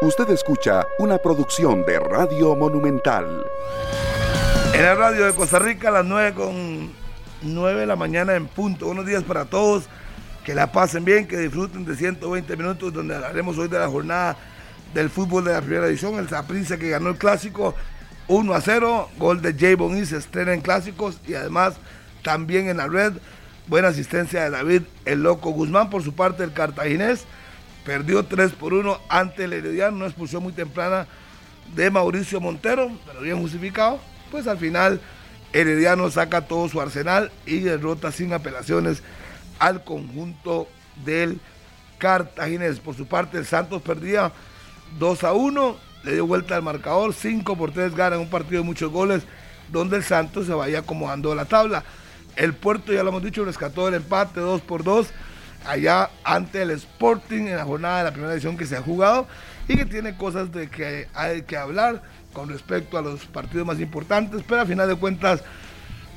Usted escucha una producción de Radio Monumental. En la radio de Costa Rica a las 9 con 9 de la mañana en punto. Buenos días para todos. Que la pasen bien, que disfruten de 120 minutos donde hablaremos hoy de la jornada del fútbol de la primera edición. El Zaprisa que ganó el clásico 1 a 0. Gol de Jay Bonny se estrena en clásicos y además también en la red. Buena asistencia de David El Loco Guzmán. Por su parte, el cartaginés perdió 3 por 1 ante el Herediano. Una expulsión muy temprana de Mauricio Montero, pero bien justificado. Pues al final, Herediano saca todo su arsenal y derrota sin apelaciones al conjunto del cartaginés. Por su parte, el Santos perdía 2 a 1, le dio vuelta al marcador, 5 por 3 gana un partido de muchos goles, donde el Santos se vaya acomodando la tabla. El Puerto, ya lo hemos dicho, rescató el empate 2 por 2 allá ante el Sporting en la jornada de la primera edición que se ha jugado y que tiene cosas de que hay que hablar con respecto a los partidos más importantes, pero a final de cuentas,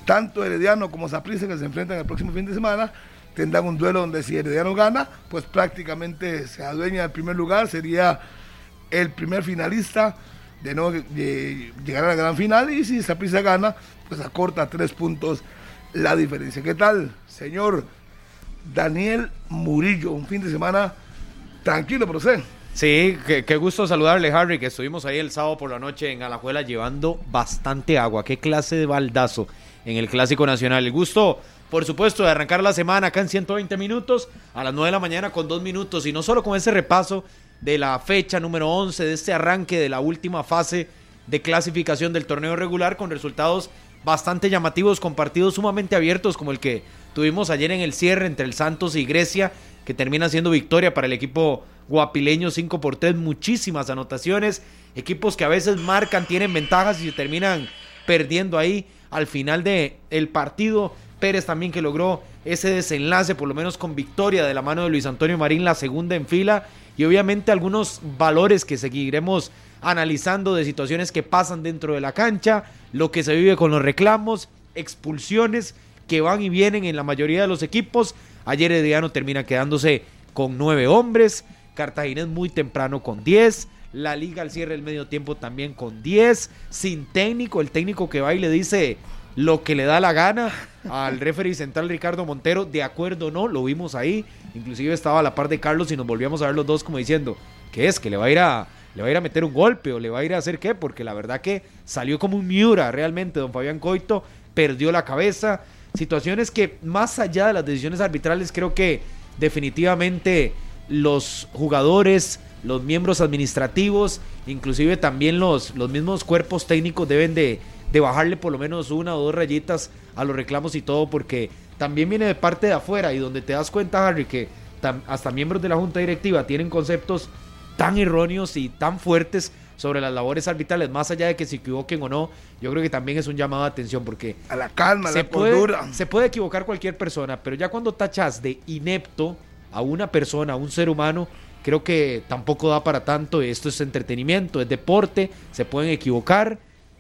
tanto Herediano como Saprissa que se enfrentan el próximo fin de semana tendrán un duelo donde si Herediano gana, pues prácticamente se adueña del primer lugar, sería el primer finalista de no llegar a la gran final y si Saprissa gana, pues acorta tres puntos la diferencia. ¿Qué tal, señor Daniel Murillo? Un fin de semana tranquilo, pero sé. Sí, qué, gusto saludarle, Harry, que estuvimos ahí el sábado por la noche en Alajuela llevando bastante agua. Qué clase de baldazo en el Clásico Nacional. El gusto, por supuesto, de arrancar la semana acá en 120 minutos, a las 9 de la mañana con dos minutos, y no solo con ese repaso de la fecha número 11, de este arranque de la última fase de clasificación del torneo regular, con resultados bastante llamativos, con partidos sumamente abiertos, como el que tuvimos ayer en el cierre entre el Santos y Grecia, que termina siendo victoria para el equipo guapileño 5 por 3, muchísimas anotaciones, equipos que a veces marcan, tienen ventajas y se terminan perdiendo ahí al final del el partido. Pérez también que logró ese desenlace, por lo menos con victoria de la mano de Luis Antonio Marín, la segunda en fila, y obviamente algunos valores que seguiremos analizando de situaciones que pasan dentro de la cancha, lo que se vive con los reclamos, expulsiones que van y vienen en la mayoría de los equipos. Ayer Ediano termina quedándose con nueve hombres, Cartaginés muy temprano con diez, la liga al cierre del medio tiempo también con diez, sin técnico, el técnico que va y le dice lo que le da la gana al referee central Ricardo Montero, de acuerdo o no, lo vimos ahí, inclusive estaba a la par de Carlos y nos volvíamos a ver los dos como diciendo, ¿qué es? Que le va a ir a, le va a ir a meter un golpe o le va a ir a hacer qué, porque la verdad que salió como un Miura realmente, don Fabián Coito, perdió la cabeza, situaciones que más allá de las decisiones arbitrales creo que definitivamente los jugadores, los miembros administrativos, inclusive también los, los mismos cuerpos técnicos deben de, de bajarle por lo menos una o dos rayitas a los reclamos y todo, porque también viene de parte de afuera y donde te das cuenta, Harry, que hasta miembros de la junta directiva tienen conceptos tan erróneos y tan fuertes sobre las labores arbitrales, más allá de que se equivoquen o no, yo creo que también es un llamado de atención porque... A la calma, se puede, Se puede equivocar cualquier persona, pero ya cuando tachas de inepto a una persona, a un ser humano, creo que tampoco da para tanto. Esto es entretenimiento, es deporte, se pueden equivocar,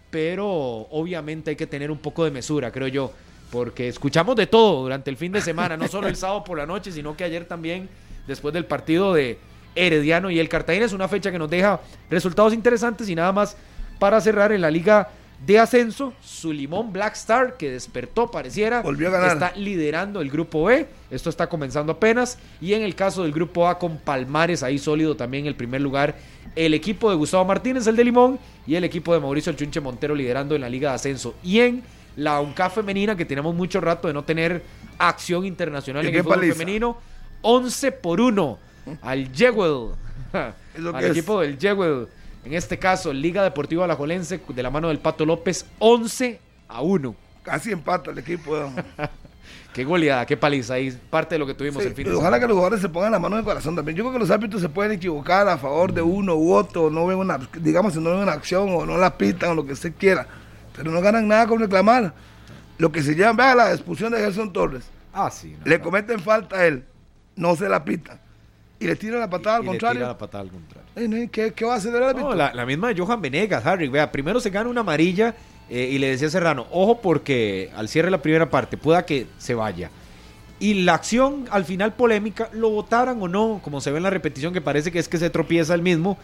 pero obviamente hay que tener un poco de mesura, creo yo, porque escuchamos de todo durante el fin de semana, no solo el sábado por la noche, sino que ayer también, después del partido de Herediano y el Cartagena. Es una fecha que nos deja resultados interesantes y nada más para cerrar en la liga de ascenso, su limón Black Star, que despertó, pareciera, Volvió a ganar. está liderando el grupo B. Esto está comenzando apenas. Y en el caso del grupo A, con Palmares ahí sólido también el primer lugar. El equipo de Gustavo Martínez, el de Limón, y el equipo de Mauricio El Chunche Montero liderando en la Liga de Ascenso. Y en la UNCA femenina, que tenemos mucho rato de no tener acción internacional en el fútbol femenino, 11 por 1 al Jewel, al equipo del Jewel. En este caso, Liga Deportiva Alajuelense, de la mano del Pato López, 11 a 1. Casi empata el equipo. qué goleada, qué paliza ahí. Parte de lo que tuvimos el fin de Ojalá que los jugadores se pongan la mano en el corazón también. Yo creo que los árbitros se pueden equivocar a favor de uno u otro, no ven una, digamos, no ven una acción o no la pitan o lo que usted quiera. Pero no ganan nada con reclamar. Lo que se llama, vea la expulsión de Gerson Torres. Ah, sí. le cometen falta a él, no se la pitan y le tira la patada al contrario. Le tira la patada al contrario. ¿Qué, qué va a hacer el árbitro? No, la, misma de Johan Venegas, Harry. Vea, primero se gana una amarilla eh, y le decía a Serrano, ojo porque al cierre de la primera parte pueda que se vaya. Y la acción al final polémica, lo votaran o no, como se ve en la repetición que parece que es que se tropieza el mismo.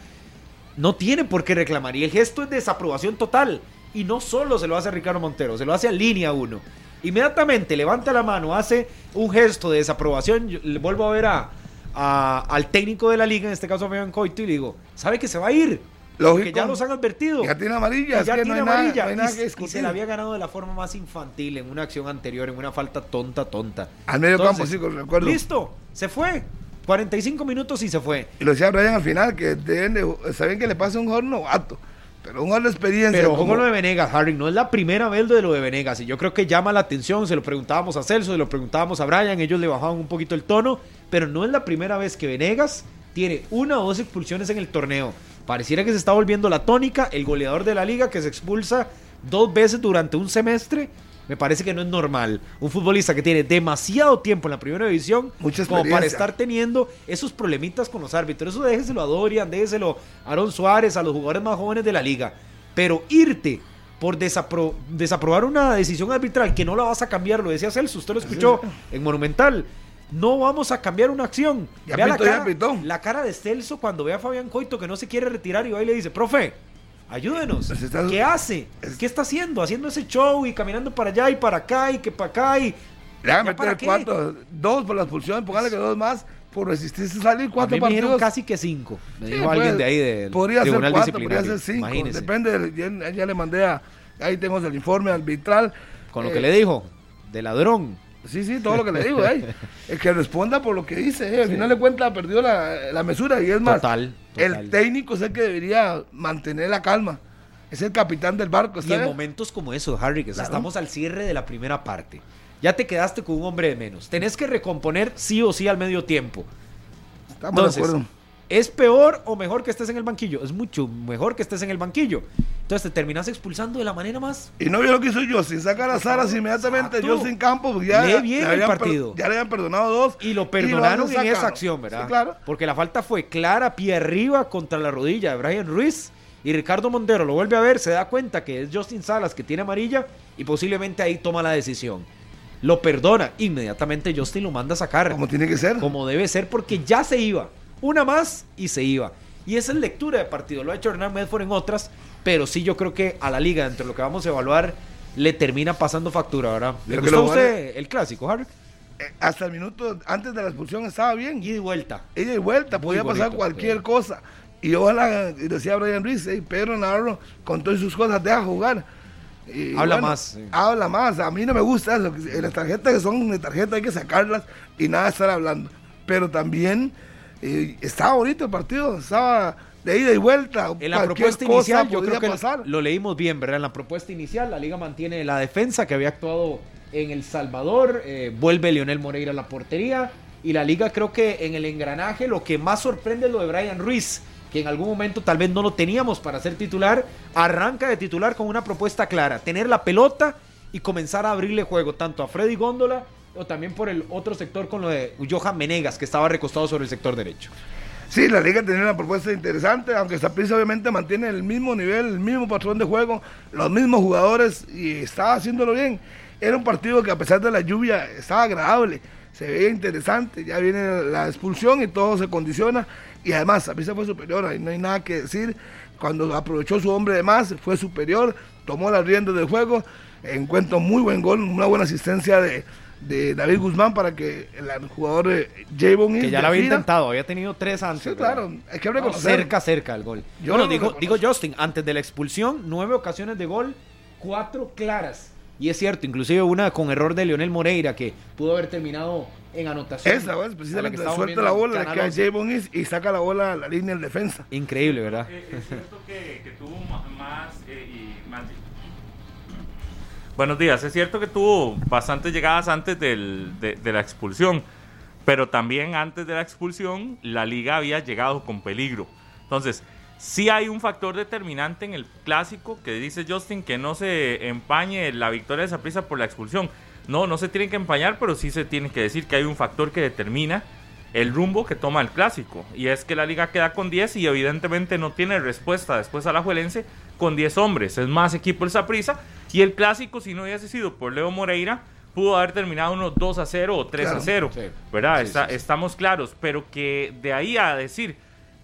no tiene por qué reclamar. Y el gesto es desaprobación total. Y no solo se lo hace a Ricardo Montero, se lo hace a línea uno. Inmediatamente levanta la mano, hace un gesto de desaprobación. Yo le vuelvo a ver a, a- al técnico de la liga, en este caso a Fabián Coito, y le digo, ¿sabe que se va a ir? Lógico. Porque ya los han advertido. Ya tiene amarilla, ya tiene no nada- amarilla. no nada y, se la había ganado de la forma más infantil en una acción anterior, en una falta tonta, tonta. Al medio campo, sí, con recuerdo. Listo, se fue. 45 minutos y se fue. Y lo decía Brian al final, que deben de, saben que le pasa un jugador novato, pero un jugador de experiencia. Pero como- lo de Venegas, Harry, no es la primera vez de lo de Venegas. Y yo creo que llama la atención. Se lo preguntábamos a Celso, se lo preguntábamos a Brian. Ellos le bajaban un poquito el tono. Pero no es la primera vez que Venegas tiene una o dos expulsiones en el torneo. Pareciera que se está volviendo la tónica. El goleador de la liga que se expulsa dos veces durante un semestre. Me parece que no es normal. Un futbolista que tiene demasiado tiempo en la primera división como para estar teniendo esos problemitas con los árbitros. Eso déjeselo a Dorian, déjeselo a Aaron Suárez, a los jugadores más jóvenes de la liga. Pero irte por desapro- desaprobar una decisión arbitral que no la vas a cambiar, lo decía Celso, usted lo escuchó en Monumental. No vamos a cambiar una acción. Ya Vea la, ya cara, la cara de Celso cuando ve a Fabián Coito que no se quiere retirar y va y le dice, profe, ayúdenos. Pues está- ¿Qué hace? ¿Qué está haciendo? Haciendo ese show y caminando para allá y para acá y que para acá y... Le van a ¿Ya para meter cuatro, dos por la expulsión, póngale que dos más por resistirse a salir A cuatro mí me dijeron partidos. casi que cinco. Me Sí, dijo puede- alguien de ahí del Podría ser cuatro, podría ser cinco. Imagínese. Depende, ya, ya le mandé a. Ahí tenemos el informe arbitral. Con lo Eh, que le dijo, de ladrón. Sí, sí, todo lo que le digo, eh. El que responda por lo que dice, eh. Al final de cuentas perdió la, la mesura y es más. Total, total. El técnico es el que debería mantener la calma. Es el capitán del barco, Y ¿está en momentos como eso, Harry, que Claro. estamos al cierre de la primera parte. Ya te quedaste con un hombre de menos. Tenés que recomponer sí o sí al medio tiempo. Estamos de acuerdo. ¿Es peor o mejor que estés en el banquillo? Es mucho mejor que estés en el banquillo. Entonces te terminas expulsando de la manera más Y no vio lo que hizo yo, sin sacar a Saras inmediatamente, yo sin campo, porque ya, Lee bien le el partido. ya le habían perdonado dos. Y lo perdonaron en esa acción, ¿verdad? Sí, claro. Porque la falta fue clara, pie arriba contra la rodilla de Brian Ruiz. Y Ricardo Montero lo vuelve a ver, se da cuenta que es Justin Salas que tiene amarilla y posiblemente ahí toma la decisión. Lo perdona, inmediatamente Justin lo manda a sacar. Como tiene que ser. Como debe ser, porque ya se iba. Una más y se iba. Y esa es lectura de partido. Lo ha hecho Hernán Medford en otras, pero sí yo creo que a la liga, entre lo que vamos a evaluar, le termina pasando factura, ¿verdad? ¿Le gustó a usted el clásico, Harry? Eh, hasta el minuto antes de la expulsión estaba bien. Ida y vuelta. ida y vuelta, podía pasar cualquier cosa. Y ojalá, y decía Brian Ruiz, "Ey, Pedro Navarro, con todas sus cosas, deja jugar. Y Habla más, sí. Habla más. A mí no me gusta eso. Las tarjetas que son de tarjeta hay que sacarlas y nada estar hablando. Pero también eh, estaba bonito el partido, estaba de ida y vuelta. En la propuesta inicial, yo creo que pasar. lo leímos bien, ¿verdad? En la propuesta inicial, la liga mantiene la defensa que había actuado en El Salvador, eh, vuelve Leonel Moreira a la portería, y la liga creo que en el engranaje lo que más sorprende es lo de Brian Ruiz, que en algún momento tal vez no lo teníamos para ser titular, arranca de titular con una propuesta clara, tener la pelota y comenzar a abrirle juego tanto a Freddy Góndola o también por el otro sector con lo de Johan Menegas, que estaba recostado sobre el sector derecho. Sí, la liga tenía una propuesta interesante, aunque Saprissa obviamente mantiene el mismo nivel, el mismo patrón de juego, los mismos jugadores y estaba haciéndolo bien. Era un partido que a pesar de la lluvia estaba agradable, se veía interesante, ya viene la expulsión y todo se condiciona y además Saprissa fue superior, ahí no hay nada que decir. Cuando aprovechó su hombre de más, fue superior, tomó las riendas del juego, encuentro muy buen gol, una buena asistencia de, de David Guzmán para que el jugador eh, Javon Que ya lo había intentado, había tenido tres antes. Sí, claro, hay que No, cerca, cerca el gol. Yo bueno, lo digo, digo Justin, antes de la expulsión, nueve ocasiones de gol, cuatro claras. Y es cierto, inclusive una con error de Leonel Moreira, que pudo haber terminado en anotación. Esa, pues, precisamente, la suelta la en bola, 11. Javon Is y saca la bola a la línea del defensa. Increíble, ¿verdad? Eh, Es cierto que, que tuvo más eh, y más. Buenos días, es cierto que tuvo bastantes llegadas antes de, la expulsión, pero también antes de la expulsión la liga había llegado con peligro. Entonces, sí hay un factor determinante en el clásico que dice Justin que no se empañe la victoria de Saprissa por la expulsión. No, no se tiene que empañar, pero sí se tiene que decir que hay un factor que determina el rumbo que toma el clásico. Y es que la liga queda con 10 y evidentemente no tiene respuesta después a la Juelense con 10 hombres. Es más equipo el Saprissa. Y el clásico, si no hubiese sido por Leo Moreira, pudo haber terminado unos 2 a 0 o 3 Claro. a 0. Sí. ¿Verdad? Sí, Está- sí, sí. Estamos claros. Pero que de ahí a decir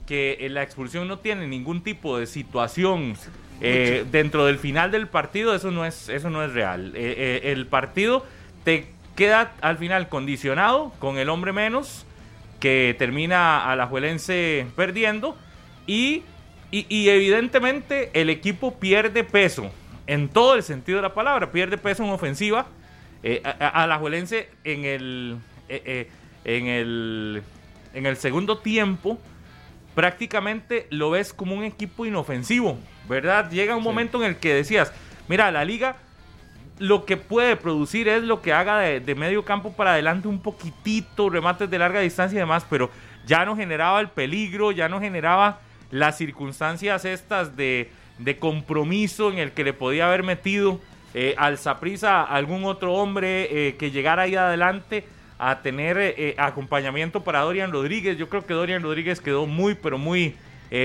que eh, la expulsión no tiene ningún tipo de situación eh, dentro del final del partido, eso no es, eso no es real. Eh, eh, el partido te queda al final condicionado con el hombre menos, que termina a la Juelense perdiendo, y, y- y evidentemente el equipo pierde peso, en todo el sentido de la palabra, pierde peso en ofensiva. Eh, a, a- a la Juelense en el, eh, eh, en el, en el segundo tiempo prácticamente lo ves como un equipo inofensivo, ¿verdad? Llega un momento en el que decías, mira, la liga lo que puede producir es lo que haga de, de medio campo para adelante un poquitito, remates de larga distancia y demás, pero ya no generaba el peligro, ya no generaba las circunstancias estas de, de compromiso en el que le podía haber metido eh, al Saprisa algún otro hombre eh, que llegara ahí adelante a tener eh, eh, acompañamiento para Dorian Rodríguez. Yo creo que Dorian Rodríguez quedó muy, pero muy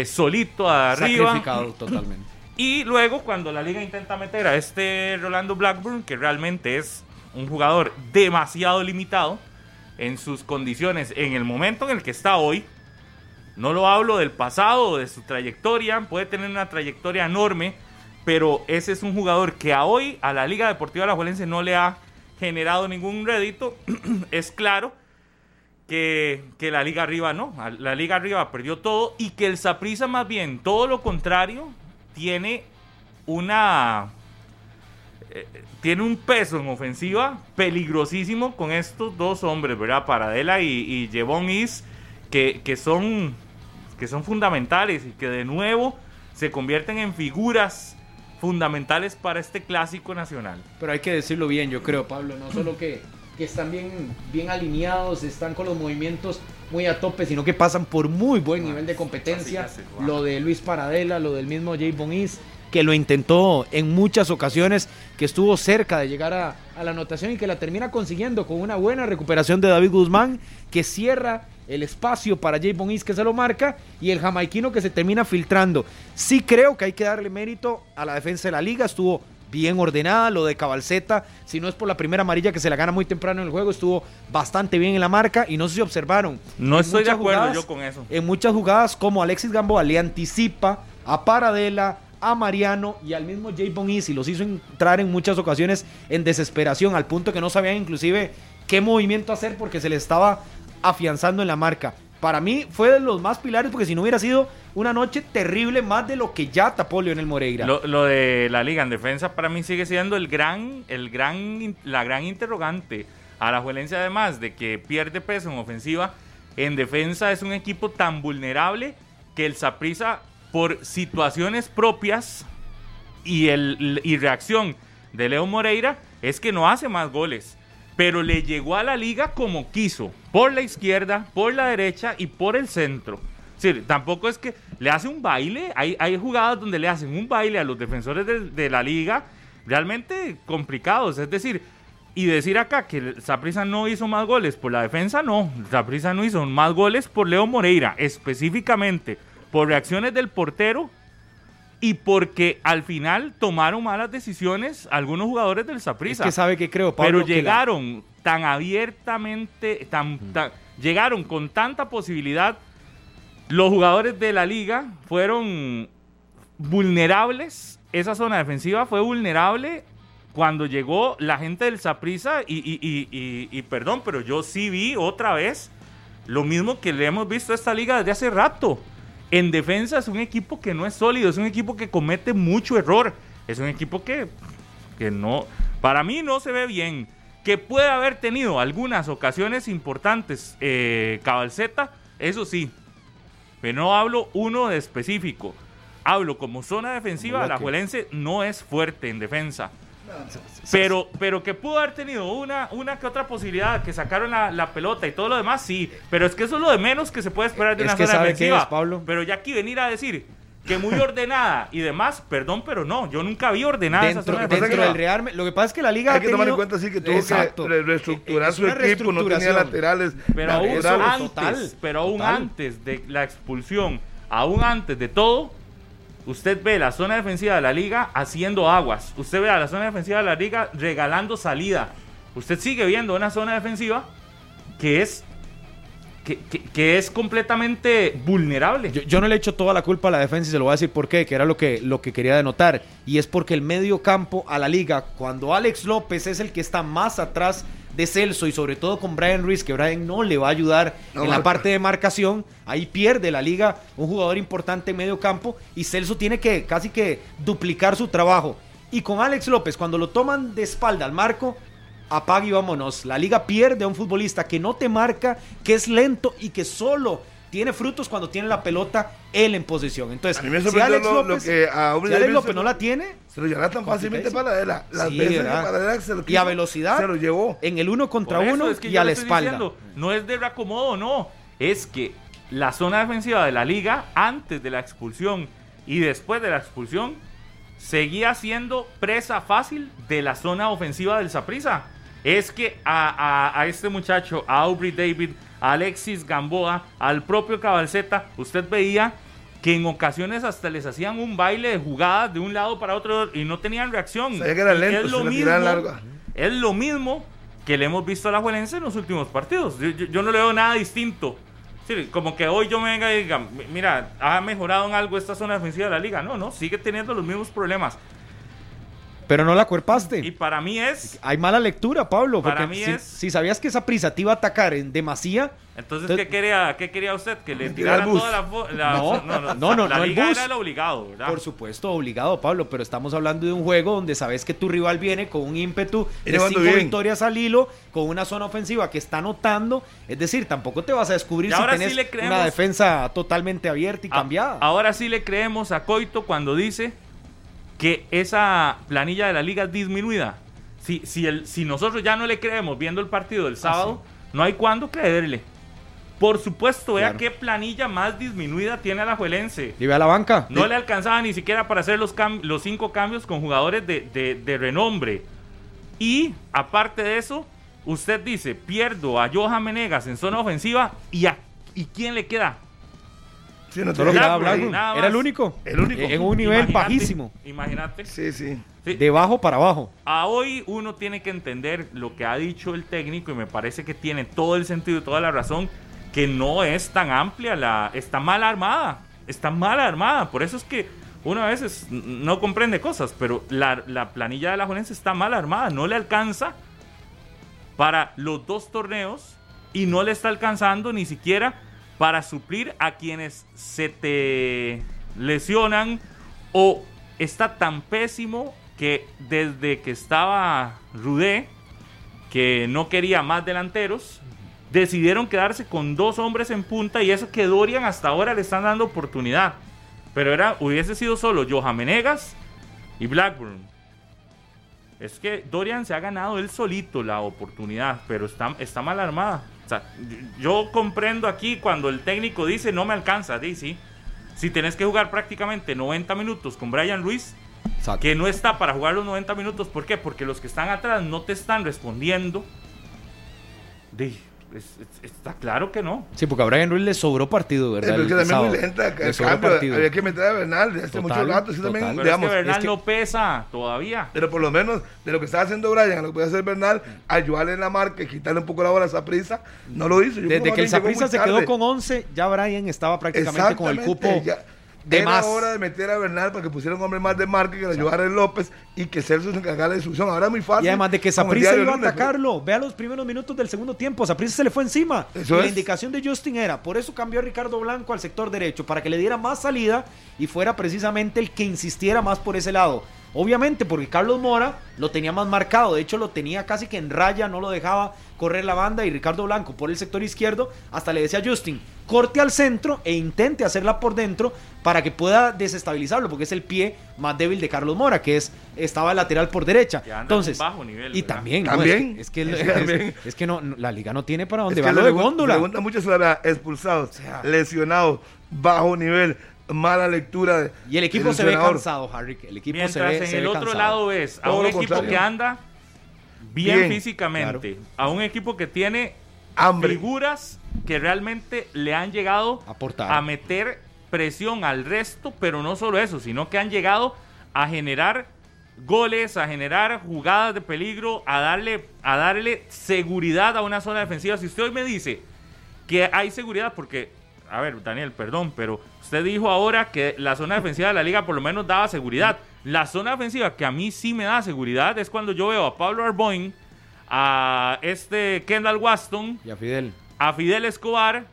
solito arriba. Sacrificado totalmente. Y luego cuando la liga intenta meter a este Rolando Blackburn, que realmente es un jugador demasiado limitado en sus condiciones, en el momento en el que está hoy, no lo hablo del pasado, de su trayectoria, puede tener una trayectoria enorme, pero ese es un jugador que a hoy a la Liga Deportiva Alajuelense no le ha generado ningún rédito. es claro que, que la Liga Arriba no, la Liga Arriba perdió todo y que el Saprissa más bien, todo lo contrario, tiene una eh, tiene un peso en ofensiva peligrosísimo con estos dos hombres, ¿verdad? Paradela y, y Jevon Is, que, que, son, que son fundamentales y que de nuevo se convierten en figuras fundamentales para este clásico nacional. Pero hay que decirlo bien, yo creo, Pablo. No solo que, que están bien, bien alineados, están con los movimientos muy a tope, sino que pasan por muy buen nivel de competencia. wow. Lo de Luis Paradela, lo del mismo Jay Bonis, que lo intentó en muchas ocasiones, que estuvo cerca de llegar a, a la anotación y que la termina consiguiendo con una buena recuperación de David Guzmán, que cierra el espacio para Jay Bonis que se lo marca y el jamaiquino que se termina filtrando. Sí creo que hay que darle mérito a la defensa de la liga, estuvo bien ordenada, lo de Cabalceta, si no es por la primera amarilla que se la gana muy temprano en el juego, estuvo bastante bien en la marca y no sé si observaron. No en estoy de acuerdo jugadas- yo con eso. En muchas jugadas como Alexis Gamboa le anticipa a Paradela, a Mariano y al mismo Jay Bonis y los hizo entrar en muchas ocasiones en desesperación, al punto que no sabían inclusive qué movimiento hacer porque se le estaba afianzando en la marca. Para mí fue de los más pilares porque si no hubiera sido una noche terrible más de lo que ya tapó Leonel Moreira. Lo, de la liga en defensa para mí sigue siendo el gran, el gran, la gran interrogante. A la Juelense además de que pierde peso en ofensiva, en defensa es un equipo tan vulnerable que el Saprissa por situaciones propias y, el, y reacción de Leo Moreira es que no hace más goles. Pero le llegó a la liga como quiso, por la izquierda, por la derecha y por el centro. Es tampoco es que le hace un baile, hay, hay jugadas donde le hacen un baile a los defensores de, la liga realmente complicados. Es decir, y decir acá que el Saprissa no hizo más goles por la defensa, no. Saprissa no hizo más goles por Leo Moreira, específicamente por reacciones del portero y porque al final tomaron malas decisiones algunos jugadores del es Saprissa. que sabe que creo, Pablo, Pero la- llegaron tan abiertamente, tan, tan- llegaron con tanta posibilidad. Los jugadores de la liga fueron vulnerables. Esa zona defensiva fue vulnerable cuando llegó la gente del Saprissa. Y, y- y- y- y perdón, pero yo sí vi otra vez lo mismo que le hemos visto a esta liga desde hace rato. En defensa es un equipo que no es sólido, es un equipo que comete mucho error. Es un equipo que, que no, para mí no se ve bien. Que puede haber tenido algunas ocasiones importantes eh, Cabalceta, eso sí. Pero no hablo uno de específico. Hablo como zona defensiva, la. Juelense no es fuerte en defensa. Pero, pero que pudo haber tenido una, una que otra posibilidad, que sacaron la, la pelota y todo lo demás, sí. Pero es que eso es lo de menos que se puede esperar de Es una que zona ¿sabe qué defensiva. es, Pablo? Pero ya aquí venir a decir que muy ordenada y demás, perdón, pero no. Yo nunca vi ordenada esa dentro, zona dentro defensiva. del Real, lo que pasa es que la liga Hay ha que tomar en tenido- cuenta sí que tuvo Exacto. que re- reestructurar Es su equipo, no tenía laterales. Pero aún Eso, naturales. antes, total, pero aún total. antes de la expulsión, aún antes de todo, usted ve la zona defensiva de la liga haciendo aguas. Usted ve a la zona defensiva de la liga regalando salida. Usted sigue viendo una zona defensiva que es que, es completamente vulnerable. Yo, yo no le echo toda la culpa a la defensa y se lo voy a decir por qué, que era lo que, lo que quería denotar. Y es porque el medio campo a la liga, cuando Alex López es el que está más atrás de Celso y sobre todo con Brian Ruiz, que Brian no le va a ayudar No en la parte de marcación, ahí pierde la liga un jugador importante en medio campo y Celso tiene que casi que duplicar su trabajo. Y con Alex López, cuando lo toman de espalda al marco, apaga y vámonos. La liga pierde a un futbolista que no te marca, que es lento y que solo tiene frutos cuando tiene la pelota él en posesión. Entonces, A mí me si Alex lo- lo López, que a Aubrey si Alex Davis López se no la tiene, Se lo llevará tan fácilmente para él. Las Sí, veces se lo y a velocidad, Se lo llevó. en el uno contra uno es que y a la espalda. diciendo, no es de reacomodo, no. Es que la zona defensiva de la liga, antes de la expulsión y después de la expulsión, seguía siendo presa fácil de la zona ofensiva del Saprissa. Es que a, a- a este muchacho, a Aubrey David, a Alexis Gamboa, al propio Cabalceta, usted veía que en ocasiones hasta les hacían un baile de jugadas de un lado para otro y no tenían reacción. Que era lento, es lo mismo, es lo mismo que le hemos visto a la Juelense en los últimos partidos. Yo, yo- yo no le veo nada distinto. Sí, como que hoy yo me venga y diga, "Mi- mira, ha mejorado en algo esta zona defensiva de la liga. No, no, sigue teniendo los mismos problemas. Pero no la cuerpaste. Y para mí es, Hay mala lectura, Pablo. Para Porque mí si, es- si sabías que esa prisa te iba a atacar en demasía, entonces, ¿qué quería, ¿qué quería usted? Que le Tirar tirara el bus. toda la... la- No, no, no, la no el liga bus. era el obligado, ¿verdad? Por supuesto, obligado, Pablo, pero estamos hablando de un juego donde sabes que tu rival viene con un ímpetu de cinco bien. victorias al hilo, con una zona ofensiva que está anotando. Es decir, tampoco te vas a descubrir Y si ahora sí le creemos- una defensa totalmente abierta y A- cambiada. Ahora sí le creemos a Coito cuando dice que esa planilla de la liga es disminuida. Si, si, el, si nosotros ya no le creemos viendo el partido del sábado, no hay cuándo creerle. Por supuesto, vea Claro. qué planilla más disminuida tiene la Juelense. Y ve a la banca. No le alcanzaba ni siquiera para hacer los, cam- los cinco cambios con jugadores de, de- de renombre. Y aparte de eso, usted dice, pierdo a Johan Menegas en zona ofensiva y, a, ¿y quién le queda? Sí, no Solo quedaba Era el único. El único. En un nivel Imagínate, bajísimo. Imagínate. Sí, sí. Sí. De bajo para abajo. A hoy uno tiene que entender lo que ha dicho el técnico y me parece que tiene todo el sentido y toda la razón que no es tan amplia la está mal armada, está mal armada, por eso es que uno a veces no comprende cosas, pero la, la planilla de la Juventus está mal armada, no le alcanza para los dos torneos y no le está alcanzando ni siquiera para suplir a quienes se te lesionan o está tan pésimo que desde que estaba Rudé, que no quería más delanteros, decidieron quedarse con dos hombres en punta y eso que Dorian hasta ahora le están dando oportunidad. Pero era, hubiese sido solo Johan Menegas y Blackburn. Es que Dorian se ha ganado él solito la oportunidad, pero está, está mal armada. O sea, yo comprendo aquí cuando el técnico dice no me alcanza, di, sí. Si tenés que jugar prácticamente 90 minutos con Brian Ruiz, Exacto. que no está para jugar los 90 minutos, ¿por qué? Porque los que están atrás no te están respondiendo. Di, es- es- está claro que no. Sí, porque a Brian Ruiz le sobró partido, ¿verdad? Pero es que también muy sábado. lenta. Le cambio, partido. había que meter a Bernal desde hace mucho rato. Sí, también, Pero digamos, es que Bernal es que- no pesa todavía. Pero por lo menos de lo que estaba haciendo Brian, a lo que puede hacer Bernal, ayudarle en la marca y quitarle un poco la bola a esa prisa, no lo hizo. Yo Desde que el muy se quedó con 11, ya Brian estaba prácticamente con el cupo ya. De Era más. hora de meter a Bernal para que pusiera un hombre más de marca que le ayudara López y que Celso se encargara de distribución. Ahora es muy fácil. Y además de que diario iba a pues. atacarlo. Vea los primeros minutos del segundo tiempo. Saprissa se le fue encima. Y La indicación de Justin era, por eso cambió a Ricardo Blanco al sector derecho, para que le diera más salida y fuera precisamente el que insistiera más por ese lado. Obviamente, porque Carlos Mora lo tenía más marcado, de hecho lo tenía casi que en raya, no lo dejaba correr la banda y Ricardo Blanco por el sector izquierdo, hasta le decía a Justin, corte al centro e intente hacerla por dentro para que pueda desestabilizarlo, porque es el pie más débil de Carlos Mora, que es estaba lateral por derecha. Entonces, bajo nivel, y también, no, También. es que, es que, Es también. es- es que no, no, la liga no tiene para Es dónde que va lo de góndola. Pregunta mucho sobre expulsados, sea. lesionados, bajo nivel, mala lectura. de- Y el equipo se ve cansado, Harry. El equipo Mientras se ve, en se el ve otro cansado. lado ves a Todo un equipo contrario. que anda bien, Bien, físicamente, a un equipo que tiene Hambre. figuras que realmente le han llegado Aportar. a meter presión al resto, pero no solo eso, sino que han llegado a generar goles, a generar jugadas de peligro, a darle, a darle seguridad a una zona defensiva. Si usted hoy me dice que hay seguridad porque, a ver, Daniel, perdón, pero usted dijo ahora que la zona defensiva de la liga por lo menos daba seguridad. La zona defensiva que a mí sí me da seguridad es cuando yo veo a Pablo Arboin, a este Kendall Waston, Y a Fidel. a Fidel Escobar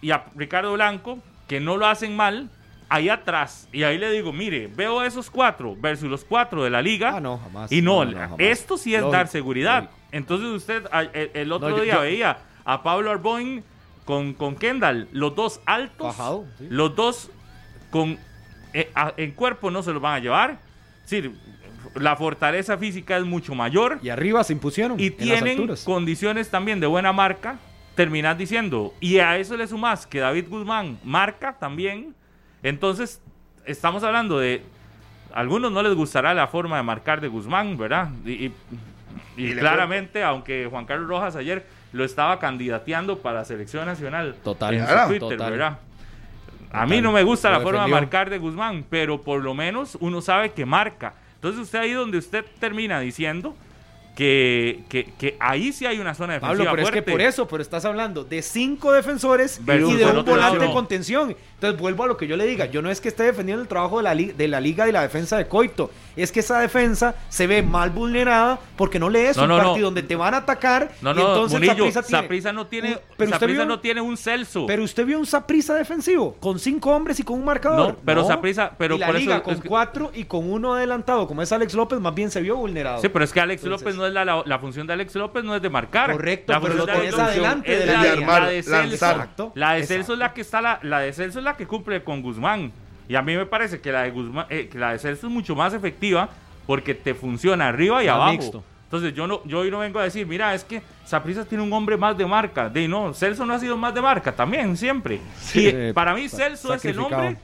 y a Ricardo Blanco, que no lo hacen mal, ahí atrás. Y ahí le digo, mire, veo esos cuatro versus los cuatro de la liga. Ah, no, jamás. Y no, No, no, jamás. esto sí es Lógico, dar seguridad. lógico. Entonces usted el, el otro No, yo- día yo- veía a Pablo Arboin con, con Kendall, los dos altos, Bajado, sí. los dos con eh, a- en cuerpo no se los van a llevar. Sí, la fortaleza física es mucho mayor Y arriba se impusieron. y en tienen condiciones también de buena marca, terminas diciendo, y a eso le sumas que David Guzmán marca también, entonces estamos hablando de, a algunos no les gustará la forma de marcar de Guzmán, ¿verdad? Y, y- y Y le claramente, aunque Juan Carlos Rojas ayer lo estaba candidateando para selección nacional Total. en su. Twitter, Total. ¿verdad? A mí no me gusta la forma de marcar de Guzmán, pero por lo menos uno sabe que marca. Entonces usted ahí donde usted termina diciendo que, que, que ahí sí hay una zona defensiva Pablo, pero es que por eso, pero estás hablando de cinco defensores Versus y de un volante de contención. Entonces vuelvo a lo que yo le diga. Yo no es que esté defendiendo el trabajo de la, de la liga y la defensa de Coito. Es que esa defensa se ve mal vulnerada porque no lees No, un no, no. partido donde te van a atacar No, y entonces no tiene, pero usted vio- no tiene un Celso. Pero usted vio un Saprissa defensivo con cinco hombres y con un marcador. Pero Saprissa- pero y la por eso liga es con que- cuatro y con uno adelantado, como es Alex López, más bien se vio vulnerado. Sí, pero es que Alex Entonces- López no es la, la, la función de Alex López no es de marcar. Correcto, la pero lo de tenés adelante es de la, la de- línea. la de Celso. lanzar. Exacto, La de Celso es la que está la, la de Celso es la que cumple con Guzmán. Y a mí me parece que la de Guzmán, eh, que la de Celso es mucho más efectiva porque te funciona arriba y abajo. mixto. Entonces yo no, yo hoy no vengo a decir, mira, es que Saprissa tiene un hombre más de marca. De no, Celso no ha sido más de marca también, siempre. y eh, para mí Celso es el hombre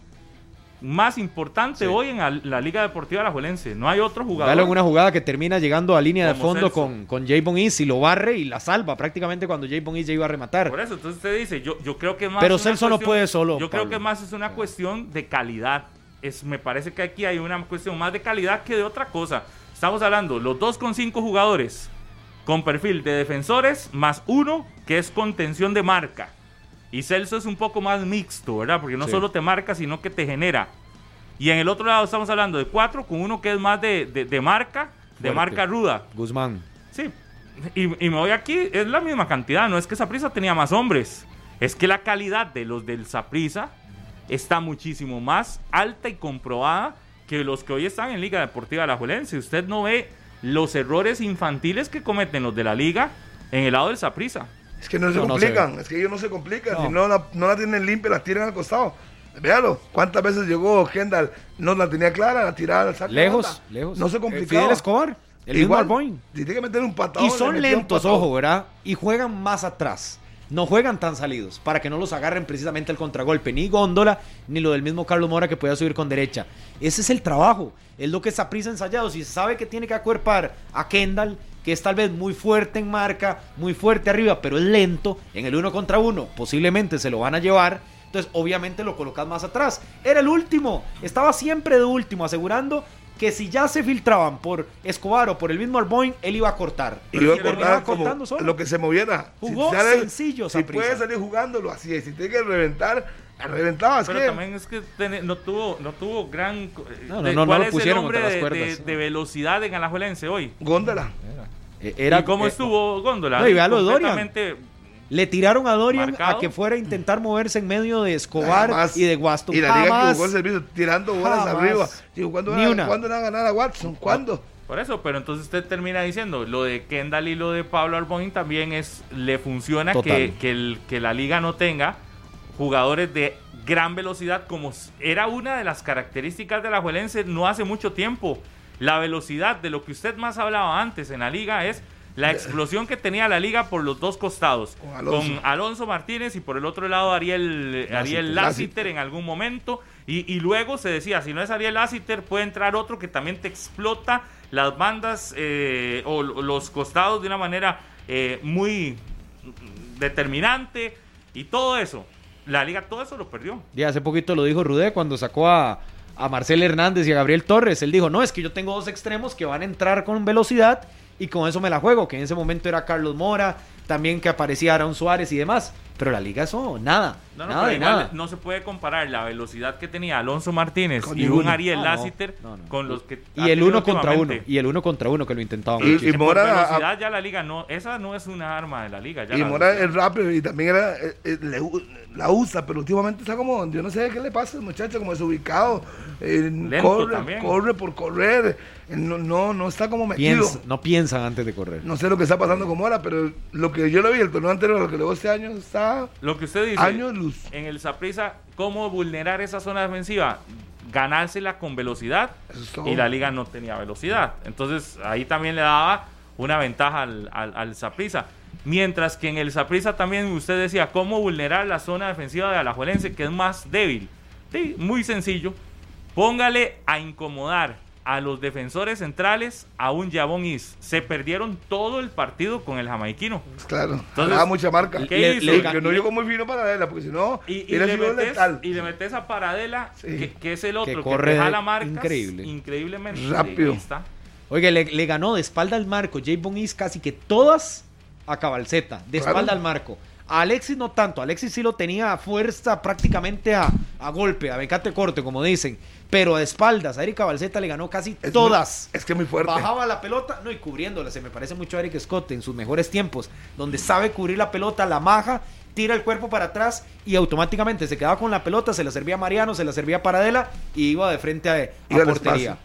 más importante Sí. hoy en la, la Liga Deportiva Alajuelense. No hay otro jugador. Dale una jugada que termina llegando a línea de fondo Celso. con, con Jayvon Is y lo barre y la salva prácticamente cuando Jayvon Is ya iba a rematar. Por eso, entonces usted dice, yo, yo creo que más... Pero Celso no cuestión- puede solo, Yo creo Pablo. que más es una cuestión de calidad. Es, me parece que aquí hay una cuestión más de calidad que de otra cosa. Estamos hablando, los dos con cinco jugadores con perfil de defensores, más uno que es contención de marca. Y Celso es un poco más mixto, ¿verdad? Porque no Sí. solo te marca, sino que te genera. Y en el otro lado estamos hablando de cuatro con uno que es más de, de- de marca, de Fuerte. marca ruda. Guzmán. Sí. Y, y me voy aquí, es la misma cantidad. No es que Saprisa tenía más hombres. Es que la calidad de los del Saprisa está muchísimo más alta y comprobada que los que hoy están en Liga Deportiva Alajuelense. Usted no ve los errores infantiles que cometen los de la liga en el lado del Saprisa. Es que no se No, no se complican, es que ellos no se complican. No. Si no la, no la tienen limpia, la tiran al costado. Véalo, ¿cuántas veces llegó Kendall? No la tenía clara, la tiraba al saco. Lejos, lejos. No se complicaba. Fidel Escobar. El mismo Igual, si tiene que meter un patado. Y son lentos, ojo, ¿verdad? Y juegan más atrás. No juegan tan salidos para que no los agarren precisamente el contragolpe. Ni Góndola, ni lo del mismo Carlos Mora que pueda subir con derecha. Ese es el trabajo. Es lo que es prisa ensayado. Si sabe que tiene que acuerpar a Kendall, que es tal vez muy fuerte en marca, muy fuerte arriba, pero es lento, en el uno contra uno, posiblemente se lo van a llevar. Entonces, obviamente lo colocas más atrás. Era el último. Estaba siempre de último, asegurando que si ya se filtraban por Escobar o por el mismo Arboin, él iba a cortar. Y iba a cortar iba como cortando solo. lo que se moviera. Jugó Si sale- sencillo, Si puede salir jugando, lo hacía. Y si tiene que reventar, reventaba. Pero también es que no tuvo, no tuvo gran. eh, No, no, de- no, no ¿Cuál lo es pusieron el hombre contra las de, cuerdas. de- de velocidad en Alajuelense hoy? Góndola. Eh, Era, ¿Y cómo eh, estuvo Góndola? No, y vea lo de Dorian. Le tiraron a Dorian Marcado. a que fuera a intentar moverse en medio de Escobar Jamás. y de Waston. Y la liga que jugó el servicio, tirando bolas Jamás. arriba. Digo, ¿cuándo, Ni van, a- una. ¿cuándo van a ganar a Watson? ¿Cuándo? Por eso, pero entonces usted termina diciendo, lo de Kendall y lo de Pablo Arboin también es, le funciona que, que, el- que la liga no tenga jugadores de gran velocidad, como era una de las características de la Juelense no hace mucho tiempo. La velocidad de lo que usted más hablaba antes en la liga es la explosión que tenía la liga por los dos costados, Con Alonso. con Alonso Martínez y por el otro lado Ariel, Ariel Lassiter en algún momento. Y, y luego se decía, si no es Ariel Lassiter, puede entrar otro que también te explota las bandas eh, o los costados de una manera eh, muy determinante y todo eso. La liga todo eso lo perdió. Y hace poquito lo dijo Rudé cuando sacó a, a Marcel Hernández y a Gabriel Torres. Él dijo, no, es que yo tengo dos extremos que van a entrar con velocidad y con eso me la juego, que en ese momento era Carlos Mora, también que aparecía Aaron Suárez y demás. Pero la liga eso, nada. No, no, nada pero de igual nada. no se puede comparar la velocidad que tenía Alonso Martínez Con y ninguno. un Ariel Ah. Lassiter No, no. con los que Y el uno contra uno. Y el uno contra uno que lo intentaban. Y- muchísimo. y Por Mora- ya la liga no, esa no es una arma de la liga. Ya Y la Mora es rápido y también era, eh, eh, le la usa, pero últimamente está como, yo no sé qué le pasa al muchacho, como desubicado. eh, corre, también. corre por correr. No, no, no está como metido. Piensa- no piensan antes de correr. No sé lo que está pasando con Mora, pero lo que yo lo vi el torneo anterior, lo que le veo este año, está Lo que usted dice, años luz. en el Saprissa, ¿cómo vulnerar esa zona defensiva? Ganársela con velocidad Eso y la liga no tenía velocidad. Entonces ahí también le daba una ventaja al, al, al. Mientras que en el Saprissa también usted decía cómo vulnerar la zona defensiva de Alajuelense, que es más débil. Sí, muy sencillo. Póngale a incomodar a los defensores centrales a un Jabón Is. Se perdieron todo el partido con el jamaiquino. Claro, Entonces, daba mucha marca. ¿qué Le- hizo? le que no llegó muy fino para Adela, porque si no, Y, y le metes, letal. y le metes a Paradela, Sí. que, que es el otro, que, corre te jala marcas increíble. increíblemente. Rápido. Ahí está. Oye, le, le ganó de espalda al marco J. Bonis casi que todas a Cabalceta, de Claro. espalda al marco. A Alexis no tanto, Alexis sí lo tenía a fuerza prácticamente a, a golpe, a becate corte, como dicen. Pero a espaldas, a Eric Cabalceta le ganó casi Es todas. muy- es que muy fuerte. Bajaba la pelota, no, y cubriéndola. Se me parece mucho a Eric Scott en sus mejores tiempos, donde sabe cubrir la pelota, la maja, tira el cuerpo para atrás y automáticamente se quedaba con la pelota, se la servía a Mariano, se la servía a Paradela y iba de frente a, a portería.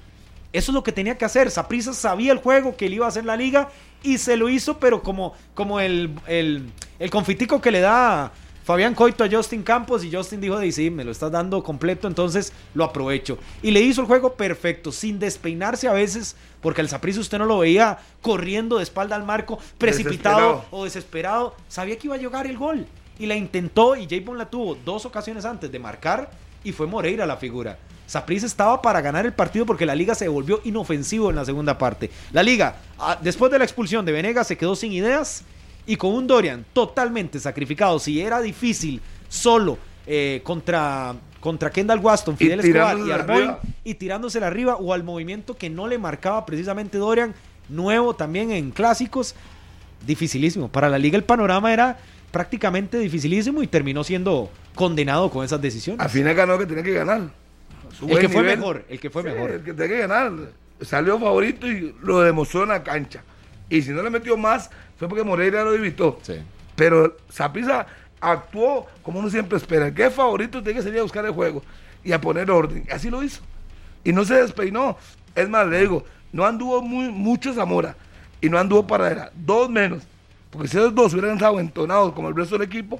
Eso es lo que tenía que hacer. Saprissa sabía el juego que le iba a hacer la liga y se lo hizo, pero como, como el, el, el confitico que le da Fabián Coito a Justin Campos y Justin dijo, de sí, me lo estás dando completo, entonces lo aprovecho. Y le hizo el juego perfecto, sin despeinarse a veces, porque al Saprissa usted no lo veía corriendo de espalda al marco, precipitado Desesperado. o desesperado. Sabía que iba a llegar el gol y la intentó y J. la tuvo dos ocasiones antes de marcar y fue Moreira la figura. Saprissa estaba para ganar el partido porque la liga se volvió inofensivo en la segunda parte. La liga, ah, después de la expulsión de Venegas, se quedó sin ideas y con un Dorian totalmente sacrificado. Si era difícil solo eh, contra, contra Kendall Waston, Y Fidel Escobar y Arboin arriba. y tirándosela arriba o al movimiento que no le marcaba precisamente Dorian, nuevo también en clásicos, dificilísimo. Para la liga el panorama era prácticamente dificilísimo y terminó siendo condenado con esas decisiones. Al final ganó que tenía que ganar. El que fue mejor, el que fue Sí, mejor. El que tenía que ganar. Salió favorito y lo demostró en la cancha. Y si no le metió más, fue porque Moreira lo evitó. Sí. Pero Saprissa actuó como uno siempre espera. El que es favorito tiene que salir a buscar el juego y a poner orden. Así lo hizo. Y no se despeinó. Es más, le digo, no anduvo muy, mucho Zamora y no anduvo Paradela. Dos menos. Porque si esos dos hubieran estado entonados como el resto del equipo,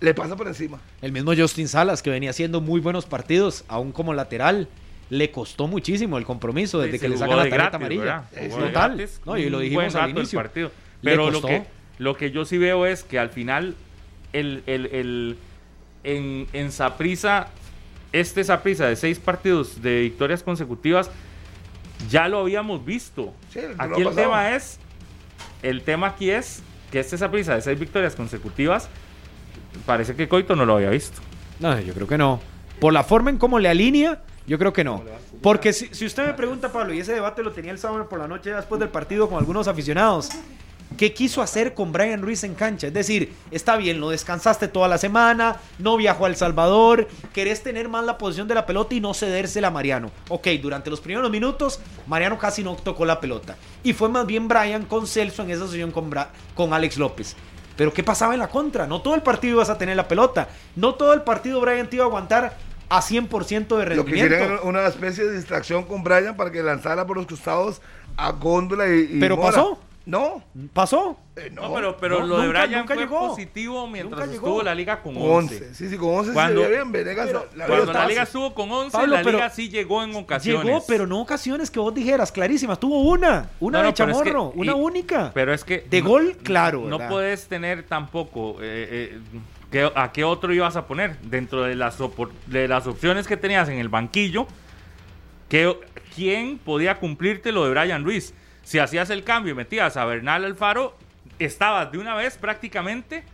le pasa por encima. El mismo Justin Salas, que venía haciendo muy buenos partidos, aún como lateral, le costó muchísimo el compromiso desde Sí, que le sacan la tarjeta gratis, amarilla. total. gratis, No, y lo dijimos al inicio. partido. Pero lo que, lo que yo sí veo es que al final, el, el, el- en, en Saprissa, este Saprissa de seis partidos de victorias consecutivas, ya lo habíamos visto. Sí, aquí el pasado. tema es, el tema aquí es que este Saprissa de seis victorias consecutivas, parece que Coito no lo había visto. No, yo creo que no. Por la forma en cómo le alinea, yo creo que no. Porque si, si usted me pregunta, Pablo, y ese debate lo tenía el sábado por la noche después del partido con algunos aficionados, ¿qué quiso hacer con Brian Ruiz en cancha? Es decir, está bien, lo descansaste toda la semana, no viajó a El Salvador, querés tener más la posición de la pelota y no cedérsela a Mariano. Ok, durante los primeros minutos, Mariano casi no tocó la pelota. Y fue más bien Brian con Celso en esa sesión con, Bra- con Alex López. Pero ¿qué pasaba en la contra? No todo el partido ibas a tener la pelota. No todo el partido Brian te iba a aguantar a 100% de Lo que rendimiento. era una especie de distracción con Brian para que lanzara por los costados a Góndola y, y ¿Pero Mora. pasó? No, ¿Pasó? eh, no. No, pero, pero no, lo de nunca- Brian nunca fue llegó. positivo mientras Nunca llegó. estuvo la liga con con 11. 11. Sí, sí, con 11 Cuando- se bien. Venegas pero- la, Cuando la liga estuvo con 11, Pablo, la pero liga sí llegó en ocasiones. Llegó, pero no ocasiones que vos dijeras clarísimas. Tuvo una, una No, no, de pero es que- chamorro, una y- única. Pero es que. De no- gol, claro, No ¿verdad? puedes tener tampoco. eh, eh, ¿qué- ¿A qué otro ibas a poner? Dentro de las, opor- de las opciones que tenías en el banquillo, ¿qué- ¿quién podía cumplirte lo de Brian Ruiz? Si hacías el cambio y metías a Bernal Alfaro, estabas de una vez prácticamente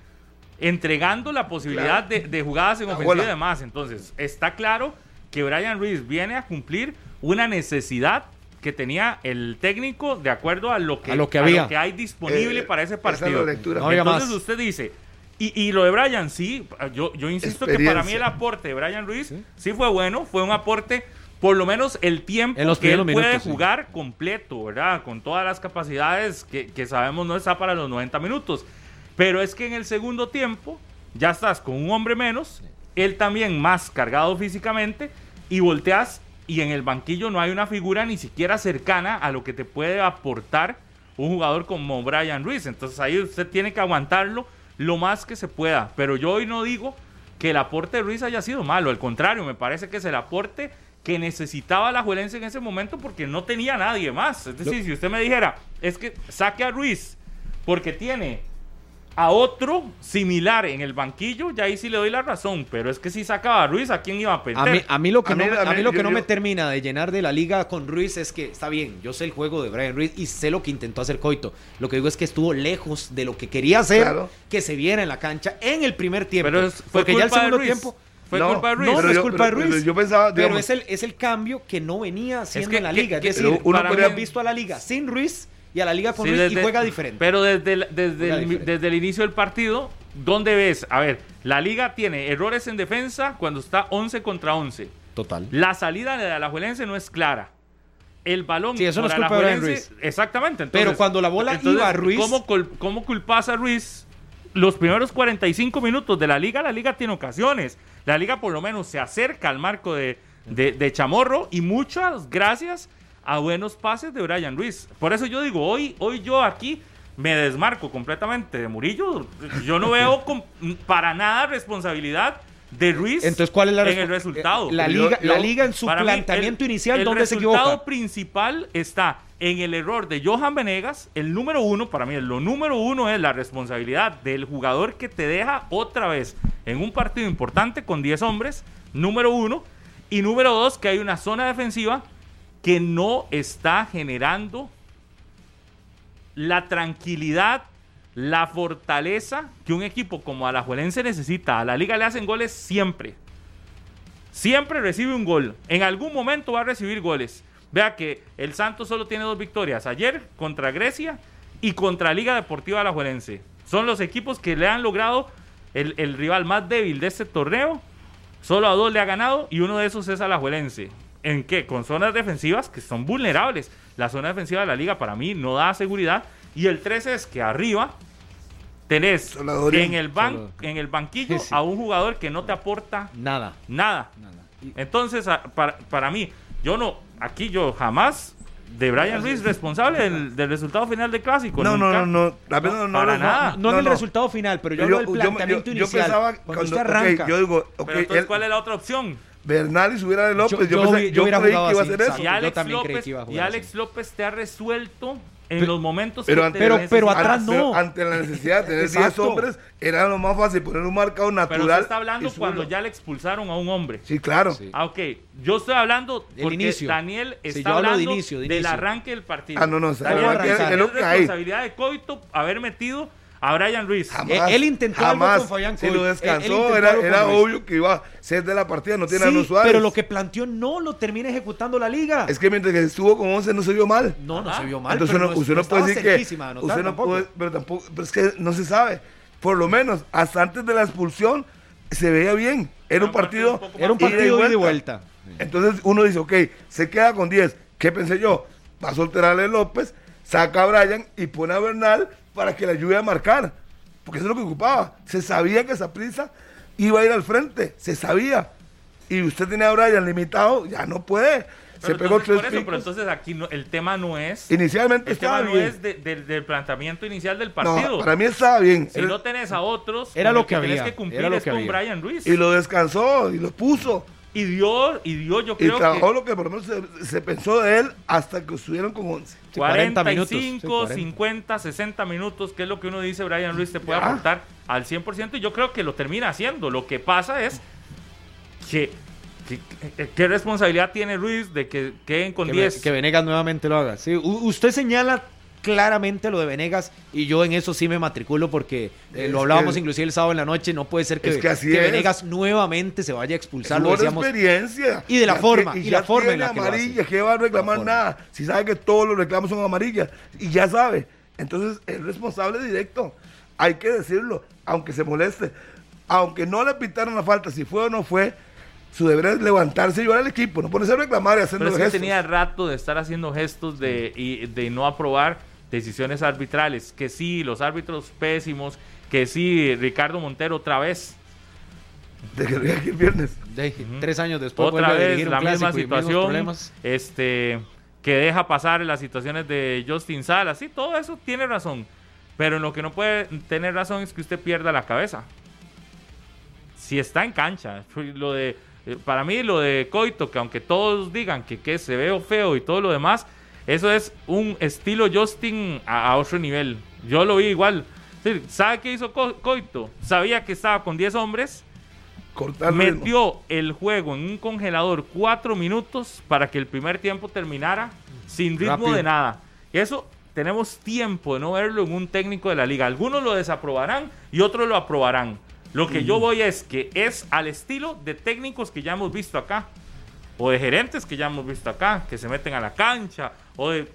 entregando la posibilidad de, de jugadas en ofensiva y demás. Entonces, está claro que Brian Ruiz viene a cumplir una necesidad que tenía el técnico de acuerdo a lo que, A lo que había. hay disponible Eh, para ese es partido. No Entonces más. usted dice, Y, y lo de Brian, sí, yo, yo insisto que para mí el aporte de Brian Ruiz sí. fue bueno, fue un aporte, por lo menos el tiempo En los que él puede sí. jugar completo, ¿verdad? Con todas las capacidades que, que sabemos no está para los 90 minutos. Pero es que en el segundo tiempo ya estás con un hombre menos, él también más cargado físicamente, y volteas y en el banquillo no hay una figura ni siquiera cercana a lo que te puede aportar un jugador como Brian Ruiz. Entonces ahí usted tiene que aguantarlo lo más que se pueda. Pero yo hoy no digo que el aporte de Ruiz haya sido malo. Al contrario, me parece que es el aporte que necesitaba la Juelense en ese momento porque no tenía nadie más. Es decir, si usted me dijera, es que saque a Ruiz porque tiene a otro similar en el banquillo, ya ahí sí le doy la razón. Pero es que si sacaba a Ruiz, ¿a quién iba a A perder? mí, a mí lo que A mí- no, me- a a mí mí- lo que yo- no me yo- termina de llenar de la liga con Ruiz es que está bien, yo sé el juego de Brian Ruiz y sé lo que intentó hacer Coito. Lo que digo es que estuvo lejos de lo que quería hacer, Claro. que se viera en la cancha en el primer tiempo. Pero es- fue porque ya el de segundo Ruiz. tiempo Fue No, culpa de Ruiz. No, Pero no es yo- culpa de Ruiz. pero yo pensaba, pero es el, es el cambio que no venía haciendo que- en la liga. que- es decir, uno podría- hemos visto a la liga sin Ruiz y a la liga con Sí, Ruiz desde- y juega diferente. Pero desde el, desde, el, desde el inicio del partido, ¿dónde ves? A ver, la liga tiene errores en defensa cuando está 11 contra 11. Total. La salida de Alajuelense no es clara. El balón Sí, eso no es culpa de Ruiz. Exactamente. Pero cuando la bola iba a Ruiz- ¿cómo, cul- ¿Cómo culpas a Ruiz? Los primeros 45 minutos de la liga, la liga tiene ocasiones. La liga por lo menos se acerca al marco de, de- de Chamorro y muchas gracias a buenos pases de Brian Ruiz. Por eso yo digo, hoy, hoy yo aquí me desmarco completamente de Murillo. Yo no veo com- para nada responsabilidad de Ruiz Entonces, ¿cuál es la en el resultado. eh, La liga, yo- la liga en su planteamiento el- inicial, el ¿dónde se resultado equivoca? principal está en el error de Johan Venegas. El número uno, para mí, lo número uno es la responsabilidad del jugador que te deja otra vez en un partido importante con 10 hombres. Número uno. Y número dos, que hay una zona defensiva que no está generando la tranquilidad, la fortaleza que un equipo como Alajuelense necesita. A la liga le hacen goles siempre. Siempre recibe un gol. En algún momento va a recibir goles. Vea que el Santos solo tiene dos victorias. Ayer contra Grecia y contra Liga Deportiva Alajuelense. Son los equipos que le han logrado el, el rival más débil de este torneo. Solo a dos le ha ganado y uno de esos es Alajuelense. ¿En qué? Con zonas defensivas que son vulnerables. La zona defensiva de la liga para mí no da seguridad. Y el 13 es que arriba tenés en el, ban- en el banquillo Sí. a un jugador que no te aporta Nada. nada. nada. Entonces, a- para, para mí, yo no, aquí yo jamás de Brian Ruiz responsable del, del resultado final del clásico. No, no, nunca. no, no. No, para no, nada. No, en el resultado final, pero yo, hablo del yo- planteamiento yo- yo inicial. pensaba cuando, cuando- usted arranca. yo digo, ok, Pero entonces, él- ¿cuál es la otra opción? Bernal y subiera de López. Yo- Yo, yo pensé- yo hubiera creí que iba a así, hacer eso. Y yo Alex, creí López, que iba a y jugar Alex así. López te ha resuelto en Pero- los momentos Pero que ante- te pero- pero atrás Ante- no. Ante la necesidad de tener 10 Exacto. hombres, era lo más fácil poner un marcado Pero natural. usted está hablando cuando ya le expulsaron a un hombre. Sí, claro. Sí. Ah, ok. Yo estoy hablando El porque inicio. Daniel Sí, está de hablando inicio, de del arranque del partido. Ah, no, no, Daniel es- responsabilidad de Coito haber metido a Brian Ruiz. Jamás, Él- intentó algo jamás. con Fabián Si Coy. lo Él- él descansó, era, algo con era obvio que iba a ser de la partida, no tiene a Sí, los Suárez. pero lo que planteó no lo termina ejecutando la liga. Es que mientras que estuvo con 11 no se vio mal. no, no Ajá. se vio mal. Entonces pero no, usted no puede decir que. de anotar Usted no puede, pero tampoco. Pero es que no se sabe. Por lo menos, hasta antes de la expulsión, se veía bien. Era un partido. Era un partido y vuelta. Entonces uno dice, ok, se queda con 10. ¿Qué pensé yo? Va a soltar a Ale López, saca a Brian y pone a Bernal para que le ayude a marcar. Porque eso es lo que ocupaba. Se sabía que esa prisa iba a ir al frente. Se sabía. Y usted tenía a Brian limitado, ya no puede. Pero se pegó entonces, tres por eso, pero entonces aquí no- el tema no es Inicialmente el tema no es de- del- del planteamiento inicial del No, partido. para mí estaba bien. si no tenés a otros, Era con lo que tenés había, que cumplir era lo es que con había. Brian Ruiz. y lo descansó y lo puso. Y dio, y dio yo Y creo trabajó que lo que por lo menos se, se pensó de él hasta que estuvieron con 11. Sí, 40 minutos, 45, sí, 40. 50, 60 minutos, que es lo que uno dice Brian Ruiz te puede Ya. aportar al 100% y yo creo que lo termina haciendo. Lo que pasa es que, qué responsabilidad tiene Ruiz de que queden con que, 10. Ve- que Venegas nuevamente lo haga. Sí, usted señala claramente lo de Venegas y yo en eso sí me matriculo porque eh, lo hablábamos que- inclusive el sábado en la noche, no puede ser que, Es que así que es. Venegas nuevamente se vaya a expulsar, lo decíamos. experiencia. Y de la Ya forma, que- y la ya forma en la que lo hace. amarilla, que va a reclamar nada. Si sabe que todos los reclamos son amarillas y ya sabe. Entonces es responsable directo. hay que decirlo, aunque se moleste, aunque no le pintaron la falta, si fue o no fue, su deber es levantarse y llevar al equipo, no ponerse a reclamar y haciendo Pero es que gestos. tenía rato de estar haciendo gestos de, y de no aprobar decisiones arbitrales. Que sí, los árbitros pésimos. Que sí, Ricardo Montero otra vez. De que aquí el viernes. De- Tres años después otra vez la misma situación. Este, que deja pasar las situaciones de Justin Salas. Sí, todo eso tiene razón. Pero en lo que no puede tener razón es que usted pierda la cabeza. Si está en cancha. Lo de, eh, para mí, lo de Coito, que aunque todos digan que, que se ve feo y todo lo demás, eso es un estilo Justin a, a otro nivel. Yo lo vi igual. Sí, ¿Sabe qué hizo Co- Coito? Sabía que estaba con 10 hombres Cortar metió el juego en un congelador cuatro minutos para que el primer tiempo terminara sin ritmo Rápido. de nada. Y eso tenemos tiempo de no verlo en un técnico de la liga. Algunos lo desaprobarán y otros lo aprobarán. Lo que yo voy es que es al estilo de técnicos que ya hemos visto acá. O de gerentes que ya hemos visto acá, que se meten a la cancha. O de,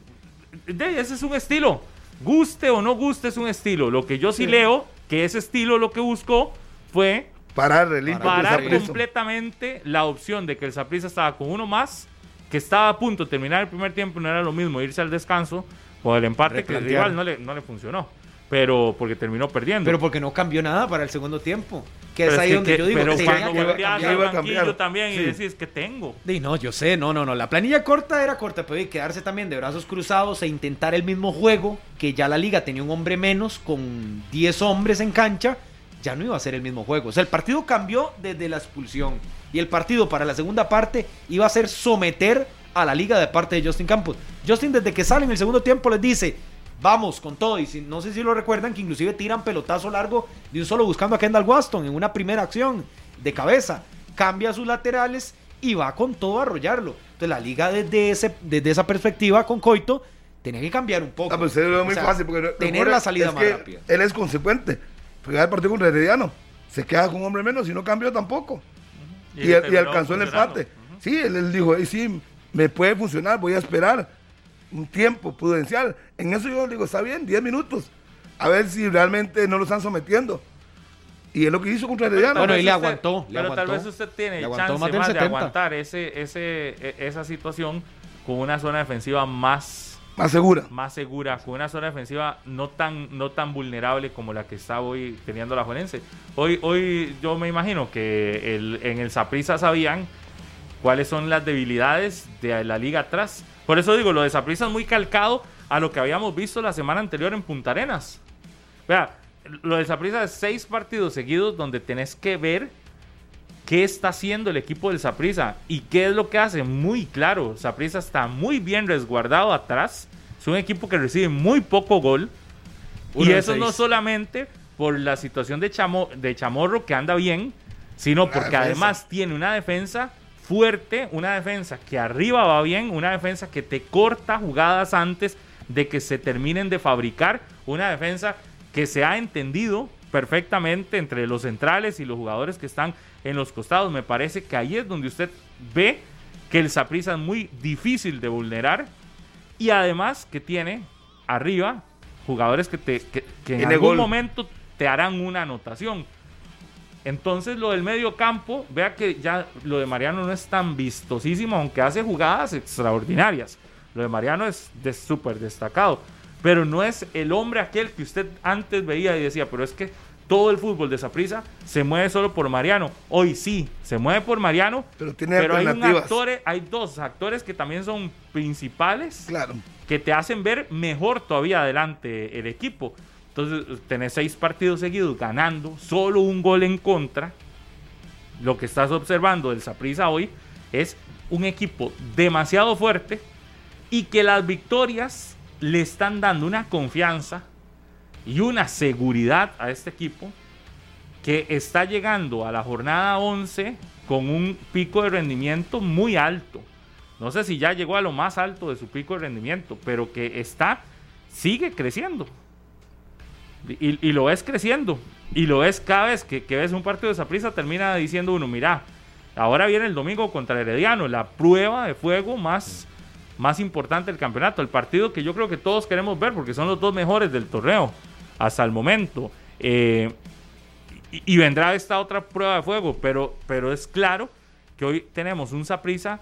de- ese es un estilo. Guste o no guste es un estilo. Lo que yo sí, Sí. leo, que ese estilo lo que buscó fue Parar el Parar completamente la opción de que el Saprissa estaba con uno más, que estaba a punto de terminar el primer tiempo, no era lo mismo irse al descanso, con el empate que Replantear. igual no le, no le funcionó, pero porque terminó perdiendo. Pero porque no cambió nada para el segundo tiempo. Que Pero es ahí que- donde que- yo digo pero que tenía cuando banquillo cambiar. también y Sí. decís que tengo. No, yo sé, no, no, no. La planilla corta era corta, pero y quedarse también de brazos cruzados e intentar el mismo juego, que ya la liga tenía un hombre menos con 10 hombres en cancha, ya no iba a ser el mismo juego. O sea, el partido cambió desde la expulsión. Y el partido para la segunda parte iba a ser someter a la liga de parte de Justin Campos. Justin desde que sale en el segundo tiempo les dice, vamos con todo. Y si, no sé si lo recuerdan, que inclusive tiran pelotazo largo de un solo buscando a Kendall Waston en una primera acción de cabeza. Cambia sus laterales y va con todo a arrollarlo. Entonces la liga desde, ese, desde esa perspectiva con Coito tenía que cambiar un poco. Ah, pues se lo veo muy O sea, fácil. Porque tener la salida es más que rápida. Él es consecuente. Porque el partido contra Herediano se queda con un hombre menos y no cambió tampoco. Y, y terminó alcanzó el empate. Sí, él, él dijo, "Ey, sí, me puede funcionar, voy a esperar un tiempo prudencial. En eso yo digo, está bien, 10 minutos. A ver si realmente no lo están sometiendo. Y es lo que hizo contra Herediano. Bueno, Tal y le usted- aguantó, le pero tal aguantó. vez usted tiene chance más más, de 70. aguantar ese, ese, e- esa situación con una zona defensiva más, Más segura. más segura, con una zona defensiva no tan, no tan vulnerable como la que está hoy teniendo la Juelense. Hoy, hoy yo me imagino que el, en el Saprissa sabían cuáles son las debilidades de la liga atrás. Por eso digo, lo de Saprissa es muy calcado a lo que habíamos visto la semana anterior en Punta Arenas. Vea, lo de Saprissa es seis partidos seguidos donde tenés que ver qué está haciendo el equipo del Saprissa y qué es lo que hace. Muy claro, Saprissa está muy bien resguardado atrás. Es un equipo que recibe muy poco gol. Uno y eso no solamente por la situación de, Chamo- de Chamorro que anda bien, sino porque defensa. además tiene una defensa fuerte, una defensa que arriba va bien, una defensa que te corta jugadas antes de que se terminen de fabricar, una defensa que se ha entendido perfectamente entre los centrales y los jugadores que están en los costados. Me parece que ahí es donde usted ve que el Saprissa es muy difícil de vulnerar y además que tiene arriba jugadores que, te, que, que en algún gol. momento te harán una anotación. Entonces lo del medio campo, vea que ya lo de Mariano no es tan vistosísimo, aunque hace jugadas extraordinarias. Lo de Mariano es de súper destacado, pero no es el hombre aquel que usted antes veía y decía, pero es que todo el fútbol de Saprissa se mueve solo por Mariano. Hoy sí, se mueve por Mariano, Pero tiene pero hay, un alternativas. actor, hay dos actores que también son principales Claro. que te hacen ver mejor todavía adelante el equipo. Entonces, tenés seis partidos seguidos ganando, solo un gol en contra. Lo que estás observando del Saprissa hoy es un equipo demasiado fuerte y que las victorias le están dando una confianza y una seguridad a este equipo que está llegando a la jornada 11 con un pico de rendimiento muy alto. No sé si ya llegó a lo más alto de su pico de rendimiento, pero que está, sigue creciendo. Y, lo ves creciendo. Y lo ves cada vez que, ves un partido de Saprissa, termina diciendo uno, mira, ahora viene el domingo contra Herediano, la prueba de fuego más, más importante del campeonato. El partido que yo creo que todos queremos ver, porque son los dos mejores del torneo hasta el momento. Eh, y, y vendrá esta otra prueba de fuego, pero, pero es claro que hoy tenemos un Saprisa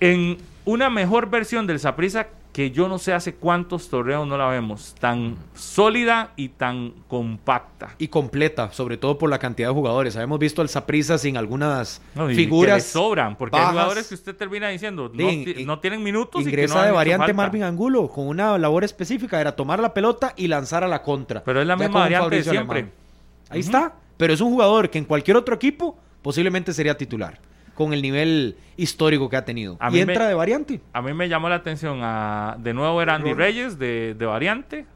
en una mejor versión del Saprisa que yo no sé hace cuántos torneos no la vemos, tan sólida y tan compacta. Y completa, sobre todo por la cantidad de jugadores. Habíamos visto al Saprissa sin algunas No, y figuras. que sobran, porque hay jugadores que usted termina diciendo no, in- no tienen minutos y que Ingresa no de variante. Marvin Angulo con una labor específica, era tomar la pelota y lanzar a la contra. Pero es la Ya misma variante de siempre. Alemán. Ahí está. Pero es un jugador que en cualquier otro equipo posiblemente sería titular, con el nivel histórico que ha tenido. A y mí entra me- de variante. A mí me llamó la atención a, de nuevo era Andy. Reyes de, de variante.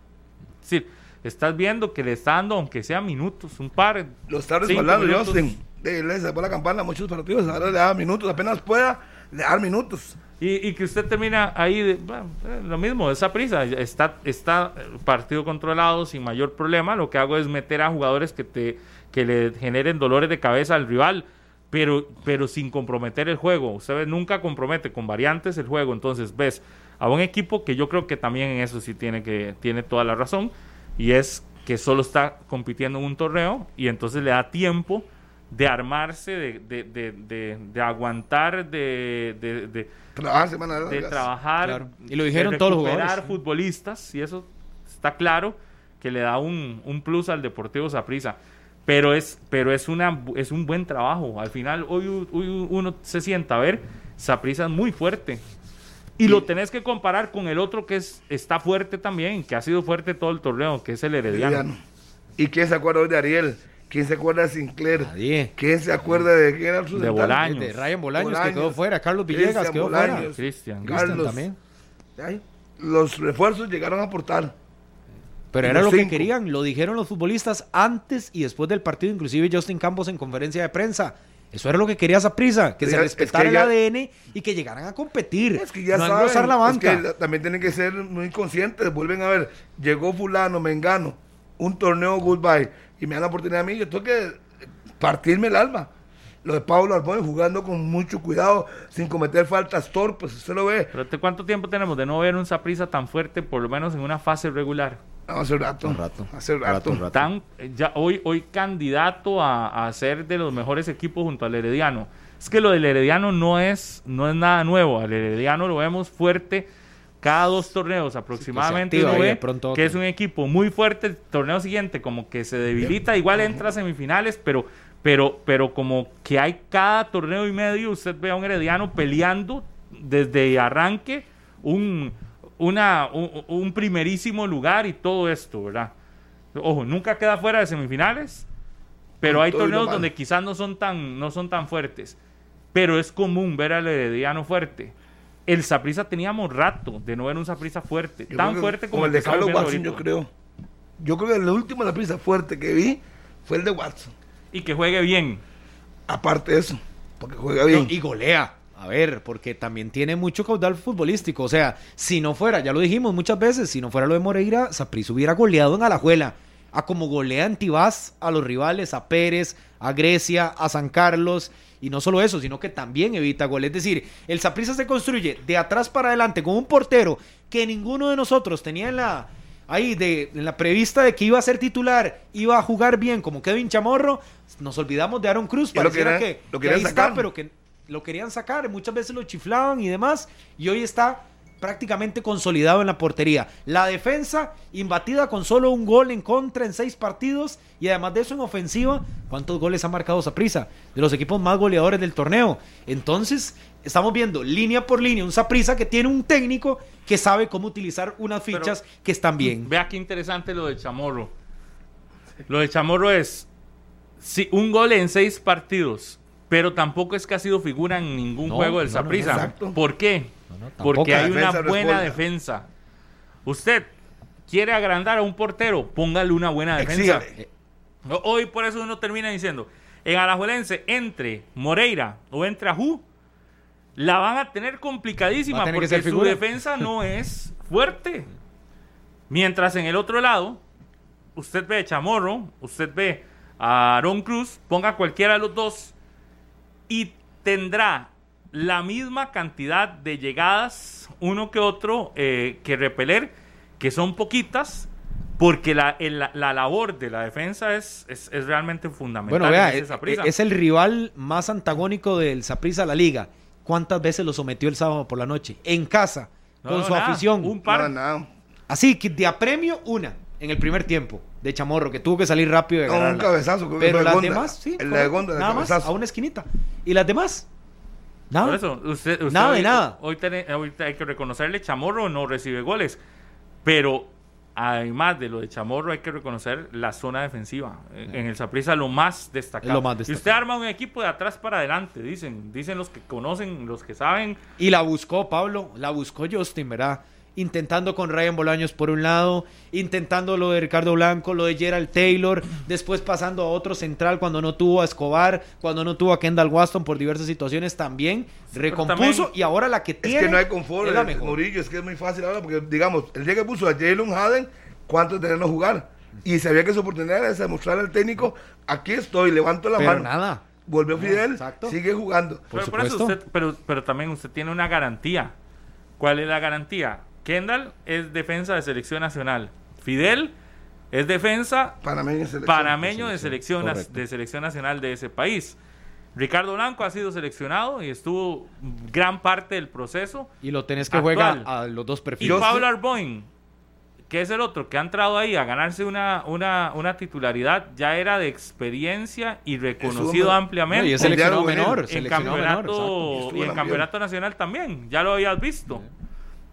Sí, estás viendo que le está dando, aunque sea minutos, un par. Lo está respaldando. Justin. Le sacó la campana a muchos partidos, ahora le da minutos, apenas pueda, le da minutos. Y, y que usted termina ahí, de, bueno, eh, lo mismo, esa prisa. Está, está el partido controlado sin mayor problema. Lo que hago es meter a jugadores que, te, que le generen dolores de cabeza al rival, pero, pero sin comprometer el juego. Usted ve, nunca compromete con variantes el juego. Entonces ves a un equipo que yo creo que también en eso sí tiene, que, tiene toda la razón. Y es que solo está compitiendo en un torneo y entonces le da tiempo de armarse, de, de, de, de- de aguantar, de, de- de- Trabajar semana de trabajar. Claro. Y lo dijeron de todos los recuperar jugadores. futbolistas, y eso está claro que le da un, un plus al Deportivo Saprissa. Pero es, pero es una es un buen trabajo. Al final, hoy, hoy uno se sienta a ver, Saprissa es muy fuerte. Y lo tenés que comparar con el otro que es, está fuerte también, que ha sido fuerte todo el torneo, que es el Herediano. Herediano. ¿Y quién se acuerda hoy de Ariel? ¿Quién se acuerda de Sinclair? Nadie. ¿Quién se acuerda de quién era su De? Bolaños. De Ryan Bolaños, que Bolaños. quedó fuera. Carlos Villegas Cristian quedó Bolaños. fuera. Cristian. Carlos. Cristian también. Ay, Los refuerzos llegaron a aportar. Pero era lo que querían, lo dijeron los futbolistas antes y después del partido, inclusive Justin Campos en conferencia de prensa. Eso era lo que quería Saprisa, que Es se que respetara ya- el ADN y que llegaran a competir. Es que ya no saben, la es banca. que también tienen que ser muy conscientes. Vuelven a ver, llegó fulano, mengano, un torneo goodbye y me dan la oportunidad a mí. Yo tengo que partirme el alma. Lo de Pablo Arbón jugando con mucho cuidado, sin cometer faltas torpes. Usted lo ve. Pero ¿te- ¿cuánto tiempo tenemos de no ver un Saprissa tan fuerte, por lo menos en una fase regular? No, hace rato. Un rato. Hace rato. Un rato. tan ya hoy hoy candidato a, a ser de los mejores equipos junto al Herediano. Es que lo del Herediano no es no es nada nuevo. Al Herediano lo vemos fuerte cada dos torneos aproximadamente. y ve pronto que es un equipo muy fuerte. El torneo siguiente como que se debilita, igual entra a semifinales, pero pero pero como que hay cada torneo y medio usted ve a un Herediano peleando desde arranque un una, un, un primerísimo lugar y todo esto, ¿verdad? Ojo, nunca queda fuera de semifinales, pero Con hay torneos donde quizás no son tan, no son tan fuertes. Pero es común ver al Herediano fuerte. El Saprissa teníamos rato de no ver un Saprissa fuerte, Yo tan fuerte como el de Carlos Watson, yo creo. Yo creo que el último la prisa fuerte que vi fue el de Watson. Y que juegue bien. Aparte de eso, porque juega No, bien. y golea. A ver, porque también tiene mucho caudal futbolístico. O sea, si no fuera, ya lo dijimos muchas veces, si no fuera lo de Moreira, Saprissa hubiera goleado en Alajuela. A como golea Antibás a los rivales, a Pérez, a Grecia, a San Carlos. Y no solo eso, sino que también evita goles. Es decir, el Saprissa se construye de atrás para adelante con un portero que ninguno de nosotros tenía en la, ahí de, en la prevista de que iba a ser titular, iba a jugar bien como Kevin Chamorro. Nos olvidamos de Aaron Cruz. Ya lo Pareciera querían- que, lo que ahí está, sacar. pero que lo querían sacar, muchas veces lo chiflaban y demás, y hoy está prácticamente consolidado en la portería. La defensa imbatida con solo un gol en contra en seis partidos y además de eso en ofensiva, ¿cuántos goles ha marcado Saprisa? De los equipos más goleadores del torneo. Entonces, estamos viendo línea por línea un Saprisa que tiene un técnico que sabe cómo utilizar unas Pero- fichas que están bien. Vea qué interesante lo de Chamorro. Lo de Chamorro es sí, un gol en seis partidos, pero tampoco es que ha sido figura en ningún No, juego del no, no, Saprissa. exacto. ¿Por qué? No, no, tampoco. Porque hay una buena responde. defensa. Usted quiere agrandar a un portero, póngale una buena defensa. Exígale. Hoy por eso uno termina diciendo, en Alajuelense, entre Moreira o entre Ajú, la van a tener complicadísima a tener que porque su defensa no es fuerte. Mientras en el otro lado, usted ve a Chamorro, usted ve a Aaron Cruz, ponga cualquiera de los dos y tendrá la misma cantidad de llegadas, uno que otro, eh, que repeler, que son poquitas, porque la, el, la, labor de la defensa es, es, es realmente fundamental. Bueno, vea, eh, es, el rival más antagónico del Saprissa a la liga. ¿Cuántas veces lo sometió el sábado por la noche? En casa, con su afición. Un par. Así que de apremio, una en el primer tiempo de Chamorro, que tuvo que salir rápido de no, un cabezazo. Pero las Gonda, demás, sí. El la de Gonda, nada más, a una esquinita. Y las demás, nada. Por eso, usted, usted nada hoy, de nada. Hoy, hoy, hay que reconocerle, Chamorro no recibe goles, pero además de lo de Chamorro hay que reconocer la zona defensiva. Sí. En el Saprissa lo más destacado. Lo más destacado. Y usted arma un equipo de atrás para adelante, dicen, dicen los que conocen, los que saben. Y la buscó Pablo, la buscó Justin, ¿verdad? intentando con Ryan Bolaños por un lado, intentando lo de Ricardo Blanco, lo de Gerald Taylor, después pasando a otro central cuando no tuvo a Escobar, cuando no tuvo a Kendall Waston por diversas situaciones también, recompuso y ahora la que tiene. Es que no hay confort, es la mejor. Murillo, es que es muy fácil ahora porque, digamos, el día que puso a Jalen Haden, ¿cuánto tenerlo jugar? Y sabía que su oportunidad era demostrar al técnico, aquí estoy, levanto la Pero mano. nada. Volvió Fidel, sigue jugando. Pero, por eso usted, pero, pero también usted tiene una garantía. ¿Cuál es la garantía? Kendall es defensa de selección nacional. Fidel es defensa panameño, de, selección, de selección, nacional de ese país. Ricardo Blanco ha sido seleccionado y estuvo gran parte del proceso. Y lo tenés que actual. jugar a los dos perfiles. Y Pablo Arboin, que es el otro que ha entrado ahí a ganarse una, una, una titularidad, ya era de experiencia y reconocido ampliamente. Y es seleccionado menor. En, seleccionado campeonato, y en campeonato nacional también, ya lo habías visto.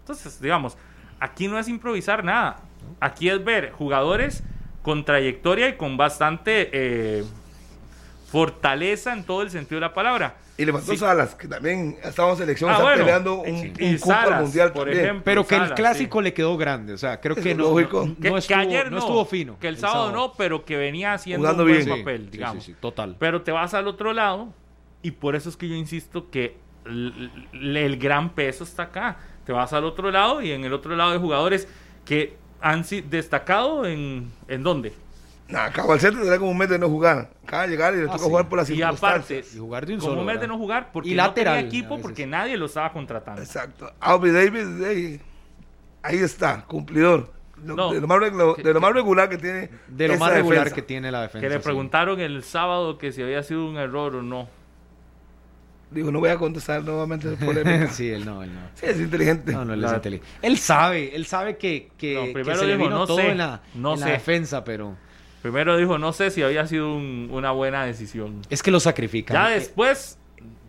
Entonces, digamos, aquí no es improvisar nada. Aquí es ver jugadores con trayectoria y con bastante eh, fortaleza en todo el sentido de la palabra. Y le faltó. Salas, que también estaba en selección, ah, está peleando un, y un mundial por también. Ejemplo, pero que el clásico le quedó grande, o sea, creo que no, no, no, estuvo, ayer no, estuvo, fino. Que el, sábado, no, pero que venía haciendo Jugando un buen papel, sí, digamos. total. Pero te vas al otro lado, y por eso es que yo insisto que el gran peso está acá te vas al otro lado y en el otro lado de jugadores que han destacado en, en dónde? Nah, al centro tendrá como un mes de no jugar. Acaba de llegar y le ah, toca jugar por las y. Aparte, y jugar de un como un mes de no jugar porque lateral, no tenía equipo porque nadie lo estaba contratando. Exacto. Aubrey Davis, ahí, está, cumplidor. De, lo más, lo, de, lo más, regular que tiene. De lo más regular que tiene la defensa. Que le preguntaron el sábado que si había sido un error o no. Digo, no voy a contestar nuevamente polémica. sí, él no, él no. Sí, es inteligente. No, no, él claro. es inteligente. Él sabe, él sabe que, que, no, primero dijo, le vino no todo sé, la, no sé. defensa, pero... Primero dijo, no sé si había sido un, una buena decisión. Es que lo sacrifica. Ya después,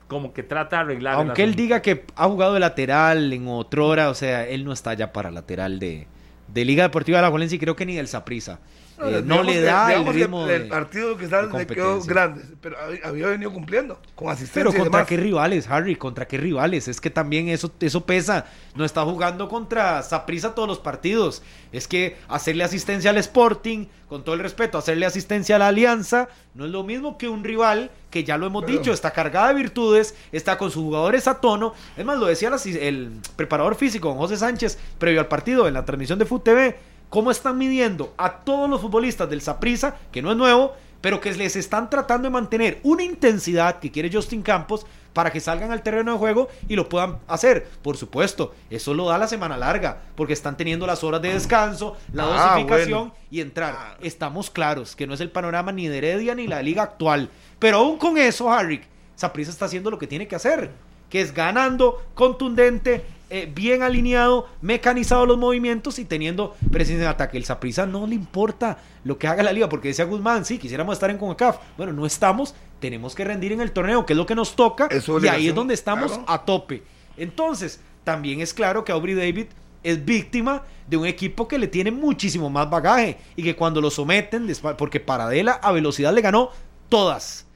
como que trata de arreglar. Aunque él diga que ha jugado de lateral en otrora, o sea, él no está ya para lateral de, de Liga Deportiva de la Valencia y creo que ni del Saprisa. Eh, no, le da que, el ritmo que, de, partido que está le quedó grande, pero había venido cumpliendo con asistencia. Pero contra qué rivales, Harry, contra qué rivales, es que también eso, eso pesa. No está jugando contra Saprisa todos los partidos. Es que hacerle asistencia al Sporting, con todo el respeto, hacerle asistencia a la Alianza, no es lo mismo que un rival que ya lo hemos dicho, está cargada de virtudes, está con sus jugadores a tono. Es más, lo decía el, preparador físico, José Sánchez, previo al partido en la transmisión de FUTV cómo están midiendo a todos los futbolistas del Saprisa, que no es nuevo, pero que les están tratando de mantener una intensidad que quiere Justin Campos para que salgan al terreno de juego y lo puedan hacer. Por supuesto, eso lo da la semana larga, porque están teniendo las horas de descanso, la ah, dosificación y entrar. Estamos claros que no es el panorama ni de Heredia ni la liga actual. Pero aún con eso, Harry, Saprissa está haciendo lo que tiene que hacer, que es ganando, contundente, eh, bien alineado, mecanizado los movimientos y teniendo presencia en ataque. El Saprisa no le importa lo que haga la liga, porque decía Guzmán, sí, quisiéramos estar en CONCACAF. Bueno, no estamos, tenemos que rendir en el torneo, que es lo que nos toca, y ahí es donde estamos a tope. Entonces, también es claro que Aubrey David es víctima de un equipo que le tiene muchísimo más bagaje y que cuando lo someten, porque Paradela a velocidad le ganó todas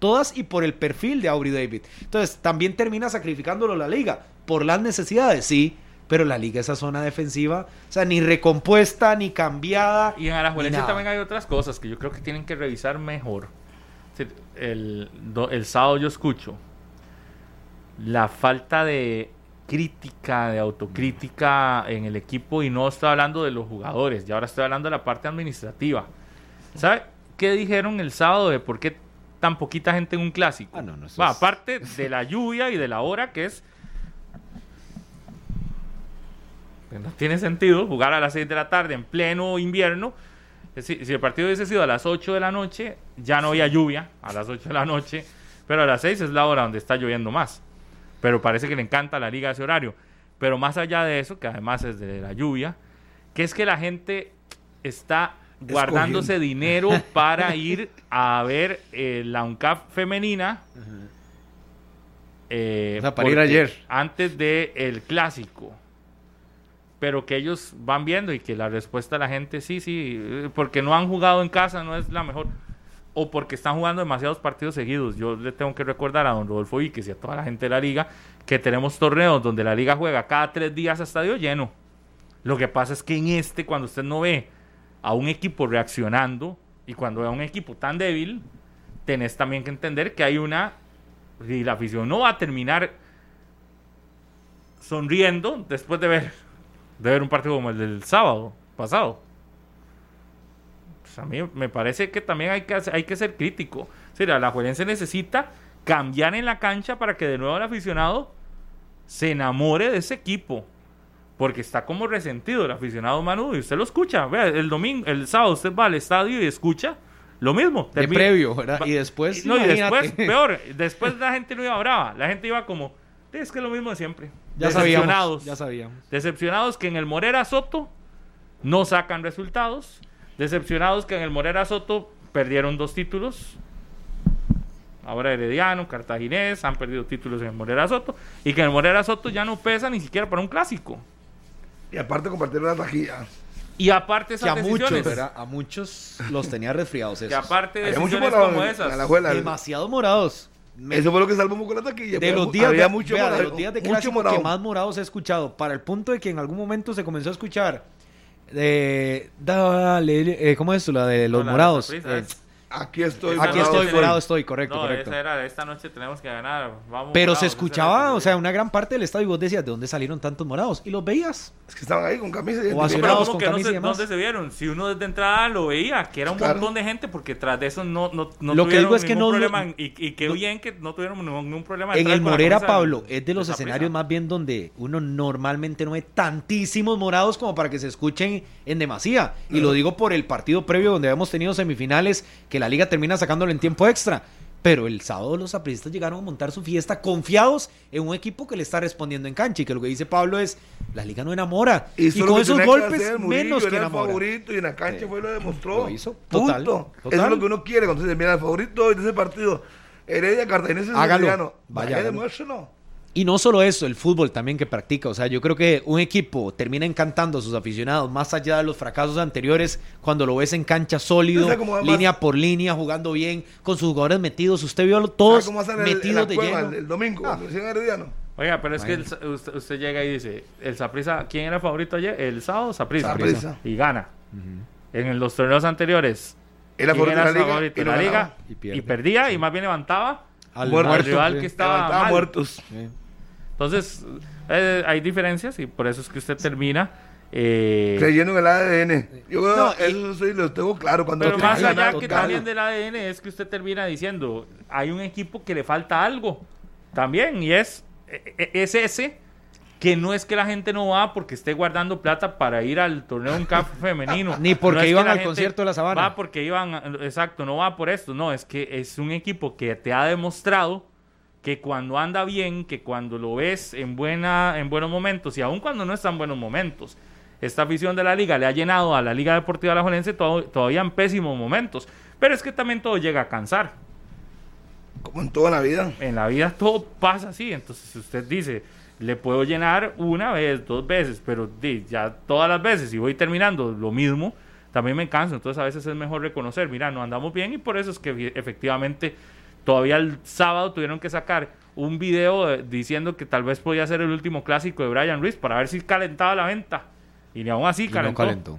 todas y por el perfil de Aubrey David. Entonces, también termina sacrificándolo la liga por las necesidades, sí, pero la liga esa zona defensiva, o sea, ni recompuesta, ni cambiada. Y en Alajuelense también hay otras cosas que yo creo que tienen que revisar mejor. El, el sábado yo escucho la falta de crítica, de autocrítica en el equipo y no estoy hablando de los jugadores, ya ahora estoy hablando de la parte administrativa. ¿Sabe qué dijeron el sábado de por qué tan poquita gente en un clásico? Ah, aparte de la lluvia y de la hora que es tiene sentido jugar a las 6 de la tarde en pleno invierno. Si, si el partido hubiese sido a las 8 de la noche, ya no había lluvia a las 8 de la noche, pero a las 6 es la hora donde está lloviendo más. Pero parece que le encanta a la liga ese horario. Pero más allá de eso, que además es de la lluvia, que es que la gente está guardándose dinero para ir a ver eh, la UNCAP femenina. eh, O sea, para ir ayer. Antes del el clásico. Pero que ellos van viendo y que la respuesta de la gente, sí, sí, eh, porque no han jugado en casa, no es la mejor. O porque están jugando demasiados partidos seguidos. Yo le tengo que recordar a don Rodolfo y a toda la gente de la liga que tenemos torneos donde la liga juega cada tres días a estadio lleno. Lo que pasa es que en este, cuando usted no ve a un equipo reaccionando y cuando ve a un equipo tan débil, tenés también que entender que hay una. Y la afición no va a terminar sonriendo después de ver, de ver un partido como el del sábado pasado. Pues a mí me parece que también hay que, hay que ser crítico. O sea, la Juelense necesita cambiar en la cancha para que de nuevo el aficionado se enamore de ese equipo. Porque está como resentido el aficionado Manu y usted lo escucha. Vea, el domingo, el sábado usted va al estadio y escucha lo mismo. De previo, ¿verdad? Y después, No, y después, peor. Después la gente no iba brava. La gente iba como, es que es lo mismo de siempre. Ya Decepcionados. sabíamos. Ya sabíamos. Decepcionados que en el Morera Soto no sacan resultados. Decepcionados que en el Morera Soto perdieron dos títulos. Ahora Herediano, Cartaginés han perdido títulos en el Morera Soto. Y que en el Morera Soto ya no pesa ni siquiera para un clásico. Y aparte compartir una taquilla. Y aparte Que a muchos. A muchos los tenía resfriados que esos. aparte de decisiones morado como esas. la. Demasiado morados. Eso fue lo que salvó con la taquilla. de los días había de, mucho vea, de morado, los días de mucho morado. que más morados he escuchado, para el punto de que en algún momento se comenzó a escuchar eh, dale, eh, ¿cómo es esto? La de los No, la de morados. Eh, Aquí estoy. Aquí no, estoy, morado estoy, correcto, No, correcto. esa era esta noche tenemos que ganar. Vamos Pero morados, se escuchaba, o sea, una gran parte del estadio y vos decías, ¿de dónde salieron tantos morados? Y los veías. Es que estaban ahí con camisa. y- O como con que no camisa sé y demás. dónde se vieron. Si uno desde entrada lo veía, que era un Claro. montón de gente, porque tras de eso no, no, no Lo que tuvieron digo es que ningún no- problema. no- y, y qué no- bien que no tuvieron ningún, problema. En el Morera, Pablo, es de los escenarios más bien donde uno normalmente no ve tantísimos morados como para que se escuchen en demasía. Y lo digo por el partido previo donde habíamos tenido semifinales, que la liga termina sacándolo en tiempo extra. Pero el sábado los apristas llegaron a montar su fiesta confiados en un equipo que le está respondiendo en cancha. Y que lo que dice Pablo es, la liga no enamora. Y, Hizo con que esos que golpes, hacer, Murillo menos que el enamora. favorito y en la cancha Sí. fue lo demostró. Lo hizo, total, Punto. total. Eso es lo que uno quiere cuando se mira el favorito de ese partido. Heredia, Cartaginés, vaya, Vaya, demuéstralo. Y no solo eso, el fútbol también que practica. O sea, yo creo que un equipo termina encantando a sus aficionados más allá de los fracasos anteriores cuando lo ves en cancha sólido, línea por línea, jugando bien, con sus jugadores metidos. Usted vio a todos ¿Sabe cómo va a ser el- en metidos de cueva lleno. el, el domingo? Ah. Oiga, pero es que el usted, usted llega y dice, el Saprissa, ¿quién era favorito ayer? El sábado, Saprissa. Saprissa. Y gana. En los torneos anteriores, Era ¿quién favorito era en la liga favorito y la liga? Perdía y más bien levantaba. Al rival que estaba muertos. Sí. Entonces, eh, hay diferencias y por eso es que usted termina. eh, Creyendo en el ADN. Yo No, y- eso sí lo tengo claro. Cuando pero más allá que también del ADN es que usted termina diciendo, hay un equipo que le falta algo también y es, e- e- es ese que no es que la gente no va porque esté guardando plata para ir al torneo en CAF femenino. Ni porque No iban al concierto de la Sabana. Va porque iban, exacto, no va por esto, no, es que es un equipo que te ha demostrado que cuando anda bien, que cuando lo ves en, buena, en buenos momentos y aun cuando no está en buenos momentos, esta afición de la liga le ha llenado a la Liga Deportiva Alajuelense todo- todavía en pésimos momentos. Pero es que también todo llega a cansar. Como en toda la vida. En la vida todo pasa así. Entonces, si usted dice, le puedo llenar una vez, dos veces, pero ya todas las veces y voy terminando lo mismo, también me canso. Entonces, a veces es mejor reconocer, mira, no andamos bien y por eso es que efe- efectivamente todavía el sábado tuvieron que sacar un video diciendo que tal vez podía ser el último clásico de Brian Ruiz para ver si calentaba la venta. Y ni aún así Y no calentó.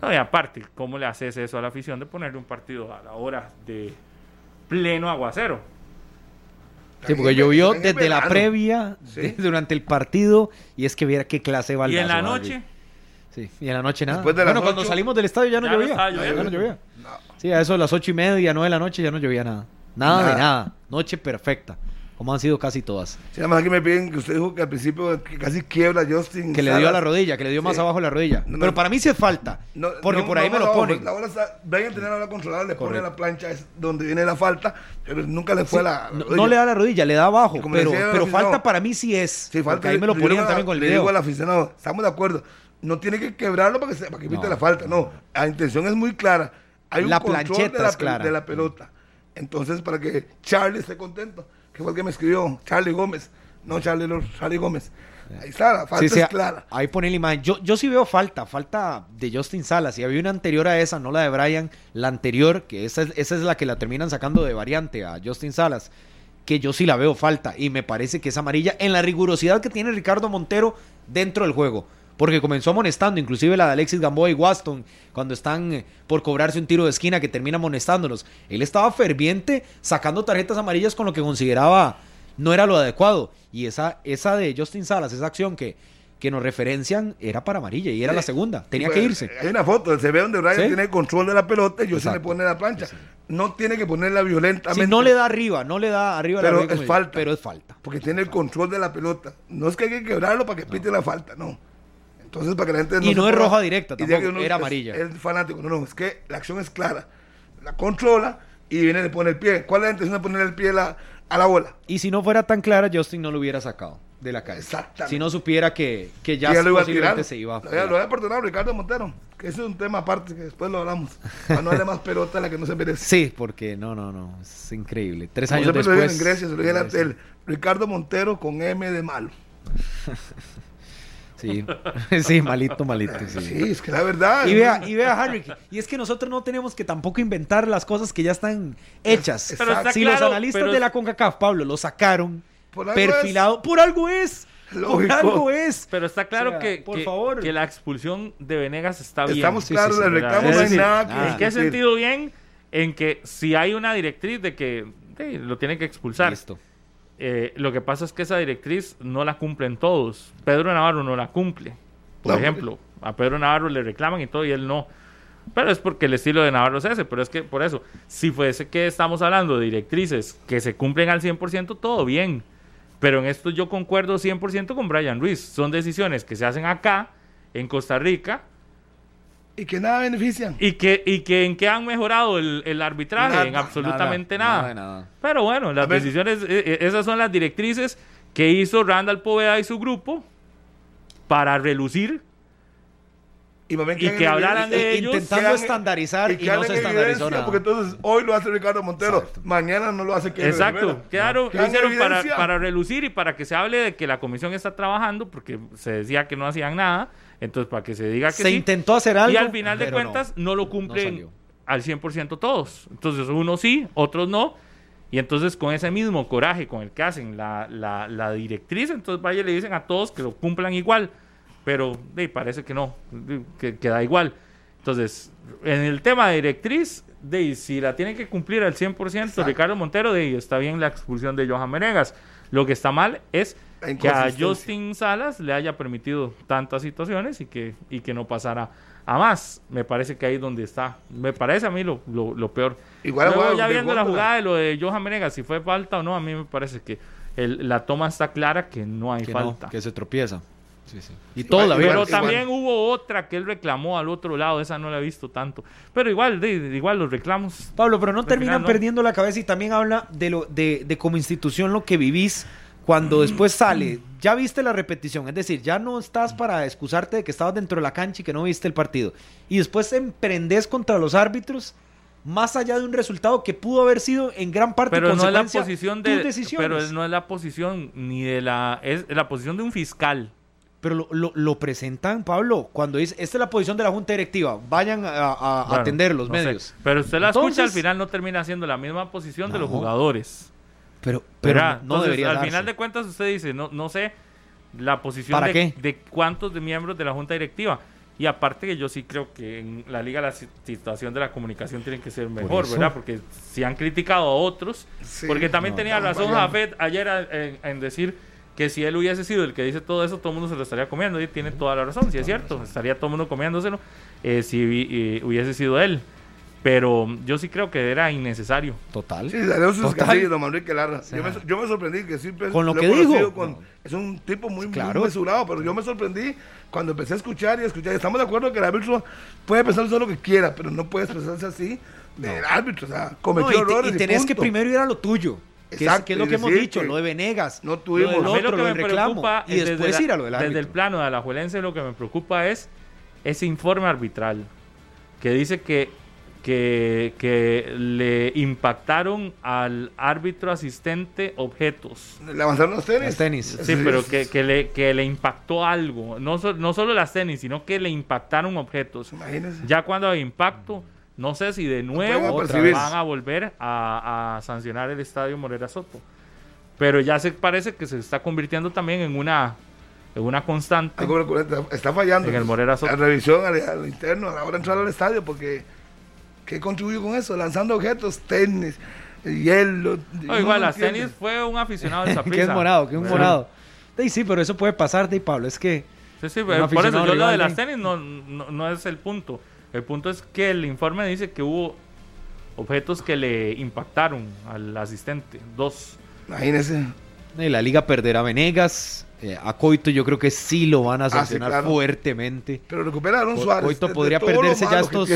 No, y aparte, ¿cómo le haces eso a la afición de ponerle un partido a la hora de pleno aguacero? Sí, porque llovió desde la previa, Sí. de- durante el partido, y es que viera qué clase de Y baldazo, en la noche, Sí, y en la noche nada. Después de bueno, cuando ocho, salimos del estadio ya no ya llovía. ya no llovía. No. Sí, a eso de las ocho y media, nueve de la noche ya no llovía nada. Nada, de Nada. Noche perfecta. como han sido casi todas. Sí, además aquí me piden que usted dijo que al principio que casi quiebra Justin. Que le dio a la rodilla, que le dio más Sí. abajo la rodilla. No, no, Pero para mí sí es falta. No, porque por ahí me lo ponen. La bola está, Brian tenía la bola controlada, le pone Correcto. la plancha, es donde viene la falta, pero nunca le fue Sí, la. no, rodilla. no le da la rodilla, le da abajo. Como Pero, decía falta para mí sí es. Sí, falta. porque ahí me lo ponían también con el le digo video. al aficionado, estamos de acuerdo. No tiene que quebrarlo para que, se, para que evite la falta. No, la intención es muy clara. Hay un La control plancheta de la, es clara. de la pelota. Entonces, para que Charlie esté contento, que fue el que me escribió, Charlie Gómez. No, Charlie, Charlie Gómez. Ahí está, la falta Sí, sí, es clara. Ahí pone la imagen. Yo, yo sí veo falta, falta de Justin Salas. Y había una anterior a esa, no la de Brian, la anterior, que esa es, esa es la que la terminan sacando de variante a Justin Salas, que yo sí la veo falta. Y me parece que es amarilla en la rigurosidad que tiene Ricardo Montero dentro del juego. Porque comenzó amonestando, inclusive la de Alexis Gamboa y Waston, cuando están eh, por cobrarse un tiro de esquina que termina amonestándolos. Él estaba ferviente sacando tarjetas amarillas con lo que consideraba no era lo adecuado. Y esa, esa de Justin Salas, esa acción que, que nos referencian, era para amarilla y era la segunda. Tenía que Bueno, irse. Hay una foto, se ve donde Brian Sí. tiene el control de la pelota y yo se le pone la plancha. No tiene que ponerla violentamente. Si no le da arriba, no le da arriba la Pero rodilla, es falta. Pero es falta. Porque tiene el control de la pelota. No es que hay que quebrarlo para que pite la falta, no. Entonces, para que la gente Y no es ponga- roja directa tampoco, uno era es- amarilla. Es, fanático. No, no, es que la acción es clara. La controla y viene y le pone el pie. ¿Cuál es la intención de poner el pie a la, a la bola? Y si no fuera tan clara, Justin no lo hubiera sacado de la calle. Exactamente. Si no supiera que, que ya, Y lo iba a tirar. se iba. Había, lo había perdonado Ricardo Montero. Que ese es un tema aparte que después lo hablamos. Para no darle más pelota a la que no se merece. Sí, porque no, no, no. Es increíble. Tres Como años después. en Grecia, se lo dije en la tele. Ricardo Montero con M de malo. Sí, sí, malito, malito. Sí. Sí, es que la verdad. Y vea, y vea, Harry, y es que nosotros no tenemos que tampoco inventar las cosas que ya están hechas. Pero está si claro, los analistas pero- de la CONCACAF, Pablo, lo sacaron Por perfilado, por algo es. Por Lógico. algo es. Pero está claro O sea, que, por que- favor. que la expulsión de Venegas está bien. Estamos Sí, claros, sí, sí, le reclamo, no hay nada que nada. ¿En qué sentido bien? En que si hay una directriz de que lo tiene que expulsar. Listo. Eh, lo que pasa es que esa directriz no la cumplen todos. Pedro Navarro no la cumple. Por No, ejemplo, a Pedro Navarro le reclaman y todo y él no. Pero es porque el estilo de Navarro es ese. Pero es que por eso, si fuese que estamos hablando de directrices que se cumplen al 100%, todo bien. Pero en esto yo concuerdo 100% con Brian Ruiz. Son decisiones que se hacen acá, en Costa Rica, Y que nada benefician. y que, y que en qué han mejorado el, el arbitraje, Nada, en absolutamente nada. Nada de nada. Pero bueno, las decisiones, eh, eh, esas son las directrices que hizo Randall Poveda y su grupo para relucir Y, que hablaran de ellos, Intentando estandarizar y, que no se estandarizó nada. Porque entonces hoy lo hace Ricardo Montero, Exacto. mañana no lo hace Kevin Exacto, quedaron, hagan hicieron para, para relucir y para que se hable de que la comisión está trabajando, porque se decía que no hacían nada, entonces para que se diga que se sí. intentó hacer algo. y al final de no. cuentas no, lo cumplen salió. al 100% todos. Entonces unos sí, otros no. Y entonces con ese mismo coraje con el que hacen la, la, la directriz, entonces vaya le dicen a todos que lo cumplan igual. Pero de, parece que no, que, que da igual. Entonces, en el tema de directriz, de, si la tiene que cumplir al 100% Ricardo Montero, de, está bien la expulsión de Johan Menegas. Lo que está mal es que a. Justin Salas le haya permitido tantas situaciones y que, y que no pasara a más. Me parece que ahí es donde está. Me parece a mí lo, lo, lo peor. Igual Luego, ya viendo la jugada de lo de Johan Menegas, si fue falta o no, a mí me parece que el- la toma está clara que no hay que no, falta. que se tropieza. Sí, sí. Y todo la Igual- vida. Pero igual- también hubo otra que él reclamó al otro lado, esa no la he visto tanto. Pero igual, de- de- igual los reclamos. Pablo, pero no terminan final, ¿no? perdiendo la cabeza y también habla de lo de, de como institución lo que vivís cuando después sale. Ya viste la repetición, es decir, ya no estás para excusarte de que estabas dentro de la cancha y que no viste el partido. Y después emprendes contra los árbitros más allá de un resultado que pudo haber sido en gran parte Pero no es la posición tus de. decisiones. Pero no es la posición ni de la. Es la posición de un fiscal. Pero lo, lo- lo presentan, Pablo, cuando dice, esta es la posición de la Junta Directiva, vayan a, a- a Bueno, atender los no sé. medios. Pero usted la escucha, al final no termina siendo la misma posición de los jugadores. Pero, pero no, no Entonces, debería Al darse. final de cuentas, usted dice, no, no sé la posición ¿Para de, qué? de cuántos de miembros de la Junta Directiva. Y aparte que yo sí creo que en la liga la si- situación de la comunicación tiene que ser mejor. ¿verdad? Porque si han criticado a otros, Sí, porque también no, tenía razón. Jafet ayer en, en decir que si él hubiese sido el que dice todo eso, todo el mundo se lo estaría comiendo. Y tiene toda la razón, si es cierto, estaría todo el mundo comiéndoselo eh, si eh, hubiese sido él. Pero yo sí creo que era innecesario. Total. Sí, salió sus Total. casillas, don Manrique Lara. sea, yo, me, yo me sorprendí que siempre con lo que digo. con- No. es un tipo muy, muy Claro. mesurado, pero yo me sorprendí cuando empecé a escuchar y a escuchar. Estamos de acuerdo que el árbitro puede pensar todo lo que quiera, pero no puede expresarse así del árbitro. O sea, No, cometió te- errores. y tenés que punto. primero ir a lo tuyo. Que es, Exacto, que es lo que hemos dicho, que lo de Venegas. no tuvimos- Lo del A mí otro, lo que me reclamo. preocupa Y después desde, ir a lo del desde el plano de la Juelense lo que me preocupa es ese informe arbitral que dice que, que, que le impactaron al árbitro asistente objetos. Le avanzaron los tenis. Sí, pero que, que le, que le impactó algo. No, so- no solo las tenis, sino que le impactaron objetos. Imagínense. Ya cuando hay impacto, no sé si de nuevo van a volver a, a sancionar el estadio Morera Soto. Pero ya se parece que se está convirtiendo también en una, en una constante. Algo recurrente. Está fallando. En el Morera Soto. La revisión al, al interno a la hora de entrar al estadio, porque ¿qué contribuyó con eso? Lanzando objetos, tenis, hielo. No, igual, las entiende. tenis fue un aficionado de que es morado, que es un morado. Sí, sí, pero eso puede pasar, de Pablo. Es que Sí, sí, pero por eso yo lo de las tenis no, no, no es el punto. El punto es que el informe dice que hubo objetos que le impactaron al asistente. Dos. Imagínense. eh, la liga perderá a Venegas. Eh, a Coito yo creo que sí lo van a Ah, sí, sancionar claro. fuertemente. Pero recupera a Aaron Co- Suárez. Coito de- de podría perderse ya estos,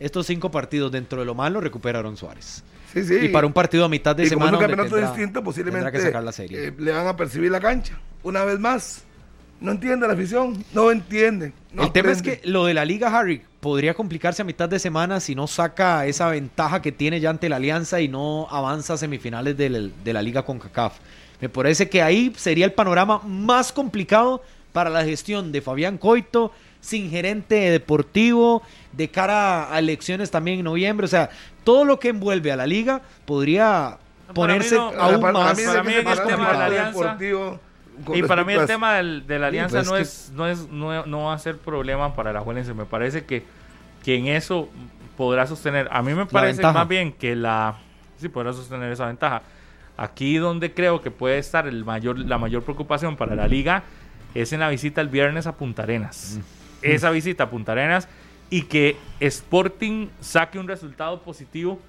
estos cinco partidos. Dentro de lo malo, recuperaron Suárez. Sí, sí. Y para un partido a mitad de y como es semana. un campeonato tendrá- distinto, posiblemente que sacar la serie. eh, le van a percibir la cancha. Una vez más. No entiende la afición. No entiende. no el tema es que lo de la Liga Harry podría complicarse a mitad de semana si no saca esa ventaja que tiene ya ante la Alianza y no avanza a semifinales del- de la Liga con CACAF. Me parece que ahí sería el panorama más complicado para la gestión de Fabián Coito, sin gerente deportivo, de cara a elecciones también en noviembre. O sea, todo lo que envuelve a la liga podría Para ponerse no- aún para, más, mí, para mí el tema de la alianza- Y para mí a el tema del- de la alianza pues no, que- es, no, es, no, no va a ser problema para la Juelense. Me parece que, que en eso podrá sostener. A mí me parece más bien que la... Sí, podrá sostener esa ventaja. Aquí donde creo que puede estar el mayor, la mayor preocupación para la liga es en la visita el viernes a Punta Arenas. Mm. Esa visita a Punta Arenas y que Sporting saque un resultado positivo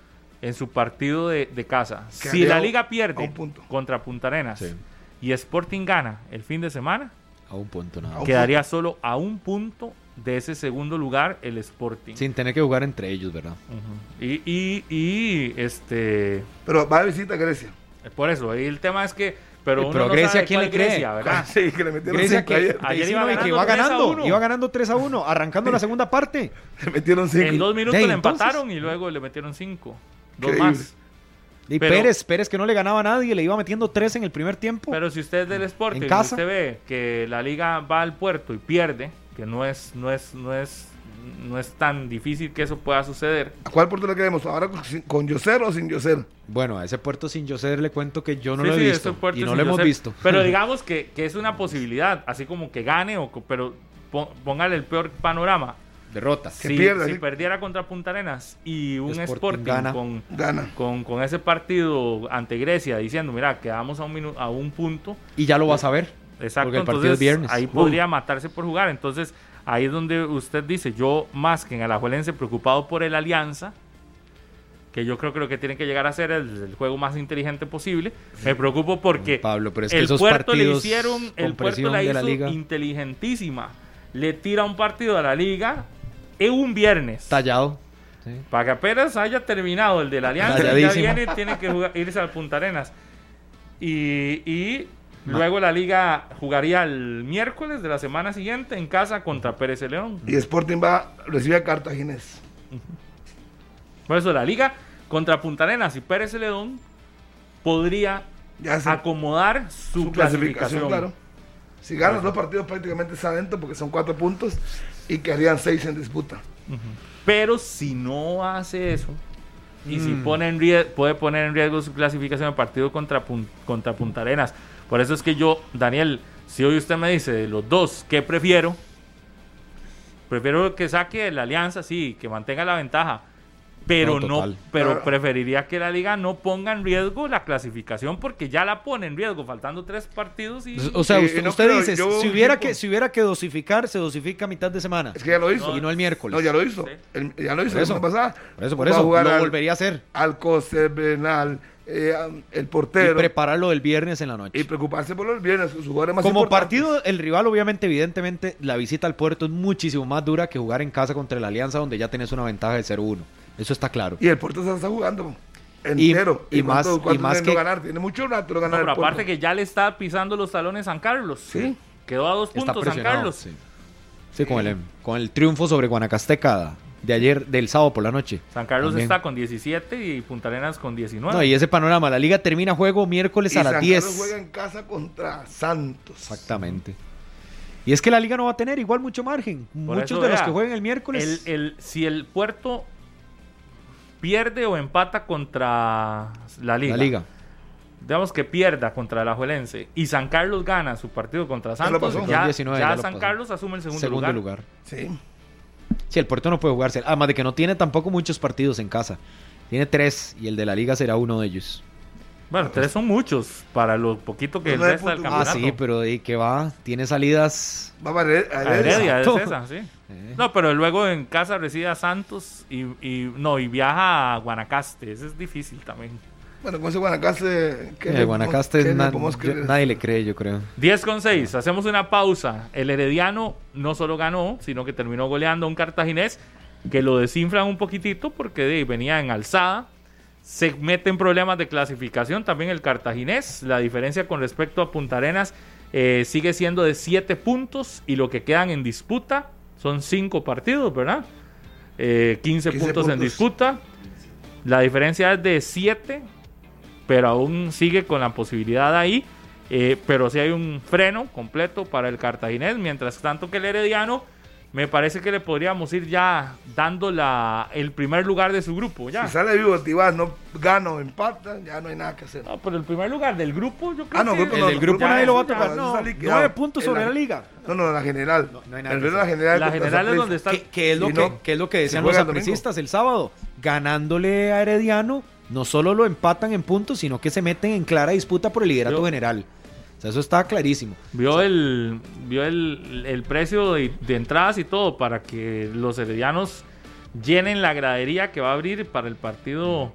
en su partido de, de casa. Si la liga un pierde punto. contra Punta Arenas Sí. y Sporting gana el fin de semana, a un punto nada. A un quedaría solo a un punto de ese segundo lugar el Sporting. Sin tener que jugar entre ellos, ¿verdad? Y, y, y, este Pero va de visita a Grecia. Por eso, ahí el tema es que pero, Eh, uno pero no Grecia, sabe ¿quién cuál le cree? Grecia, ¿verdad? Sí, que le metieron Grecia cinco que, ayer. Ayer iba no, y que ganando iba 3 a ganando, 1. iba ganando 3 a 1, arrancando la segunda parte. Le metieron cinco. En dos minutos Sí, le entonces- empataron y luego le metieron cinco. Dos Increíble. más. Y Pero- Pérez, Pérez que no le ganaba a nadie, le iba metiendo 3 en el primer tiempo. Pero si usted es del Sporting, En casa. usted ve que la liga va al puerto y pierde, que no es, no es, no es, no es tan difícil que eso pueda suceder. ¿A cuál puerto le queremos? ¿Ahora con, con Yoser o sin Yoser? Bueno, a ese puerto sin Yoser le cuento que yo no Sí, lo he sí, visto. Y no lo hemos visto. Pero digamos que, que es una posibilidad, así como que gane, o, pero póngale el peor panorama. Derrota. Que si pierda, si sí. perdiera contra Punta Arenas y un Sporting Sporting, gana. con, Gana. con, con ese partido ante Grecia diciendo, mira, quedamos a un, minu- a un punto, Y ya lo vas a ver. Exacto, Porque el partido entonces es viernes. ahí Uh. podría matarse por jugar. Entonces, ahí es donde usted dice, yo más que en Alajuelense preocupado por el Alianza, que yo creo que lo que tiene que llegar a hacer es el, juego más inteligente posible, me preocupo porque Pablo, pero es que el esos puerto le hicieron, el puerto la hizo la liga inteligentísima. Le tira un partido a la liga en un viernes. tallado. Sí. Para que apenas haya terminado el de la Alianza, ya viene, tiene que jugar- irse al Punta Arenas. Y, y luego la liga jugaría el miércoles de la semana siguiente en casa contra Pérez de León. Y Sporting va, recibe a Cartaginés. Por eso la liga contra Punta Arenas y Pérez de León podría acomodar su, su clasificación. claro. Si ganan los dos partidos prácticamente está adentro porque son cuatro puntos y quedarían seis en disputa. Pero si no hace eso y si Mm. pone en rie- puede poner en riesgo su clasificación de partido contra, contra Punta Arenas. Por eso es que yo, Daniel, si hoy usted me dice de los dos, ¿qué prefiero? Prefiero que saque la alianza, sí, que mantenga la ventaja. pero No, no, pero Claro. preferiría que la liga no ponga en riesgo la clasificación porque ya la pone en riesgo faltando tres partidos y O sea, usted, no usted dice, yo- si hubiera, yo- que, si hubiera que dosificar, se dosifica a mitad de semana. Es que ya lo hizo. y no el miércoles. No, ya lo hizo. Sí. El- ya lo hizo Por la eso. semana pasada. Por eso, por eso, lo al- volvería a hacer. Al Coste Bernal, eh, el Y portero. prepararlo el viernes en la noche. Y, preocuparse por los viernes, sus jugadores más Como importantes. partido, el rival, obviamente, evidentemente, la visita al puerto es muchísimo más dura que jugar en casa contra la Alianza, donde ya tenés una ventaja de 0-1. Eso está claro. Y el Porto se está jugando Y- entero. y más- cuánto- cuánto y más que- ganar? Tiene mucho rato No, ganar pero aparte que ya le está pisando los talones San Carlos. Sí. Quedó a dos puntos San. Carlos. Sí, Sí, con, el, con el triunfo sobre Guanacasteca de ayer, del sábado por la noche. San Carlos También. está con 17 y Punta Arenas con 19. No, y ese panorama, la liga termina juego miércoles Y a las San 10. Carlos juega en casa contra Santos. Exactamente. Y es que la liga no va a tener igual mucho margen. Por Muchos eso, de los que jueguen el miércoles. El, el- si el Puerto pierde o empata contra la Liga, la liga. digamos que pierda contra el Ajuelense y San Carlos gana su partido contra Santos, ya, 2019 ya San pasó. Carlos asume el segundo, Segundo lugar. lugar. Sí. Sí, el Puerto no puede jugarse. Además de que no tiene tampoco muchos partidos en casa. Tiene tres y el de la liga será uno de ellos. Bueno, tres son muchos para lo poquito que Los nueve resta del puntos. Ah, campeonato. sí, pero ¿de qué va? Tiene salidas. Va a Heredia. A Heredia es Exacto. esa, sí. Eh. No, pero luego en casa recibe a Santos y, y- no y viaja a Guanacaste. Ese es difícil también. Bueno, con ese Guanacaste. ¿qué Eh, le Guanacaste qué na- yo- nadie le cree, yo creo. 10 con 6, hacemos una pausa. El Herediano no solo ganó, sino que terminó goleando a un cartaginés que lo desinflan un poquitito porque de, venía en alzada. Se mete en problemas de clasificación también el cartaginés. La diferencia con respecto a Punta Arenas eh, sigue siendo de 7 puntos y lo que quedan en disputa son 5 partidos, ¿verdad? Eh, 15, 15 puntos, en puntos. disputa. La diferencia es de 7, pero aún sigue con la posibilidad ahí. Eh, pero sí hay un freno completo para el cartaginés. Mientras tanto que el herediano, me parece que le podríamos ir ya dando la, el primer lugar de su grupo. Ya. Si sale vivo Tibás, no gana o empata, ya no hay nada que hacer. No, pero el primer lugar del grupo, yo creo Ah, no, que... grupo El no, del grupo nadie lo va a tocar. No, nueve puntos sobre la liga. No, no, la general. No, no hay nada El que la general. La general es donde está... ¿Qué, qué es lo que, no, qué es lo que decían los el apricistas el sábado? Ganándole a Herediano, no solo lo empatan en puntos, sino que se meten en clara disputa por el liderato Yo- general. O sea, eso está clarísimo. Vio el, vio el, el precio de, de entradas y todo para que los heredianos llenen la gradería que va a abrir para el partido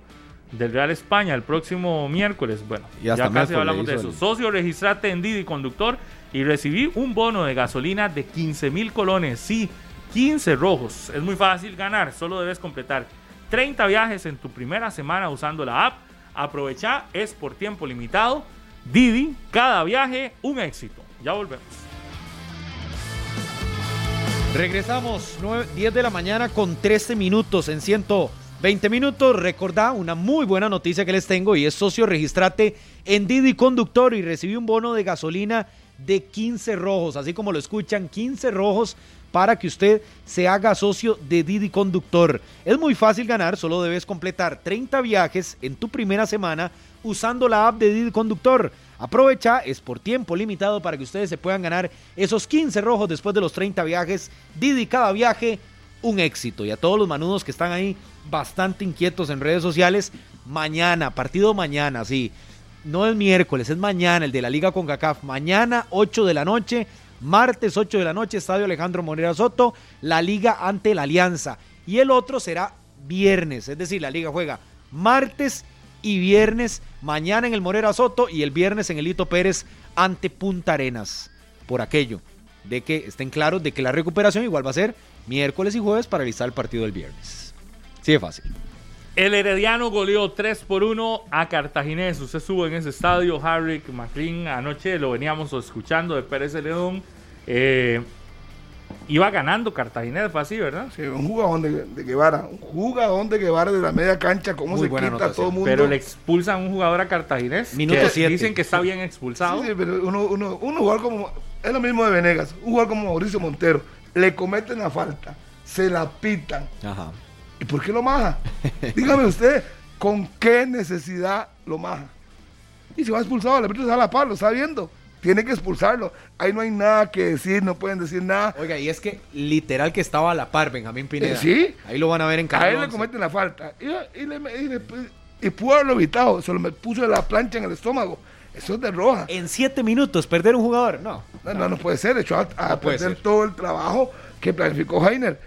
del Real España el próximo miércoles. Bueno, ya casi hablamos de eso. el- Socio, registrate en Didi Conductor y recibí un bono de gasolina de 15 mil colones. Sí, 15 rojos. Es muy fácil ganar, solo debes completar 30 viajes en tu primera semana usando la app. Aprovecha, es por tiempo limitado. Didi, cada viaje un éxito. Ya volvemos. Regresamos 9, 10 de la mañana con 13 minutos en 120 minutos. Recordá una muy buena noticia que les tengo y es socio registrate en Didi Conductor y recibí un bono de gasolina de 15 rojos, así como lo escuchan, 15 rojos para que usted se haga socio de Didi Conductor. Es muy fácil ganar, solo debes completar 30 viajes en tu primera semana usando la app de Didi Conductor. Aprovecha, es por tiempo limitado para que ustedes se puedan ganar esos 15 rojos después de los 30 viajes. Didi, cada viaje, un éxito. Y a todos los manudos que están ahí bastante inquietos en redes sociales, mañana, partido mañana, sí. No es miércoles, es mañana, el de la Liga con CACAF. Mañana, 8 de la noche, martes 8 de la noche, Estadio Alejandro Morera Soto, la Liga ante la Alianza. Y el otro será viernes, es decir, la Liga juega martes y viernes, mañana en el Morera Soto y el viernes en el Hito Pérez ante Punta Arenas. Por aquello de que estén claros de que la recuperación igual va a ser miércoles y jueves para realizar el partido del viernes. Sí, de fácil. El Herediano goleó 3 por 1 a Cartaginés. Usted estuvo en ese estadio, Harry McLean. Anoche lo veníamos escuchando de Pérez León. Eh, iba ganando Cartaginés, fue así, ¿verdad? Sí, un jugador de, de Guevara. Un jugador de Guevara de la media cancha. Cómo Muy se buena quita a todo el mundo. Pero le expulsan a un jugador a Cartaginés. Minuto que siete. Dicen que está bien expulsado. Sí, sí, pero uno, uno, uno jugador como. Es lo mismo de Venegas. Un jugador como Mauricio Montero. Le cometen la falta. Se la pitan. Ajá. ¿Y por qué lo maja? Dígame usted, ¿con qué necesidad lo maja? Y si va expulsado, el árbitro se da la paz, lo está viendo. tiene que expulsarlo. Ahí no hay nada que decir, no pueden decir nada. Oiga, y es que literal que estaba a la par Benjamín Pineda. Eh, sí. Ahí lo van a ver en A cada él le cometen la falta. Y, y le- y le- y pudo haberlo evitado. Se lo me- puso la plancha en el estómago. Eso es de roja. En siete minutos, perder un jugador. No. No, no, no puede ser. Echó a, a No perder ser. todo el trabajo que planificó Heiner.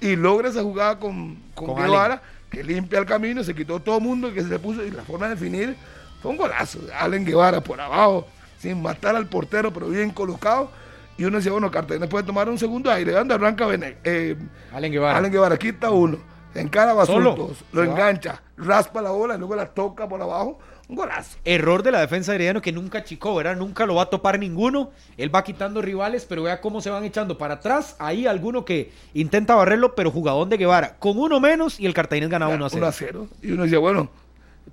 Y logra esa jugada con, con, Con Guevara, que limpia el camino, se quitó todo el mundo y que se le puso. Y la forma de definir fue un golazo. Allen Guevara por abajo, sin matar al portero, pero bien colocado. Y uno decía, bueno, Cartagena puede tomar un segundo aire. ¿Dónde arranca eh, Allen Guevara. Allen Guevara? Quita uno, encara. Basultos, lo engancha, raspa la bola y luego la toca por abajo. Un golazo. Error de la defensa de Herediano que nunca achicó, ¿verdad? Nunca lo va a topar ninguno. Él va quitando rivales, pero vea cómo se van echando para atrás. Ahí alguno que intenta barrerlo, pero jugadón de Guevara. Con uno menos y el Cartaginés ganaba 1 a 0. 1 a 0. Y uno decía, bueno,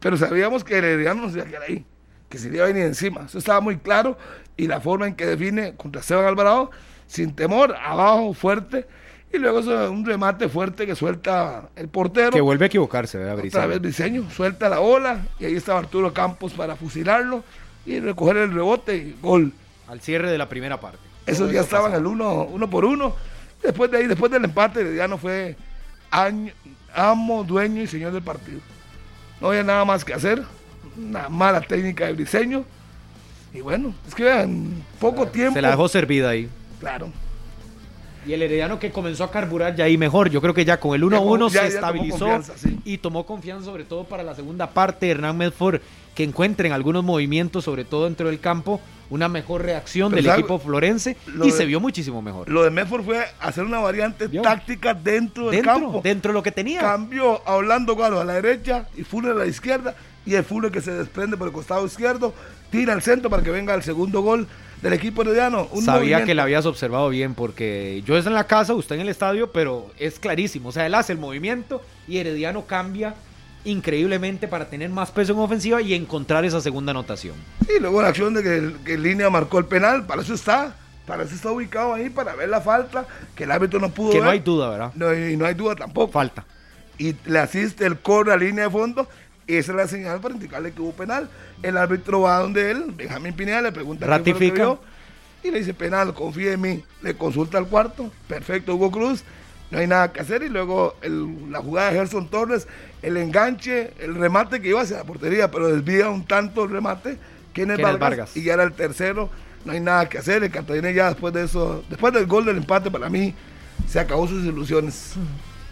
pero sabíamos que Herediano no se iba a quedar ahí, que se le iba a venir encima. Eso estaba muy claro. Y la forma en que define contra Esteban Alvarado, sin temor, abajo, fuerte. Y luego eso, un remate fuerte que suelta el portero. Que vuelve a equivocarse, ¿verdad, Otra Briseño? vez Briseño, suelta la bola. Y ahí estaba Arturo Campos para fusilarlo y recoger el rebote y gol. Al cierre de la primera parte. Esos ya estaban el uno, uno por uno. Después de ahí, después del empate, Herediano fue año- amo, dueño y señor del partido. No había nada más que hacer. Una mala técnica de Briseño. Y bueno, es que en poco tiempo. Se la dejó servida ahí. Claro. Y el Herediano que comenzó a carburar ya ahí mejor. Yo creo que ya con el 1 a Ya 1 con- ya- se ya tomó estabilizó sí. y tomó confianza sobre todo para la segunda parte. Hernán Medford que encuentren algunos movimientos, sobre todo dentro del campo, una mejor reacción Pero del sabe, equipo florense lo y de- se vio muchísimo mejor. Lo de Medford fue hacer una variante ¿Vio? táctica dentro del Dentro, campo. dentro de lo que tenía. Cambió a Orlando Galo a la derecha y Fuller a la izquierda. Y el Fuller que se desprende por el costado izquierdo, tira al centro para que venga el segundo gol del equipo herediano. Un Sabía movimiento. que la habías observado bien porque yo es en la casa, usted en el estadio, pero es clarísimo. O sea, él hace el movimiento y Herediano cambia increíblemente para tener más peso en ofensiva y encontrar esa segunda anotación. Sí, luego la acción de que, que Línea marcó el penal, para eso está, para eso está ubicado ahí, para ver la falta, que el árbitro no pudo Que ver. no hay duda, ¿verdad? No, y no hay duda tampoco. Falta. Y le asiste el corre a línea de fondo, esa es la señal para indicarle que hubo penal. El árbitro va donde él, Benjamín Pineda, le pregunta qué fue lo que Ratifica. vio, y le dice penal, confía en mí. Le consulta al cuarto, perfecto, Hugo Cruz, no hay nada que hacer. Y luego el- la jugada de Gerson Torres, el enganche, el remate que iba hacia la portería, pero desvía un tanto el remate. Kenneth Kenneth Vargas, Vargas. y ya era el tercero, no hay nada que hacer. El Cartagena ya después de eso, después del gol del empate, para mí se acabó sus ilusiones.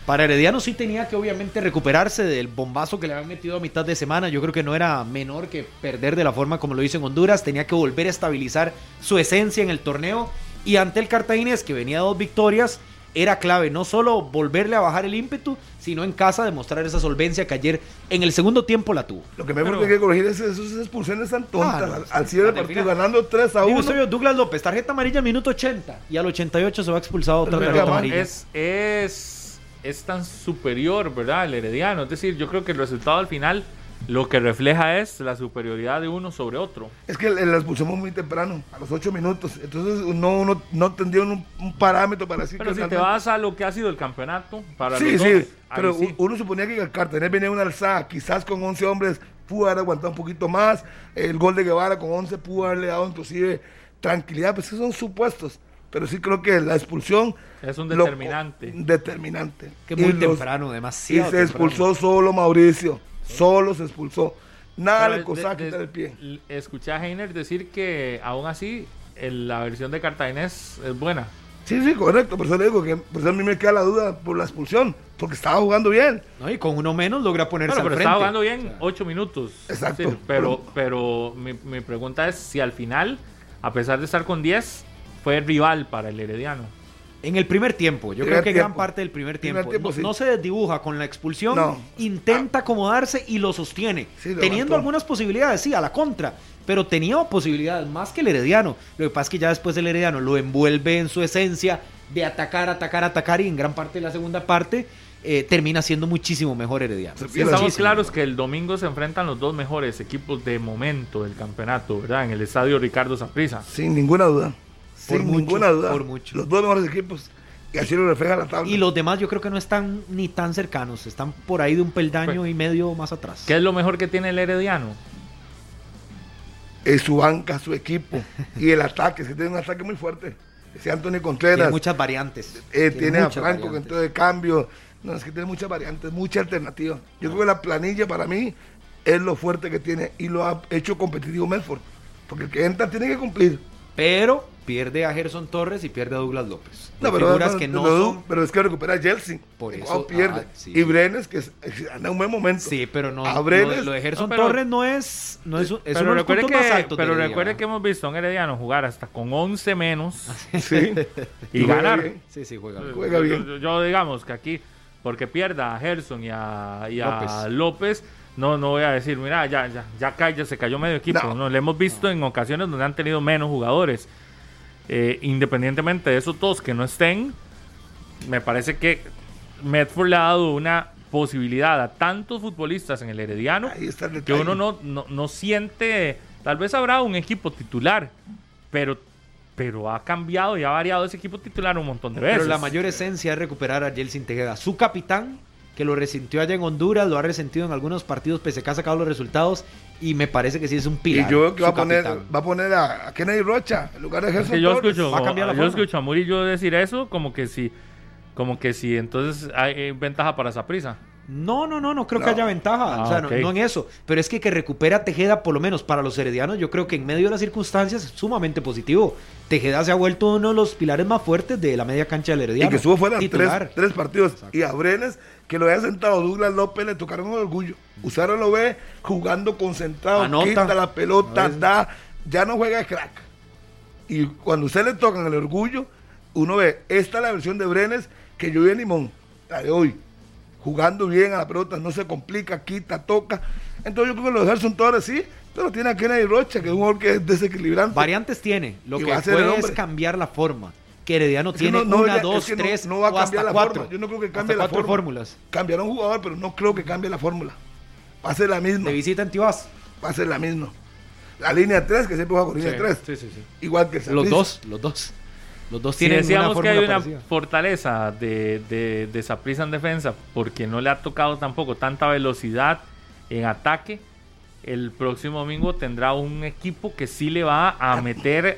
Para Herediano sí tenía que obviamente recuperarse del bombazo que le habían metido a mitad de semana. Yo creo que no era menor que perder de la forma como lo hizo en Honduras. Tenía que volver a estabilizar su esencia en el torneo. Y ante el Cartaginés, que venía de dos victorias, era clave no solo volverle a bajar el ímpetu, sino en casa demostrar esa solvencia que ayer en el segundo tiempo la tuvo. Lo que me Pero- tiene que corregir es esas expulsiones tan tontas. Ah, no, al, al cierre del partido, final. ganando 3 a Digo, 1. usted vio Douglas López, tarjeta amarilla minuto 80 y al 88 se va expulsado otra tarjeta amarilla. Es, es, es tan superior, ¿verdad? El Herediano. Es decir, yo creo que el resultado al final lo que refleja es la superioridad de uno sobre otro. Es que la expulsamos muy temprano, a los 8 minutos. Entonces no, uno, no tendría un, un parámetro para decir Pero que si te vas a lo que ha sido el campeonato, para Sí, los sí, dos, pero sí. uno suponía que el Cartaginés venía una alzada, quizás con 11 hombres pudo haber aguantado un poquito más, el gol de Guevara con 11 pudo haberle dado inclusive tranquilidad, pues esos son supuestos, pero sí creo que la expulsión... Es un lo- determinante. determinante. Que muy Y los- temprano, Y demasiado. se temprano. expulsó solo Mauricio, solo se expulsó. Nada Pero le costaba de- de- quitar el pie. Escuché a Heiner decir que aún así el- la versión de Cartaginés es buena. Sí, sí, correcto, por eso le digo que por eso a mí me queda la duda por la expulsión, porque estaba jugando bien. No, y con uno menos logra ponerse Bueno, al pero frente. estaba jugando bien ocho minutos. Exacto. Sí, pero pero mi, mi pregunta es si al final, a pesar de estar con 10, fue rival para el Herediano. En el primer tiempo, yo Primer creo que gran tiempo. parte del primer Primer tiempo. tiempo, no, sí. no se desdibuja con la expulsión, No. intenta acomodarse y lo sostiene, Sí, lo teniendo algunas posibilidades, sí, a la contra, pero tenía posibilidades más que el Herediano. Lo que pasa es que ya después el Herediano lo envuelve en su esencia de atacar, atacar, atacar y en gran parte de la segunda parte eh, termina siendo muchísimo mejor Herediano. Sí, Y estamos Muchísimo claros que el domingo se enfrentan los dos mejores equipos de momento del campeonato, ¿verdad? En el estadio Ricardo Saprissa. Sin ninguna duda. Por Sin mucho, ninguna duda. por mucho. Los dos mejores equipos. Y así lo refleja la tabla. Y los demás yo creo que no están ni tan cercanos, están por ahí de un peldaño Pues, y medio más atrás. ¿Qué es lo mejor que tiene el Herediano? es su banca, su equipo y el ataque, es que tiene un ataque muy fuerte. Ese Anthony Contreras. Tiene muchas variantes. Eh, tiene, a muchas Franco que entró de cambio. No, es que tiene muchas variantes, mucha alternativa. Yo creo que la planilla para mí es lo fuerte que tiene y lo ha hecho competitivo Medford. Porque el que entra tiene que cumplir. Pero pierde a Gerson Torres y pierde a Douglas López. No, pero, figuras pero- que no pero- son. pero es que recupera a Chelsea. Por Y eso, pierde. ah, sí. Y Brenes, que es- anda en un buen momento. Sí, pero no. A lo, Brenes- de- lo de Gerson No, pero- Torres no es. No es, un- es pero recuerde, más que, pero recuerde que hemos visto a un Herediano jugar hasta con 11 menos Sí. y ganar. bien. Sí, sí, juega. Juega bien. Yo, yo digamos que aquí, porque pierda a Gerson y a, y a López. López. no, no voy a decir, mira, ya, ya, ya, cayó, se cayó medio equipo. No. No, le hemos visto en ocasiones donde han tenido menos jugadores. Eh, independientemente de esos dos que no estén, me parece que Medford le ha dado una posibilidad a tantos futbolistas en el Herediano Ahí está el que uno no, no, no siente, tal vez habrá un equipo titular, pero, pero ha cambiado y ha variado ese equipo titular un montón de veces. Pero la mayor esencia es recuperar a Jelsin Tejeda, su capitán, que lo resintió allá en Honduras, lo ha resentido en algunos partidos, pese a que ha sacado los resultados, y me parece que sí es un Y pilar. yo creo que va a, poner, capitán. va a poner a, a Kennedy Rocha en lugar de Es Gerson que yo Torres. escucho, va a cambiar la yo forma. escucho a Murillo decir eso como que si, como que si entonces hay ventaja para esa prisa. No, no, no, no creo que haya ventaja. Ah, o sea, no- en eso. Pero es que que recupera a Tejeda, por lo menos para los heredianos, yo creo que en medio de las circunstancias es sumamente positivo. Tejeda se ha vuelto uno de los pilares más fuertes de la media cancha del Y herediano. que estuvo fuera tres, Titular. tres partidos. Y a Brenes, que lo había sentado Douglas López, le tocaron el orgullo. Usaron lo ve jugando concentrado, Anota. quita la pelota, da, ya no juega de crack. Y cuando usted le tocan el orgullo, uno ve, esta es la versión de Brenes que yo vi en Limón, la de hoy. Jugando bien a la pelota, no se complica, quita, toca. Entonces yo creo que los Gerson Torres sí, pero tiene a Kennedy Rocha, que es un jugador que es desequilibrante. Variantes tiene. Lo Y que puede es cambiar la forma. Que Herediano Es que tiene no- no, una, ya- dos, es que tres no va a o cambiar hasta la cuatro. forma. Yo no creo que cambie la cuatro forma. fórmulas. Cambiará un jugador, pero no creo que cambie la fórmula. Va a ser la misma. De visita en Tibás. Va a ser la misma. La línea 3, que siempre juega con línea 3. Sí, sí, sí. Igual que el Los dos, los dos. Los dos Si tienen una decíamos que fórmula hay una parecida. fortaleza de, de, de Saprissa en defensa porque no le ha tocado tampoco tanta velocidad en ataque, el próximo domingo tendrá un equipo que sí le va a meter eh,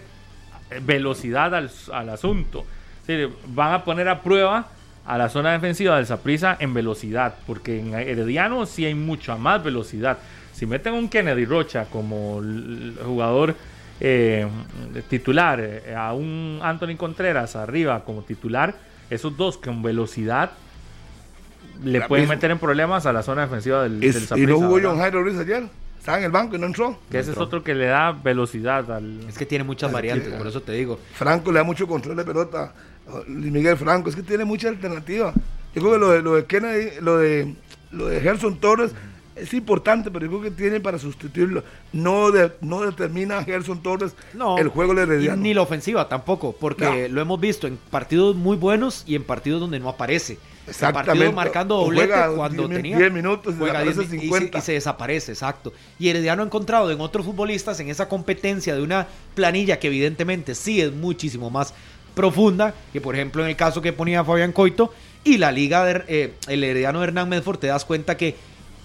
velocidad al, al asunto. Van a poner a prueba a la zona defensiva del Saprissa en velocidad, porque en Herediano sí hay mucha más velocidad. Si meten un Kennedy Rocha como jugador eh, titular, eh, a un Anthony Contreras arriba como titular, esos dos con velocidad le La pueden misma. meter en problemas a la zona defensiva del, Es- del y no jugó. John Jairo Ruiz ayer. Estaba en el banco y no entró. Que ese es otro que le da velocidad al... Es que tiene muchas Es variantes, que- por eso te digo. Franco le da mucho control de pelota. Luis Miguel Franco, es que tiene mucha alternativa. Yo creo que lo de, lo de Kennedy, lo de, lo de Gerson Torres es importante, pero yo creo que tiene para sustituirlo. No, de- no determina a Gerson Torres No, el juego de Herediano. ni la ofensiva tampoco, porque No. lo hemos visto en partidos muy buenos y en partidos donde no aparece. En Exactamente. partidos marcando doblete juega cuando 10 tenía 10 minutos y juega desaparece 10 mi- y se- 50. Y, se, desaparece, exacto. Y Herediano ha encontrado en otros futbolistas en esa competencia de una planilla que evidentemente sí es muchísimo más profunda, que por ejemplo en el caso que ponía Fabián Coito y la liga de eh, el Herediano de Hernán Medford te das cuenta que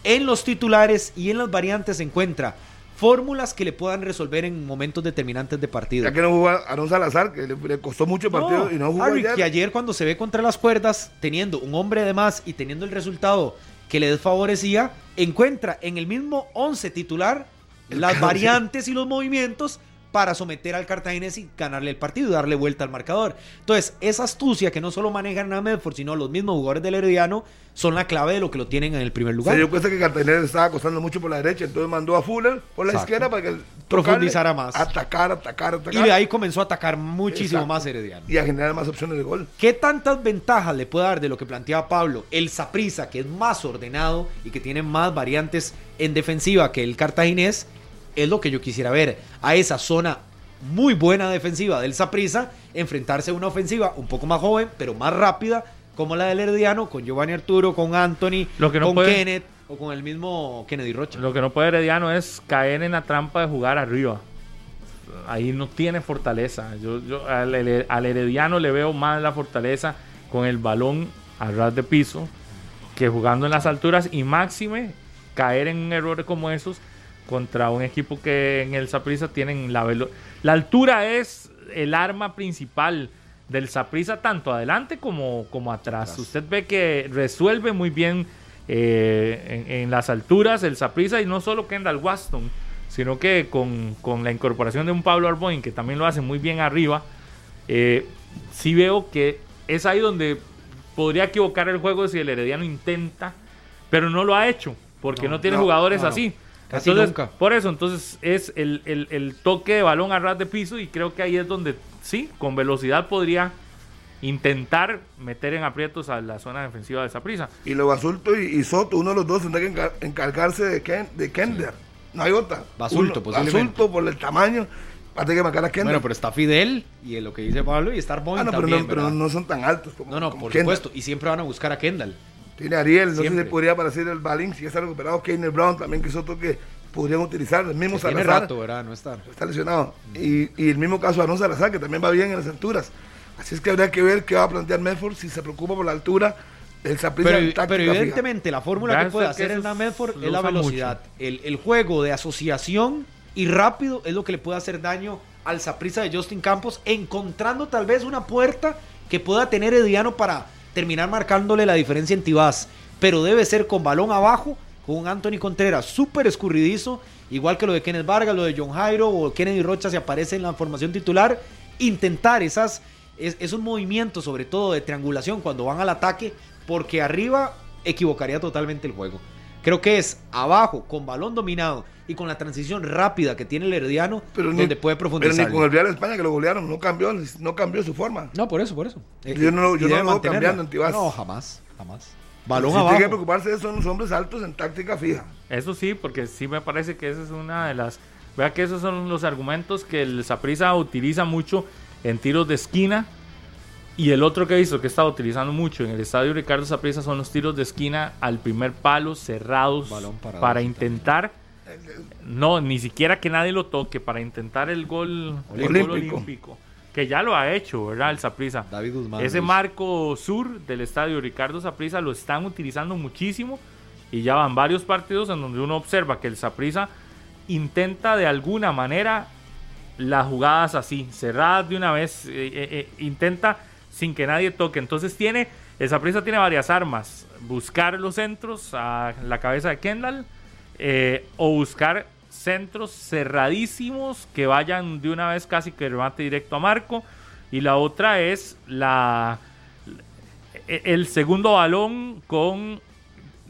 en los titulares y en las variantes se encuentra fórmulas que le puedan resolver en momentos determinantes de partido. Ya que no jugó a Aaron Salazar, que le, le costó mucho el partido y no jugó Harry, ayer. que ayer cuando se ve contra las cuerdas, teniendo un hombre de más y teniendo el resultado que le desfavorecía, encuentra en el mismo 11 titular las variantes y los movimientos para someter al cartaginés y ganarle el partido y darle vuelta al marcador. Entonces, esa astucia que no solo manejan a Medford, sino los mismos jugadores del Herediano, son la clave de lo que lo tienen en el primer lugar. Se dio cuenta que Cartagena le estaba costando mucho por la derecha, entonces mandó a Fuller por la Exacto. izquierda para que Profundizara más. Atacar, atacar, atacar. y de ahí comenzó a atacar muchísimo Exacto. más Herediano. y a generar más opciones de gol. ¿Qué tantas ventajas le puede dar de lo que planteaba Pablo? El Saprisa, que es más ordenado y que tiene más variantes en defensiva que el cartaginés, es lo que yo quisiera ver. A esa zona muy buena defensiva del Saprisa, enfrentarse a una ofensiva un poco más joven, pero más rápida, como la del Herediano, con Giovanni Arturo, con Anthony, Lo que no con puede- Kenneth o con el mismo Kennedy Rocha. Lo que no puede Herediano es caer en la trampa de jugar arriba. Ahí no tiene fortaleza. Yo, yo al, al Herediano le veo más la fortaleza con el balón a ras de piso que jugando en las alturas y máxime caer en un error como esos contra un equipo que en el Saprissa tienen la velo La altura es el arma principal del Saprissa, tanto adelante como, como atrás. Usted ve que resuelve muy bien eh, en, en, las alturas el Saprissa y no solo Kendall Waston, sino que con, con, la incorporación de un Pablo Arboin, que también lo hace muy bien arriba, eh, sí veo que es ahí donde podría equivocar el juego si el Herediano intenta, pero no lo ha hecho, porque no, no tiene no, jugadores no, así. Casi entonces, nunca. Por eso, entonces es el, el, el, toque de balón a ras de piso y creo que ahí es donde sí, con velocidad podría intentar meter en aprietos a la zona defensiva de esa prisa. Y lo Basulto y, y, Soto, uno de los dos tendrá que encar encargarse de, Ken, de Kender. Sí. No hay otra. Basulto, uno, Basulto por el tamaño. Hay que marcar a Kender. Bueno, pero está Fidel y lo que dice Pablo y está Boy ah, no, también, pero, no, pero no son tan altos como No, no, como por Kendall. supuesto. Y siempre van a buscar a Kendall. Tiene Ariel, no Siempre. sé si podría parecer el Balín, si ya está recuperado. Keiner Brown también, que es otro que podrían utilizar. El mismo Que tiene Salazar. rato, ¿verdad? No está. Está lesionado. Y, y el mismo caso de Aaron Salazar, que también va bien en las alturas. Así es que habría que ver qué va a plantear Medford si se preocupa por la altura. El Pero, pero fija. evidentemente la fórmula que puede hacer Hernán Medford es la velocidad. El, el juego de asociación y rápido es lo que le puede hacer daño al Saprissa de Justin Campos, encontrando tal vez una puerta que pueda tener Ediano para terminar marcándole la diferencia en Tibás. Pero debe ser con balón abajo, con un Anthony Contreras súper escurridizo, igual que lo de Kenneth Vargas, lo de John Jairo o Kennedy Rocha se aparece en la formación titular. Intentar esas, es, esos movimientos, sobre todo de triangulación, cuando van al ataque, porque arriba equivocaría totalmente el juego. Creo que es abajo, con balón dominado y con la transición rápida que tiene el Herediano, Pero ni, donde puede pero profundizar. ni con el Real España que lo golearon, no cambió, no cambió su forma. No, por eso, por eso. Eh, Yo no lo- y yo no lo veo cambiando en Tibás. No, jamás, jamás. Balón Si abajo. tiene que preocuparse de eso son los hombres altos en táctica fija. Eso sí, porque sí me parece que esa es una de las... Vea que esos son los argumentos que el Saprissa utiliza mucho en tiros de esquina. Y el otro que he visto que estaba utilizando mucho en el estadio Ricardo Saprissa son los tiros de esquina al primer palo cerrados parado, para intentar no ni siquiera que nadie lo toque para intentar el gol el gol Olímpico. que ya lo ha hecho, ¿verdad? El Saprissa. David Guzmán. Ese Luis. marco sur del estadio Ricardo Saprissa lo están utilizando muchísimo y ya van varios partidos en donde uno observa que el Saprissa intenta de alguna manera las jugadas así, cerradas de una vez, eh, eh, eh, intenta sin que nadie toque. Entonces tiene, el Saprissa tiene varias armas, buscar los centros a la cabeza de Kendall eh, o buscar centros cerradísimos que vayan de una vez casi que remate directo a Marco. Y la otra es la e- el segundo balón con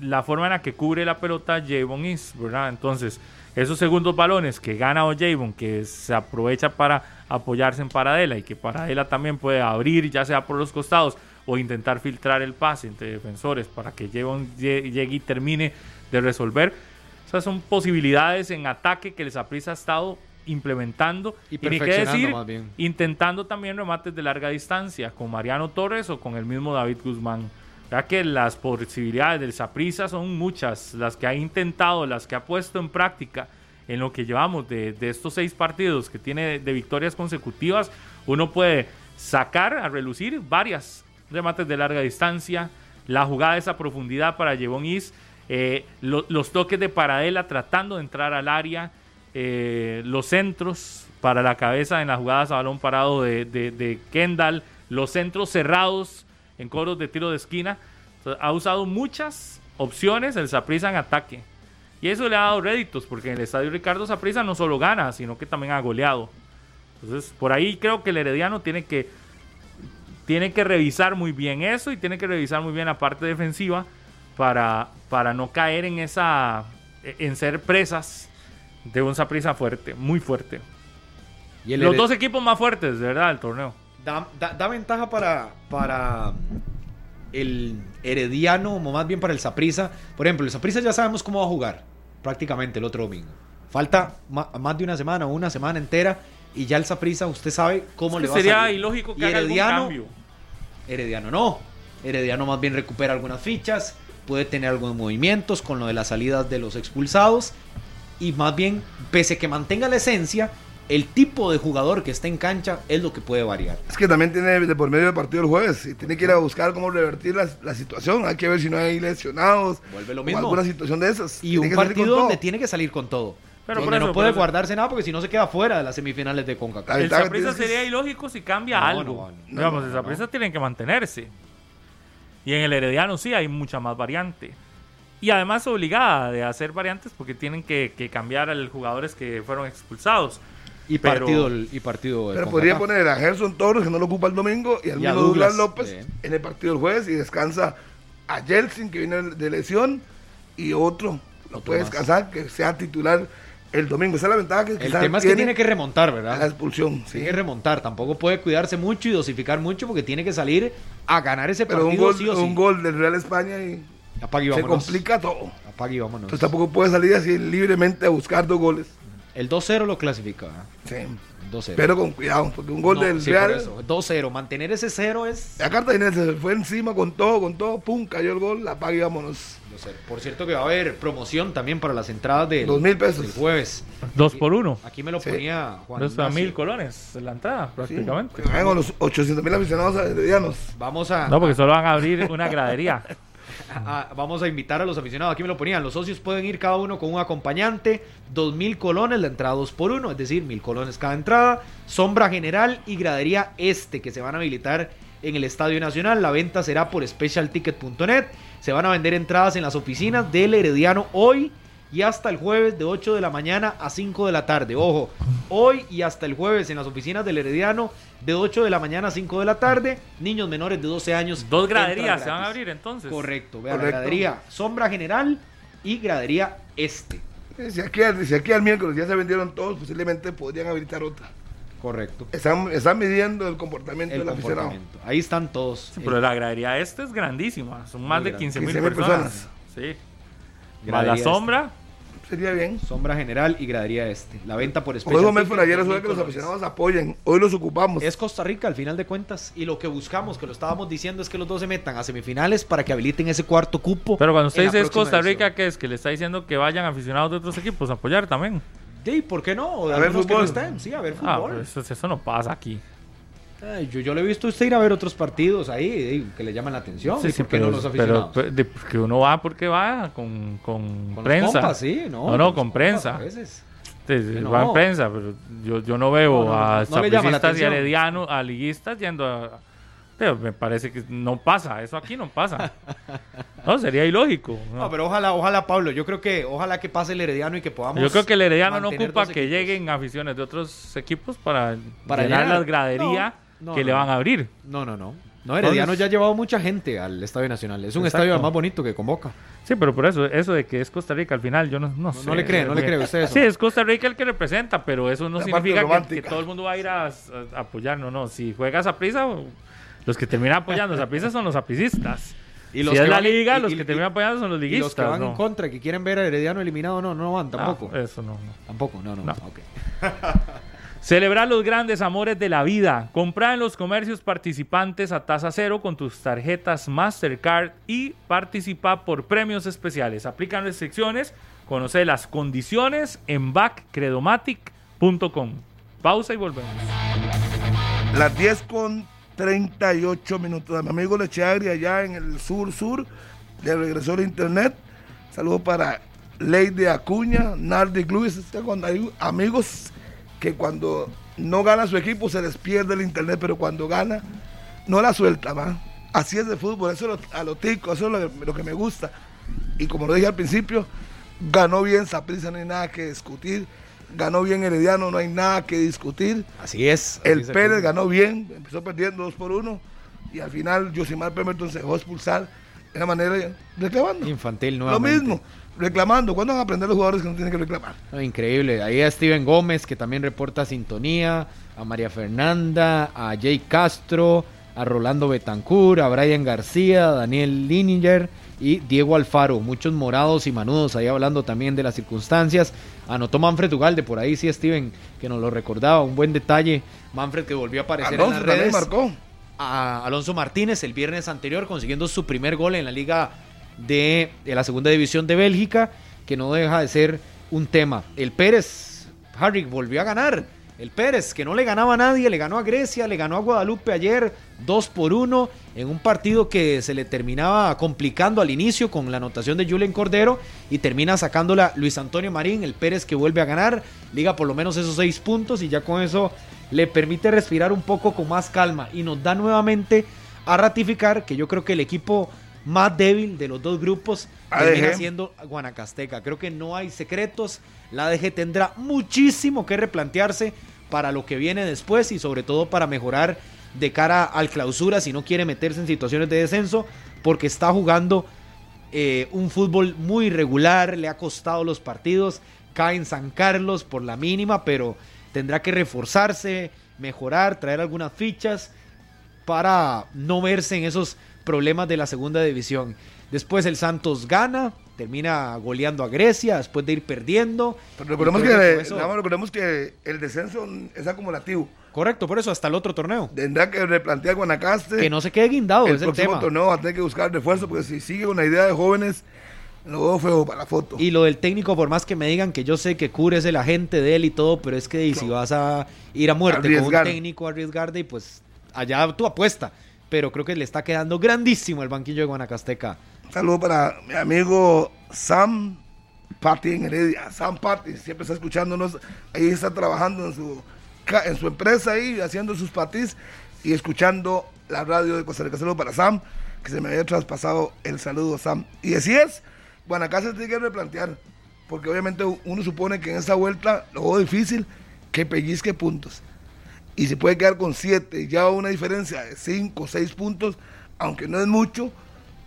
la forma en la que cubre la pelota Javon Is, ¿verdad? Entonces, esos segundos balones que gana Javon, que se aprovecha para apoyarse en Paradela y que Paradela también puede abrir ya sea por los costados o intentar filtrar el pase entre defensores para que llegue y termine de resolver. Esas son posibilidades en ataque que el Saprissa ha estado implementando Y ni qué decir más bien. intentando también remates de larga distancia con Mariano Torres o con el mismo David Guzmán. Ya que las posibilidades del Saprissa son muchas, las que ha intentado, las que ha puesto en práctica en lo que llevamos de, estos seis partidos que tiene de, victorias consecutivas, uno puede sacar a relucir varias remates de larga distancia, la jugada de esa profundidad para Jevon Is, eh, lo- los toques de Paradela tratando de entrar al área, eh, los centros para la cabeza en las jugadas a balón parado de, Kendall, los centros cerrados en coros de tiro de esquina. Ha usado muchas opciones el Saprissa en ataque. Y eso le ha dado réditos, porque en el estadio Ricardo Saprissa no solo gana, sino que también ha goleado. Entonces, por ahí creo que el Herediano tiene que, tiene que revisar muy bien eso y tiene que revisar muy bien la parte defensiva para, para no caer en esa en ser presas de un Saprissa fuerte, muy fuerte. Y el Los dos equipos más fuertes, de verdad, del torneo. da, da- da ventaja para, para el Herediano, o más bien para el Saprissa. Por ejemplo, el Saprissa ya sabemos cómo va a jugar prácticamente el otro domingo. Falta más de una semana o una semana entera y ya el Saprissa usted sabe cómo le va a sería ilógico que Y haga algún Herediano- cambio. Herediano no. Herediano más bien recupera algunas fichas, puede tener algunos movimientos con lo de las salidas de los expulsados y más bien, pese que mantenga la esencia, el tipo de jugador que está en cancha es lo que puede variar. Es que también tiene de por medio del partido el jueves y tiene que ir a buscar cómo revertir la, la situación. Hay que ver si no hay lesionados Vuelve lo o mismo. alguna situación de esas. Y Tiene un partido donde tiene que salir con todo. Pero donde por eso, no puede por eso. guardarse nada porque si no se queda fuera de las semifinales de CONCACAF. El es- sería ilógico si cambia No, algo. no, no, Digamos, no, el tienen que mantenerse. Y en el Herediano sí hay mucha más variante. Y además obligada de hacer variantes porque tienen que, que cambiar a los jugadores que fueron expulsados. Y pero- partido, y partido Pero podría poner a Gerson Torres, que no lo ocupa el domingo, y al mismo Douglas, Douglas, López sí. en el partido del jueves y descansa a Jelsin, que viene de lesión, y otro lo Otro puede más. descansar, que sea titular el domingo. Esa es la ventaja que El tema es que tiene que remontar, ¿verdad? la expulsión. sí. Tiene que remontar. Tampoco puede cuidarse mucho y dosificar mucho porque tiene que salir a ganar ese Pero un partido gol, sí o sí. un gol del Real España y se complica todo. Apague y vámonos. Entonces tampoco puede salir así libremente a buscar dos goles. El 2-0 lo clasifica. Sí. El 2-0. Pero con cuidado, porque un gol No, del sí, Real. eso. 2-0. Mantener ese 0 es. La Cartaginense se fue encima con todo, con todo, pum, cayó el gol, la paga y vámonos. 2-0. Por cierto que va a haber promoción también para las entradas del, Dos mil pesos. del jueves. Dos por uno. Aquí me lo Sí. ponía Juan Dos a mil colones en la entrada, Sí, prácticamente. con los 800 mil aficionados. Vamos a, No, porque solo van a abrir una gradería. a- vamos a invitar a los aficionados. Aquí me lo ponían. Los socios pueden ir cada uno con un acompañante. Dos mil colones, la entrada dos por uno, es decir, mil colones cada entrada. Sombra general y gradería este que se van a habilitar en el Estadio Nacional. La venta será por specialticket.net. Se van a vender entradas en las oficinas del Herediano hoy y hasta el jueves de 8 de la mañana a 5 de la tarde. Ojo, hoy y hasta el jueves en las oficinas del Herediano de 8 de la mañana a 5 de la tarde. Niños menores de 12 años. Dos graderías se van a abrir entonces. Correcto, vean, Correcto. gradería sombra general y gradería este. Eh, Si aquí, al- si aquí al miércoles ya se vendieron todos, posiblemente podrían habilitar otra. Correcto. Están, están midiendo el comportamiento El del aficionado. comportamiento. Ahí están todos. Sí, pero la gradería este es grandísima. Son más Muy de grande. 15 mil 15.000 personas. Sí. Más la esta. sombra. Sería bien. Sombra general y gradería este. La venta por Hoy especial. Gómez por ayer es que los 2.000 aficionados apoyen. Hoy los ocupamos. Es Costa Rica al final de cuentas y lo que buscamos, que lo estábamos diciendo, es que los dos se metan a semifinales para que habiliten ese cuarto cupo. Pero cuando usted dice es Costa edición. Rica, ¿qué es? Que le está diciendo que vayan aficionados de otros equipos a apoyar también. Sí, ¿por qué no? O de A ver algunos que no fútbol. estén. Sí, a ver Ah, fútbol. pues eso, eso no pasa aquí. Ay, yo, yo le he visto a usted ir a ver otros partidos ahí que le llaman la atención. Sí, ¿Y sí, por qué no los pero, aficionados? pero, de- porque uno va porque va con, con, prensa. compas, sí, no. No, no, con prensa. a veces. No. va en prensa, pero yo, yo no veo No, a sapricistas y heredianos, a liguistas yendo a... Pero me parece que no pasa, eso aquí no pasa. No, sería ilógico. ¿no? No, pero ojalá, ojalá, Pablo, yo creo que ojalá que pase el Herediano y que podamos. Yo creo que el Herediano no ocupa que lleguen aficiones de otros equipos para, Para llenar llenar. las graderías No, no, que le no. van a abrir. No, no, no. No, Herediano Entonces- ya ha llevado mucha gente al Estadio Nacional. Es un Exacto. estadio más bonito que convoca. Sí, pero por eso, eso de que es Costa Rica al final, yo no, no, sé. no le cree, no le cree usted eso. Sí, es Costa Rica el que representa, pero eso no La significa que, todo el mundo va a ir a, a- a apoyar. No, no. Si juegas a prisa, los que terminan apoyando a prisa son los apicistas. Y si los es que la van- liga, y- los y- que terminan apoyando son los Y liguistas. los que van no. en contra, que quieren ver a Herediano eliminado, no, no van tampoco. Ah, eso no, no. Tampoco, no, no. No. ok. Celebrar los grandes amores de la vida. Comprar en los comercios participantes a tasa cero con tus tarjetas Mastercard y participa por premios especiales. Aplican restricciones. Conoce las condiciones en backcredomatic.com. Pausa y volvemos. Las 10 con 38 minutos. A mi amigo Lecheagri allá en el sur sur. Le regresó el internet. Saludos para Lady Acuña, Nardi Luis. Este, Cuando hay amigos que cuando no gana su equipo se les pierde el internet, pero cuando gana no la suelta, ¿va? Así es de fútbol, eso es lo- a lo tico, eso es lo, que- lo que me gusta. Y como lo dije al principio, ganó bien Saprissa, no hay nada que discutir. Ganó bien Herediano, no hay nada que discutir. Así es. así El Pérez ganó bien, empezó perdiendo 2 por 1 y al final Josimar Pemberton se dejó expulsar de una manera reclamando. Infantil Lo nuevamente. mismo, reclamando. ¿Cuándo van a aprender los jugadores que no tienen que reclamar? No, increíble. Ahí a Steven Gómez, que también reporta sintonía, a María Fernanda, a Jay Castro, a Rolando Betancur, a Brian García, a Daniel Lininger y Diego Alfaro. Muchos morados y manudos ahí hablando también de las circunstancias. Anotó Manfred Ugalde por ahí, sí, Steven, que nos lo recordaba. Un buen detalle. Manfred que volvió a aparecer Alonso en las redes. marcó. a Alonso Martínez el viernes anterior consiguiendo su primer gol en la liga de, la segunda división de Bélgica, que no deja de ser un tema. El Pérez, Harry, volvió a ganar El Pérez, que no le ganaba a nadie, le ganó a Grecia, le ganó a Guadalupe ayer, 2 por 1, en un partido que se le terminaba complicando al inicio con la anotación de Julen Cordero y termina sacándola Luis Antonio Marín, el Pérez que vuelve a ganar, liga por lo menos esos 6 puntos y ya con eso le permite respirar un poco con más calma y nos da nuevamente a ratificar que yo creo que el equipo más débil de los dos grupos ADG. termina siendo Guanacasteca. Creo que no hay secretos. La ADG tendrá muchísimo que replantearse para lo que viene después y sobre todo para mejorar de cara al clausura si no quiere meterse en situaciones de descenso porque está jugando eh, un fútbol muy regular, le ha costado los partidos, cae en San Carlos por la mínima, pero tendrá que reforzarse, mejorar, traer algunas fichas para no verse en esos problemas de la segunda división. Después el Santos gana, termina goleando a Grecia después de ir perdiendo. Pero recordemos que, con eso- nada más recordemos que el descenso es acumulativo. Correcto, por eso hasta el otro torneo. Tendrá que replantear Guanacaste. Que no se quede guindado, el es el tema. torneo va a tener que buscar refuerzo porque si sigue una idea de jóvenes, lo feo para la foto. Y lo del técnico, por más que me digan que yo sé que Cure es el agente de él y todo, pero es que y si vas a ir a muerte con un técnico a arriesgarte, y pues allá tu apuesta. Pero creo que le está quedando grandísimo el banquillo de Guanacasteca. Un saludo para mi amigo Sam Party en Heredia. Sam Party siempre está escuchándonos. Ahí está trabajando en su, en su empresa ahí, haciendo sus patis y escuchando la radio de Costa Rica. Saludo para Sam, que se me había traspasado el saludo, Sam. Y así es, Guanacaste tiene que replantear. Porque obviamente uno supone que en esta vuelta lo difícil que pellizque puntos. Y se puede quedar con 7, ya una diferencia de 5 o 6 puntos, aunque no es mucho,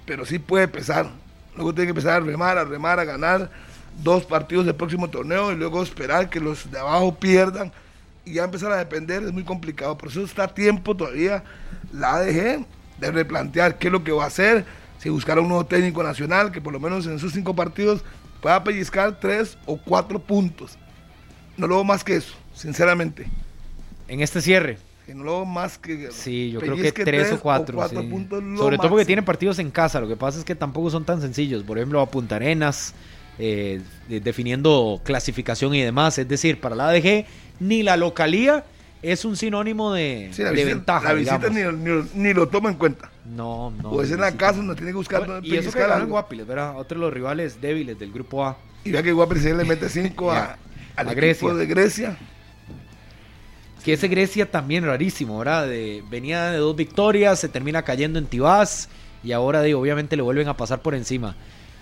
pero sí puede pesar. Luego tiene que empezar a remar, a remar, a ganar dos partidos del próximo torneo y luego esperar que los de abajo pierdan y ya empezar a depender es muy complicado. Por eso está tiempo todavía la ADG de replantear qué es lo que va a hacer, si buscar un nuevo técnico nacional que por lo menos en esos cinco partidos pueda pellizcar tres o cuatro puntos. No lo veo más que eso, sinceramente. En este cierre, Que no lo más que. sí, yo creo que tres o cuatro. sí. puntos. lo Sobre todo porque tienen partidos en casa. Lo que pasa es que tampoco son tan sencillos. Por ejemplo, a Punta Arenas, eh, de- definiendo clasificación y demás. Es decir, para la ADG, ni la localía es un sinónimo de, Sí, la de visita, ventaja. la visita ni, ni- ni lo toma en cuenta. No, no. pues en la casa uno tiene que buscar. Bueno, y eso que ganó en. Guapiles, ¿verdad? Otro de los rivales débiles del grupo A. Y vea que Guapiles le mete 5 a, al equipo de Grecia. Que ese Grecia también rarísimo, ¿verdad? De, venía de dos victorias, se termina cayendo en Tibás y ahora digo, obviamente le vuelven a pasar por encima.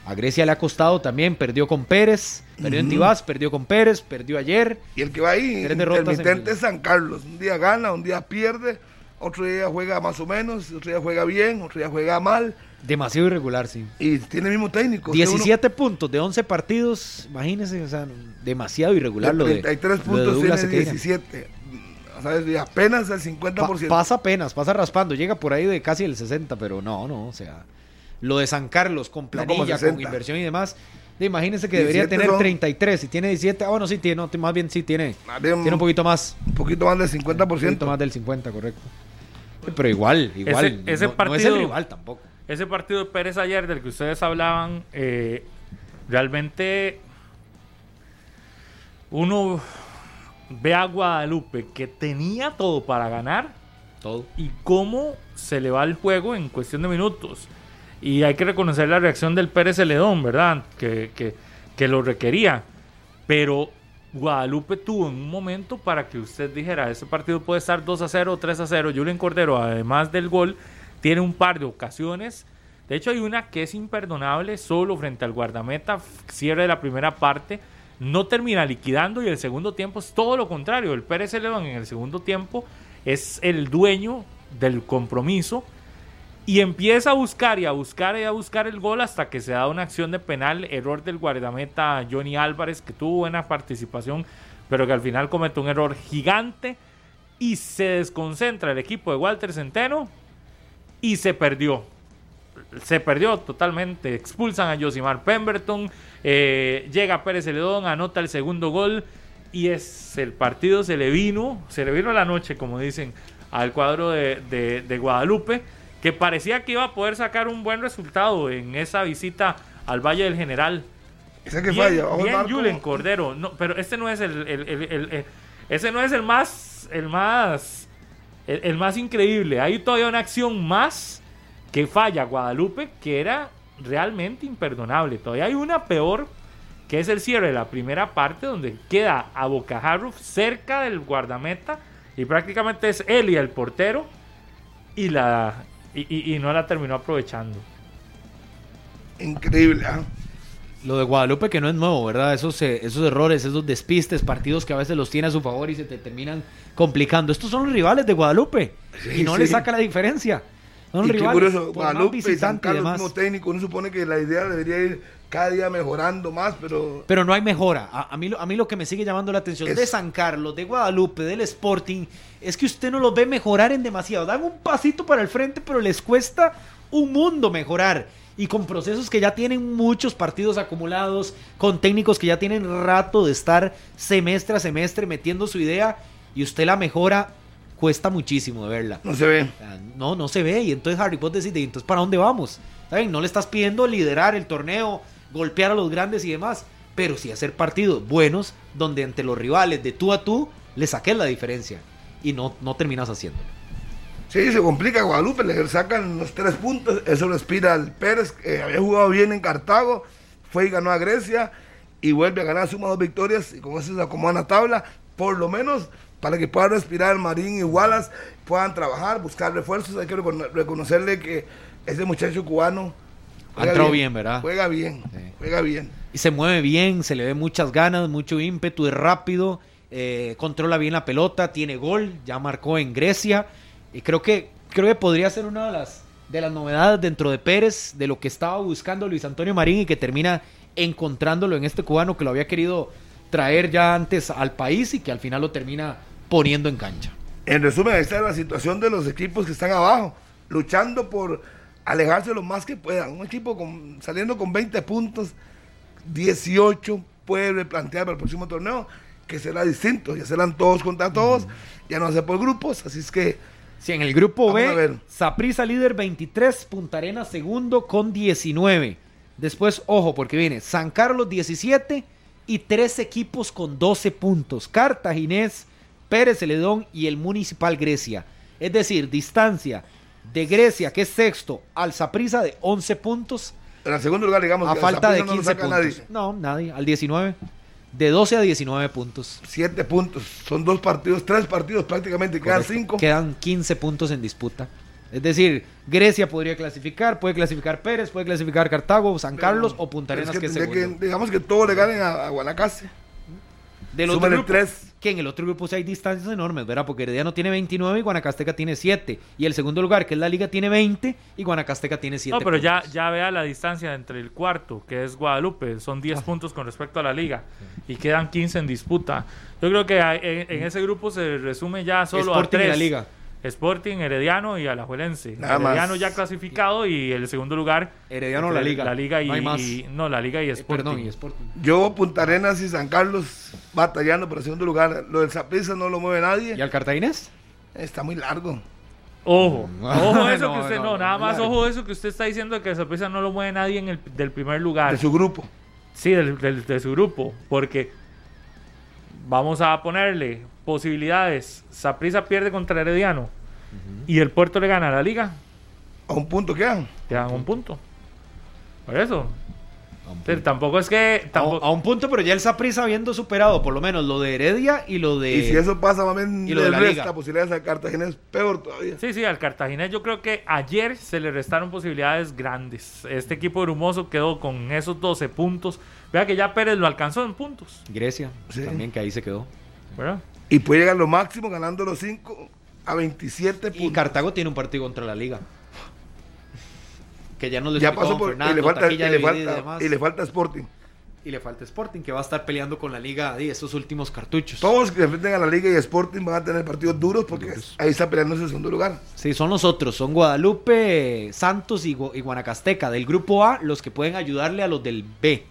A Grecia le ha costado también, perdió con Pérez, perdió en. Tibás, perdió con Pérez, perdió ayer. Y el que va ahí, intermitente es San Carlos. Un día gana, un día pierde, otro día juega más o menos, otro día juega bien, otro día juega mal. Demasiado irregular, sí. Y tiene el mismo técnico. Usted 17 puntos de 11 partidos, imagínense, o sea, demasiado irregular de lo de, 33 lo de puntos, Douglas tiene Sequeira. 17. O sea, es apenas el Pa- 50%. pasa apenas, pasa raspando, llega por ahí de casi el 60, pero no, no, o sea, lo de San Carlos con No, planilla, con 60. inversión y demás, de, imagínense que debería 17 tener son- 33, si tiene 17, ah, bueno, sí tiene, no, más bien sí tiene, Más bien, tiene un poquito más, un poquito más del un 50%. poquito más del 50, correcto. Sí, Pero igual, igual, Ese- ese no, no es el partido- rival tampoco. Ese partido de Pérez ayer del que ustedes hablaban, eh, realmente uno ve a Guadalupe que tenía todo para ganar Todo. y cómo se le va el juego en cuestión de minutos. Y hay que reconocer la reacción del Pérez Celedón, ¿verdad? Que, que, que lo requería. Pero Guadalupe tuvo en un momento para que usted dijera, ese partido puede estar 2 a 0 o 3 a 0. Julián Cordero, además del gol, tiene un par de ocasiones. De hecho, hay una que es imperdonable, solo frente al guardameta, cierre de la primera parte, no termina liquidando y el segundo tiempo es todo lo contrario. El Pérez Celedón en el segundo tiempo es el dueño del compromiso y empieza a buscar y a buscar y a buscar el gol hasta que se da una acción de penal, error del guardameta Johnny Álvarez, que tuvo buena participación, pero que al final comete un error gigante y se desconcentra el equipo de Walter Centeno y se perdió. Se perdió totalmente. Expulsan a Josimar Pemberton. eh, llega Pérez Celedón, anota el segundo gol. Y es el partido se le vino, se le vino la noche, como dicen, al cuadro de, de- de Guadalupe, que parecía que iba a poder sacar un buen resultado en esa visita al Valle del General. Ese que bien, falla. ojo, bien Marco. Julen Cordero. No, pero este no es el, el- el- el- el- ese no es el más, el más, el más increíble. Hay todavía una acción más que falla Guadalupe que era realmente imperdonable. Todavía hay una peor que es el cierre de la primera parte donde queda a Bocajarro cerca del guardameta y prácticamente es él y el portero y la y, y- y no la terminó aprovechando. Increíble, ¿ah? Lo de Guadalupe que no es nuevo, ¿verdad? Esos, eh, esos errores, esos despistes, partidos que a veces los tiene a su favor y se te terminan complicando. Estos son los rivales de Guadalupe Sí, y no sí. le saca la diferencia. Son Y qué rivales. curioso, por más Guadalupe y San Carlos como técnico, uno supone que la idea debería ir cada día mejorando más, pero Pero no hay mejora. A, a mí, lo- a mí lo que me sigue llamando la atención Es- de San Carlos, de Guadalupe, del Sporting, es que usted no los ve mejorar en demasiado. Dan un pasito para el frente, pero les cuesta un mundo mejorar. Y con procesos que ya tienen muchos partidos acumulados, con técnicos que ya tienen rato de estar semestre a semestre metiendo su idea, y usted la mejora, cuesta muchísimo de verla. no se ve. No, no se ve. Y entonces Harry Potter decide, ¿y entonces para dónde vamos? ¿Saben? No le estás pidiendo liderar el torneo, golpear a los grandes y demás, pero sí hacer partidos buenos donde ante los rivales de tú a tú le saques la diferencia y no, no terminas haciendo. Sí, se complica Guadalupe, le sacan los tres puntos, eso respira al Pérez, que había jugado bien en Cartago, fue y ganó a Grecia y vuelve a ganar, suma dos victorias y con eso se acomoda la tabla, por lo menos para que puedan respirar Marín y Wallace, puedan trabajar, buscar refuerzos, hay que recono- reconocerle que ese muchacho cubano juega entrado bien, ¿verdad? Juega bien, Sí. juega bien. Y se mueve bien, se le ve muchas ganas, mucho ímpetu, es rápido, eh, controla bien la pelota, tiene gol, ya marcó en Grecia. Y creo que, creo que podría ser una de las, de las novedades dentro de Pérez, de lo que estaba buscando Luis Antonio Marín y que termina encontrándolo en este cubano que lo había querido traer ya antes al país y que al final lo termina poniendo en cancha. En resumen, ahí está la situación de los equipos que están abajo, luchando por alejarse lo más que puedan. Un equipo con- saliendo con 20 puntos, 18 puede replantear para el próximo torneo que será distinto. Ya serán todos contra todos, ya no ser por grupos, así es que Sí, en el grupo. B, Saprissa líder 23, Punta Arenas segundo con 19. Después, ojo, porque viene San Carlos 17 y tres equipos con 12 puntos. Cartaginés, Pérez Celedón y el Municipal Grecia. Es decir, distancia de Grecia, que es sexto, al Saprissa de 11 puntos en el segundo lugar, digamos, a que falta de Saprissa no lo 15 saca puntos. nadie. No, nadie, al 19. De 12 a 19 puntos. 7 puntos, son dos partidos, tres partidos prácticamente, quedan Correcto. 5. Quedan 15 puntos en disputa. Es decir, Grecia podría clasificar, puede clasificar Pérez, puede clasificar Cartago, San Carlos o Punta Arenas, que, es segundo. digamos que todos le ganen a, a Guanacaste. Súmale grupo, tres. Que en el otro grupo sí hay distancias enormes, ¿verdad? Porque Herediano tiene 29 y Guanacasteca tiene 7. Y el segundo lugar, que es la Liga, tiene 20 y Guanacasteca tiene 7. No, pero ya, ya vea la distancia entre el cuarto, que es Guadalupe, son Ah. 10 puntos con respecto a la liga, y quedan 15 en disputa. Yo creo que en, en ese grupo se resume ya solo Sporting a y tres. la Liga. Sporting, Herediano y Alajuelense. Nada más. Herediano ya clasificado y el segundo lugar. Herediano la Liga. La Liga y, No hay más. y- no, la Liga y Eh, Sporting. Perdón, y Sporting. Yo, Punta Arenas y San Carlos batallando por el segundo lugar. Lo del Saprissa no lo mueve nadie. ¿Y al Cartaginés? Está muy largo. Ojo, ojo eso No, que usted, no, no, no, nada más claro. ojo eso que usted está diciendo que esa pieza no lo mueve nadie en el del primer lugar. De su grupo. Sí, del, del- de su grupo, porque vamos a ponerle posibilidades. Saprissa pierde contra Herediano y el Puerto le gana a la liga, A un punto quedan. te dan un punto. Por eso. Entonces, tampoco es que... A, Tampoco, a un punto, pero ya el Saprissa habiendo superado por lo menos lo de Heredia y lo de... y si eso pasa, bien y lo de la resta liga. posibilidades a Cartagena es peor todavía. Sí, sí, al Cartaginés yo creo que ayer se le restaron posibilidades grandes. Este equipo brumoso quedó con esos 12 puntos. Vea que ya Pérez lo alcanzó en puntos, Grecia, Sí. también que ahí se quedó. ¿verdad? Y puede llegar lo máximo ganando los 5 a 27 Y puntos. Cartago tiene un partido contra la Liga. Que ya nos lo ya pasó por. Fernando, y, le falta, y, le y falta, y le Sporting. Y le falta Sporting, que va a estar peleando con la Liga y esos últimos cartuchos. Todos que se enfrenten a la Liga y Sporting van a tener partidos duros porque ahí está peleando ese segundo lugar. Sí, son los otros. Son Guadalupe, Santos y, Gu- y Guanacasteca. Del grupo A, los que pueden ayudarle a los del B.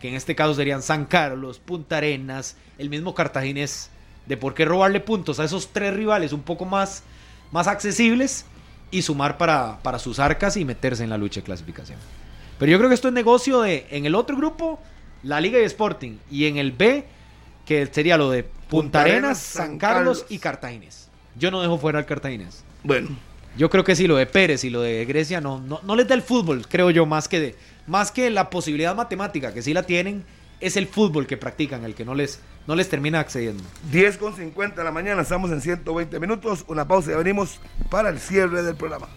Que en este caso serían San Carlos, Punta Arenas, el mismo Cartaginés. De por qué robarle puntos a esos tres rivales un poco más, más accesibles y sumar para, para sus arcas y meterse en la lucha de clasificación. Pero yo creo que esto es negocio de, en el otro grupo, la Liga y Sporting. Y en el B, que sería lo de Punta, Punta Arenas, San San Carlos, Carlos. y Cartaginés. Yo no dejo fuera al Cartaginés. Bueno, Yo creo que sí, lo de Pérez y lo de Grecia no, no, no les da el fútbol, creo yo, más que, de, más que la posibilidad matemática, que sí la tienen, es el fútbol que practican, el que no les, no les termina accediendo. 10 con 50 de la mañana, estamos en 120 minutos. Una pausa y venimos para el cierre del programa.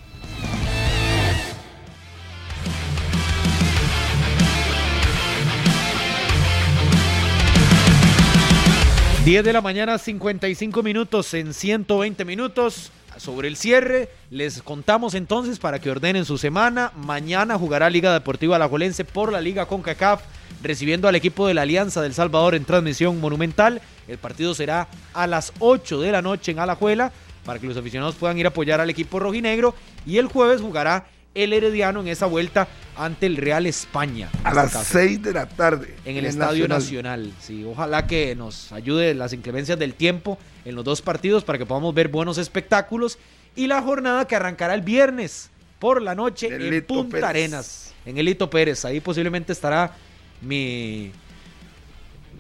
10 de la mañana, 55 minutos en 120 minutos. Sobre el cierre, les contamos entonces para que ordenen su semana. Mañana jugará Liga Deportiva Alajuelense por la Liga CONCACAF, recibiendo al equipo de la Alianza del Salvador en transmisión monumental. El partido será a las 8 de la noche en Alajuela, para que los aficionados puedan ir a apoyar al equipo rojinegro. Y el jueves jugará el Herediano en esa vuelta ante el Real España. A las este caso. 6 de la tarde. En el Estadio Nacional. Sí, ojalá que nos ayude las inclemencias del tiempo en los dos partidos para que podamos ver buenos espectáculos. Y la jornada que arrancará el viernes por la noche en Punta Pérez. Arenas, en el Lito Pérez. Ahí posiblemente estará mi,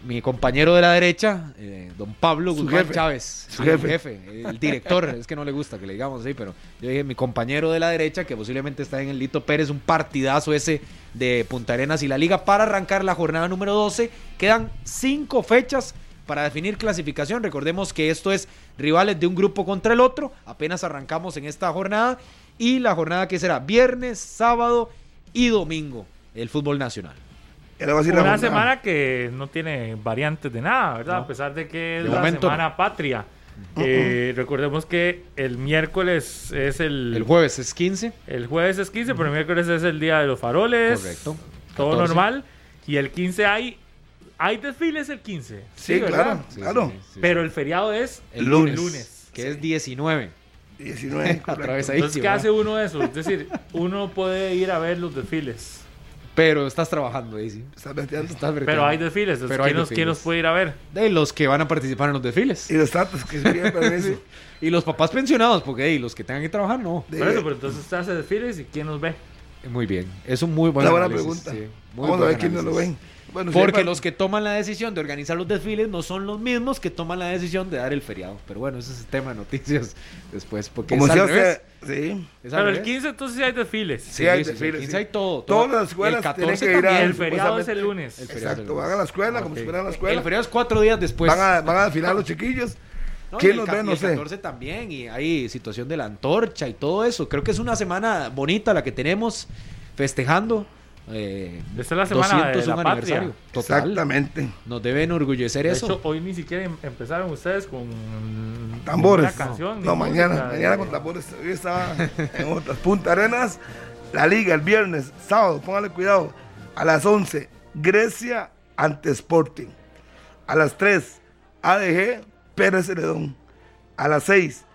mi compañero de la derecha, eh, don Pablo Su Guzmán jefe. Chávez. Su Sí, el jefe. el director. es que no le gusta que le digamos así, pero yo dije mi compañero de la derecha, que posiblemente está en el Lito Pérez, un partidazo ese de Punta Arenas y la Liga para arrancar la jornada número 12. Quedan cinco fechas para definir clasificación. Recordemos que esto es rivales de un grupo contra el otro. Apenas arrancamos en esta jornada. Y la jornada que será viernes, sábado y domingo. El fútbol nacional. Una jornada. semana que no tiene variantes de nada, ¿verdad? No. A pesar de que es De la momento semana patria. Eh, recordemos que el miércoles es el, El jueves es 15. el jueves es 15, pero el miércoles es el día de los faroles. Correcto. Todo 14. normal. Y el 15 hay hay desfiles el 15. Sí, claro, Sí, claro. sí, sí. Pero el feriado es el lunes. lunes, que es 19. 19. correcto. Otra vez ahí. Entonces, ¿qué hace uno de eso? Es decir, uno puede ir a ver los desfiles. Pero estás trabajando ahí, sí. Estás metiendo. Estás Pero breteando. hay desfiles. Entonces, Pero hay ¿quién, quién nos puede ir a ver? De los que van a participar en los desfiles. Y los tratos que se. Y los papás pensionados, porque hey, los que tengan que trabajar, no. De- Por eso, pero entonces usted hace desfiles y ¿quién nos ve? Muy bien. Es un muy buen buena análisis, pregunta. sí. Muy Vamos a ver quiénes lo ven. Bueno, Porque siempre- los que toman la decisión de organizar los desfiles no son los mismos que toman la decisión de dar el feriado. Pero bueno, ese es el tema de noticias después. Porque Como es si al hace. revés. Sí. Es al Pero el revés. 15 entonces sí hay desfiles. Sí, hay sí, desfiles, el 15 sí. hay todo. Todas las escuelas El 14 tienen que ir a- también. El feriado es el lunes. El el Exacto, lunes. van a la escuela, como Ok. si fueran a la El escuela. feriado es cuatro días después. Van a, van a desfilar los chiquillos. No, ¿Quién el los ve? No el sé. 14 también, y hay situación de la antorcha y todo eso. Creo que es una semana bonita la que tenemos festejando. Eh, Esta es la semana de 201 la patria. aniversario. Total. Exactamente. Nos deben enorgullecer De eso. hecho, hoy ni siquiera em- empezaron ustedes con Tambores. canción. ni No, mañana. Mañana con tambores. Hoy estaba en otras. Punta Arenas, la liga el viernes, sábado, póngale cuidado. A las 11, Grecia ante Sporting. A las 3, ADG, Pérez Celedón. A las 6,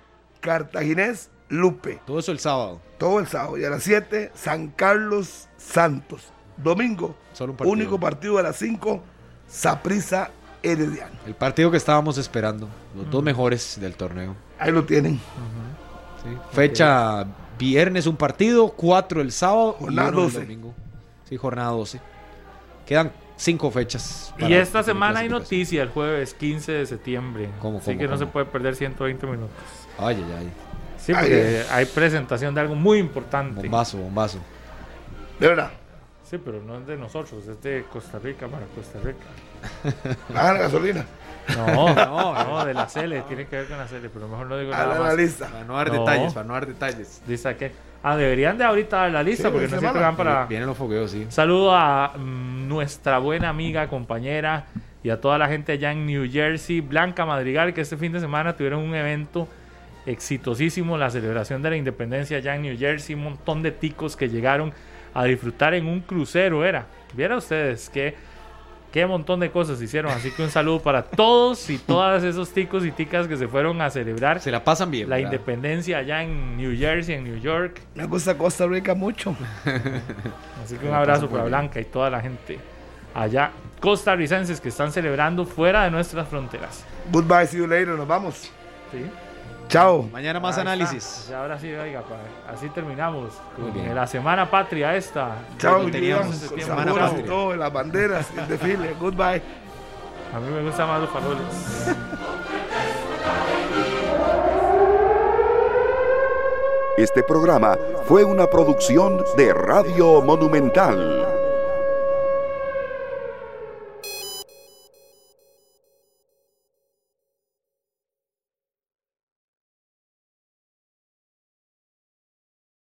Cartaginés, Lupe. Todo eso el sábado. Todo el sábado. Y a las 7, San Carlos Santos. Domingo, Solo un partido. único partido a las 5, Saprisa Herediano. El partido que estábamos esperando. Los dos mejores del torneo. Ahí lo tienen. Sí. Fecha viernes un partido, cuatro el sábado Jornada y uno el 12. domingo. Sí, jornada 12. Quedan cinco fechas. Y esta semana hay noticia el jueves 15 de septiembre. ¿Cómo, Así cómo, que no se puede perder 120 minutos. Ay, ay, ay. Sí, Ay, porque hay presentación de algo muy importante. Bombazo, bombazo. De verdad. Sí, pero no es de nosotros, es de Costa Rica para Costa Rica. Bajan la gasolina. No, no, no, de la Cele, tiene que ver con la Cele, pero mejor no digo A nada la, más. lista. Para no dar No. detalles, para no dar detalles. Dice que, ah, deberían de ahorita dar la lista Sí, porque no siempre van para... Vienen los fogueos, sí. Saludo a mm, nuestra buena amiga, compañera y a toda la gente allá en New Jersey, Blanca Madrigal, que este fin de semana tuvieron un evento exitosísimo, la celebración de la independencia allá en New Jersey, un montón de ticos que llegaron a disfrutar en un crucero, era. Vieran ustedes qué, qué montón de cosas hicieron, así que un saludo para todos y todas esos ticos y ticas que se fueron a celebrar Se la pasan bien. la ¿verdad? independencia allá en New Jersey, en New York. Me gusta Costa Rica mucho. Así que un abrazo para Blanca y toda la gente allá costarricenses que están celebrando fuera de nuestras fronteras. Goodbye, see you later. Nos vamos. ¿Sí? Chao. Mañana más análisis. Ahora sí, oiga, pa. así terminamos. Muy. La semana patria esta. Chao, teníamos semana patria. Todo, las banderas, el desfile. Goodbye. A mí me gustan más los faroles. Este programa fue una producción de Radio Monumental.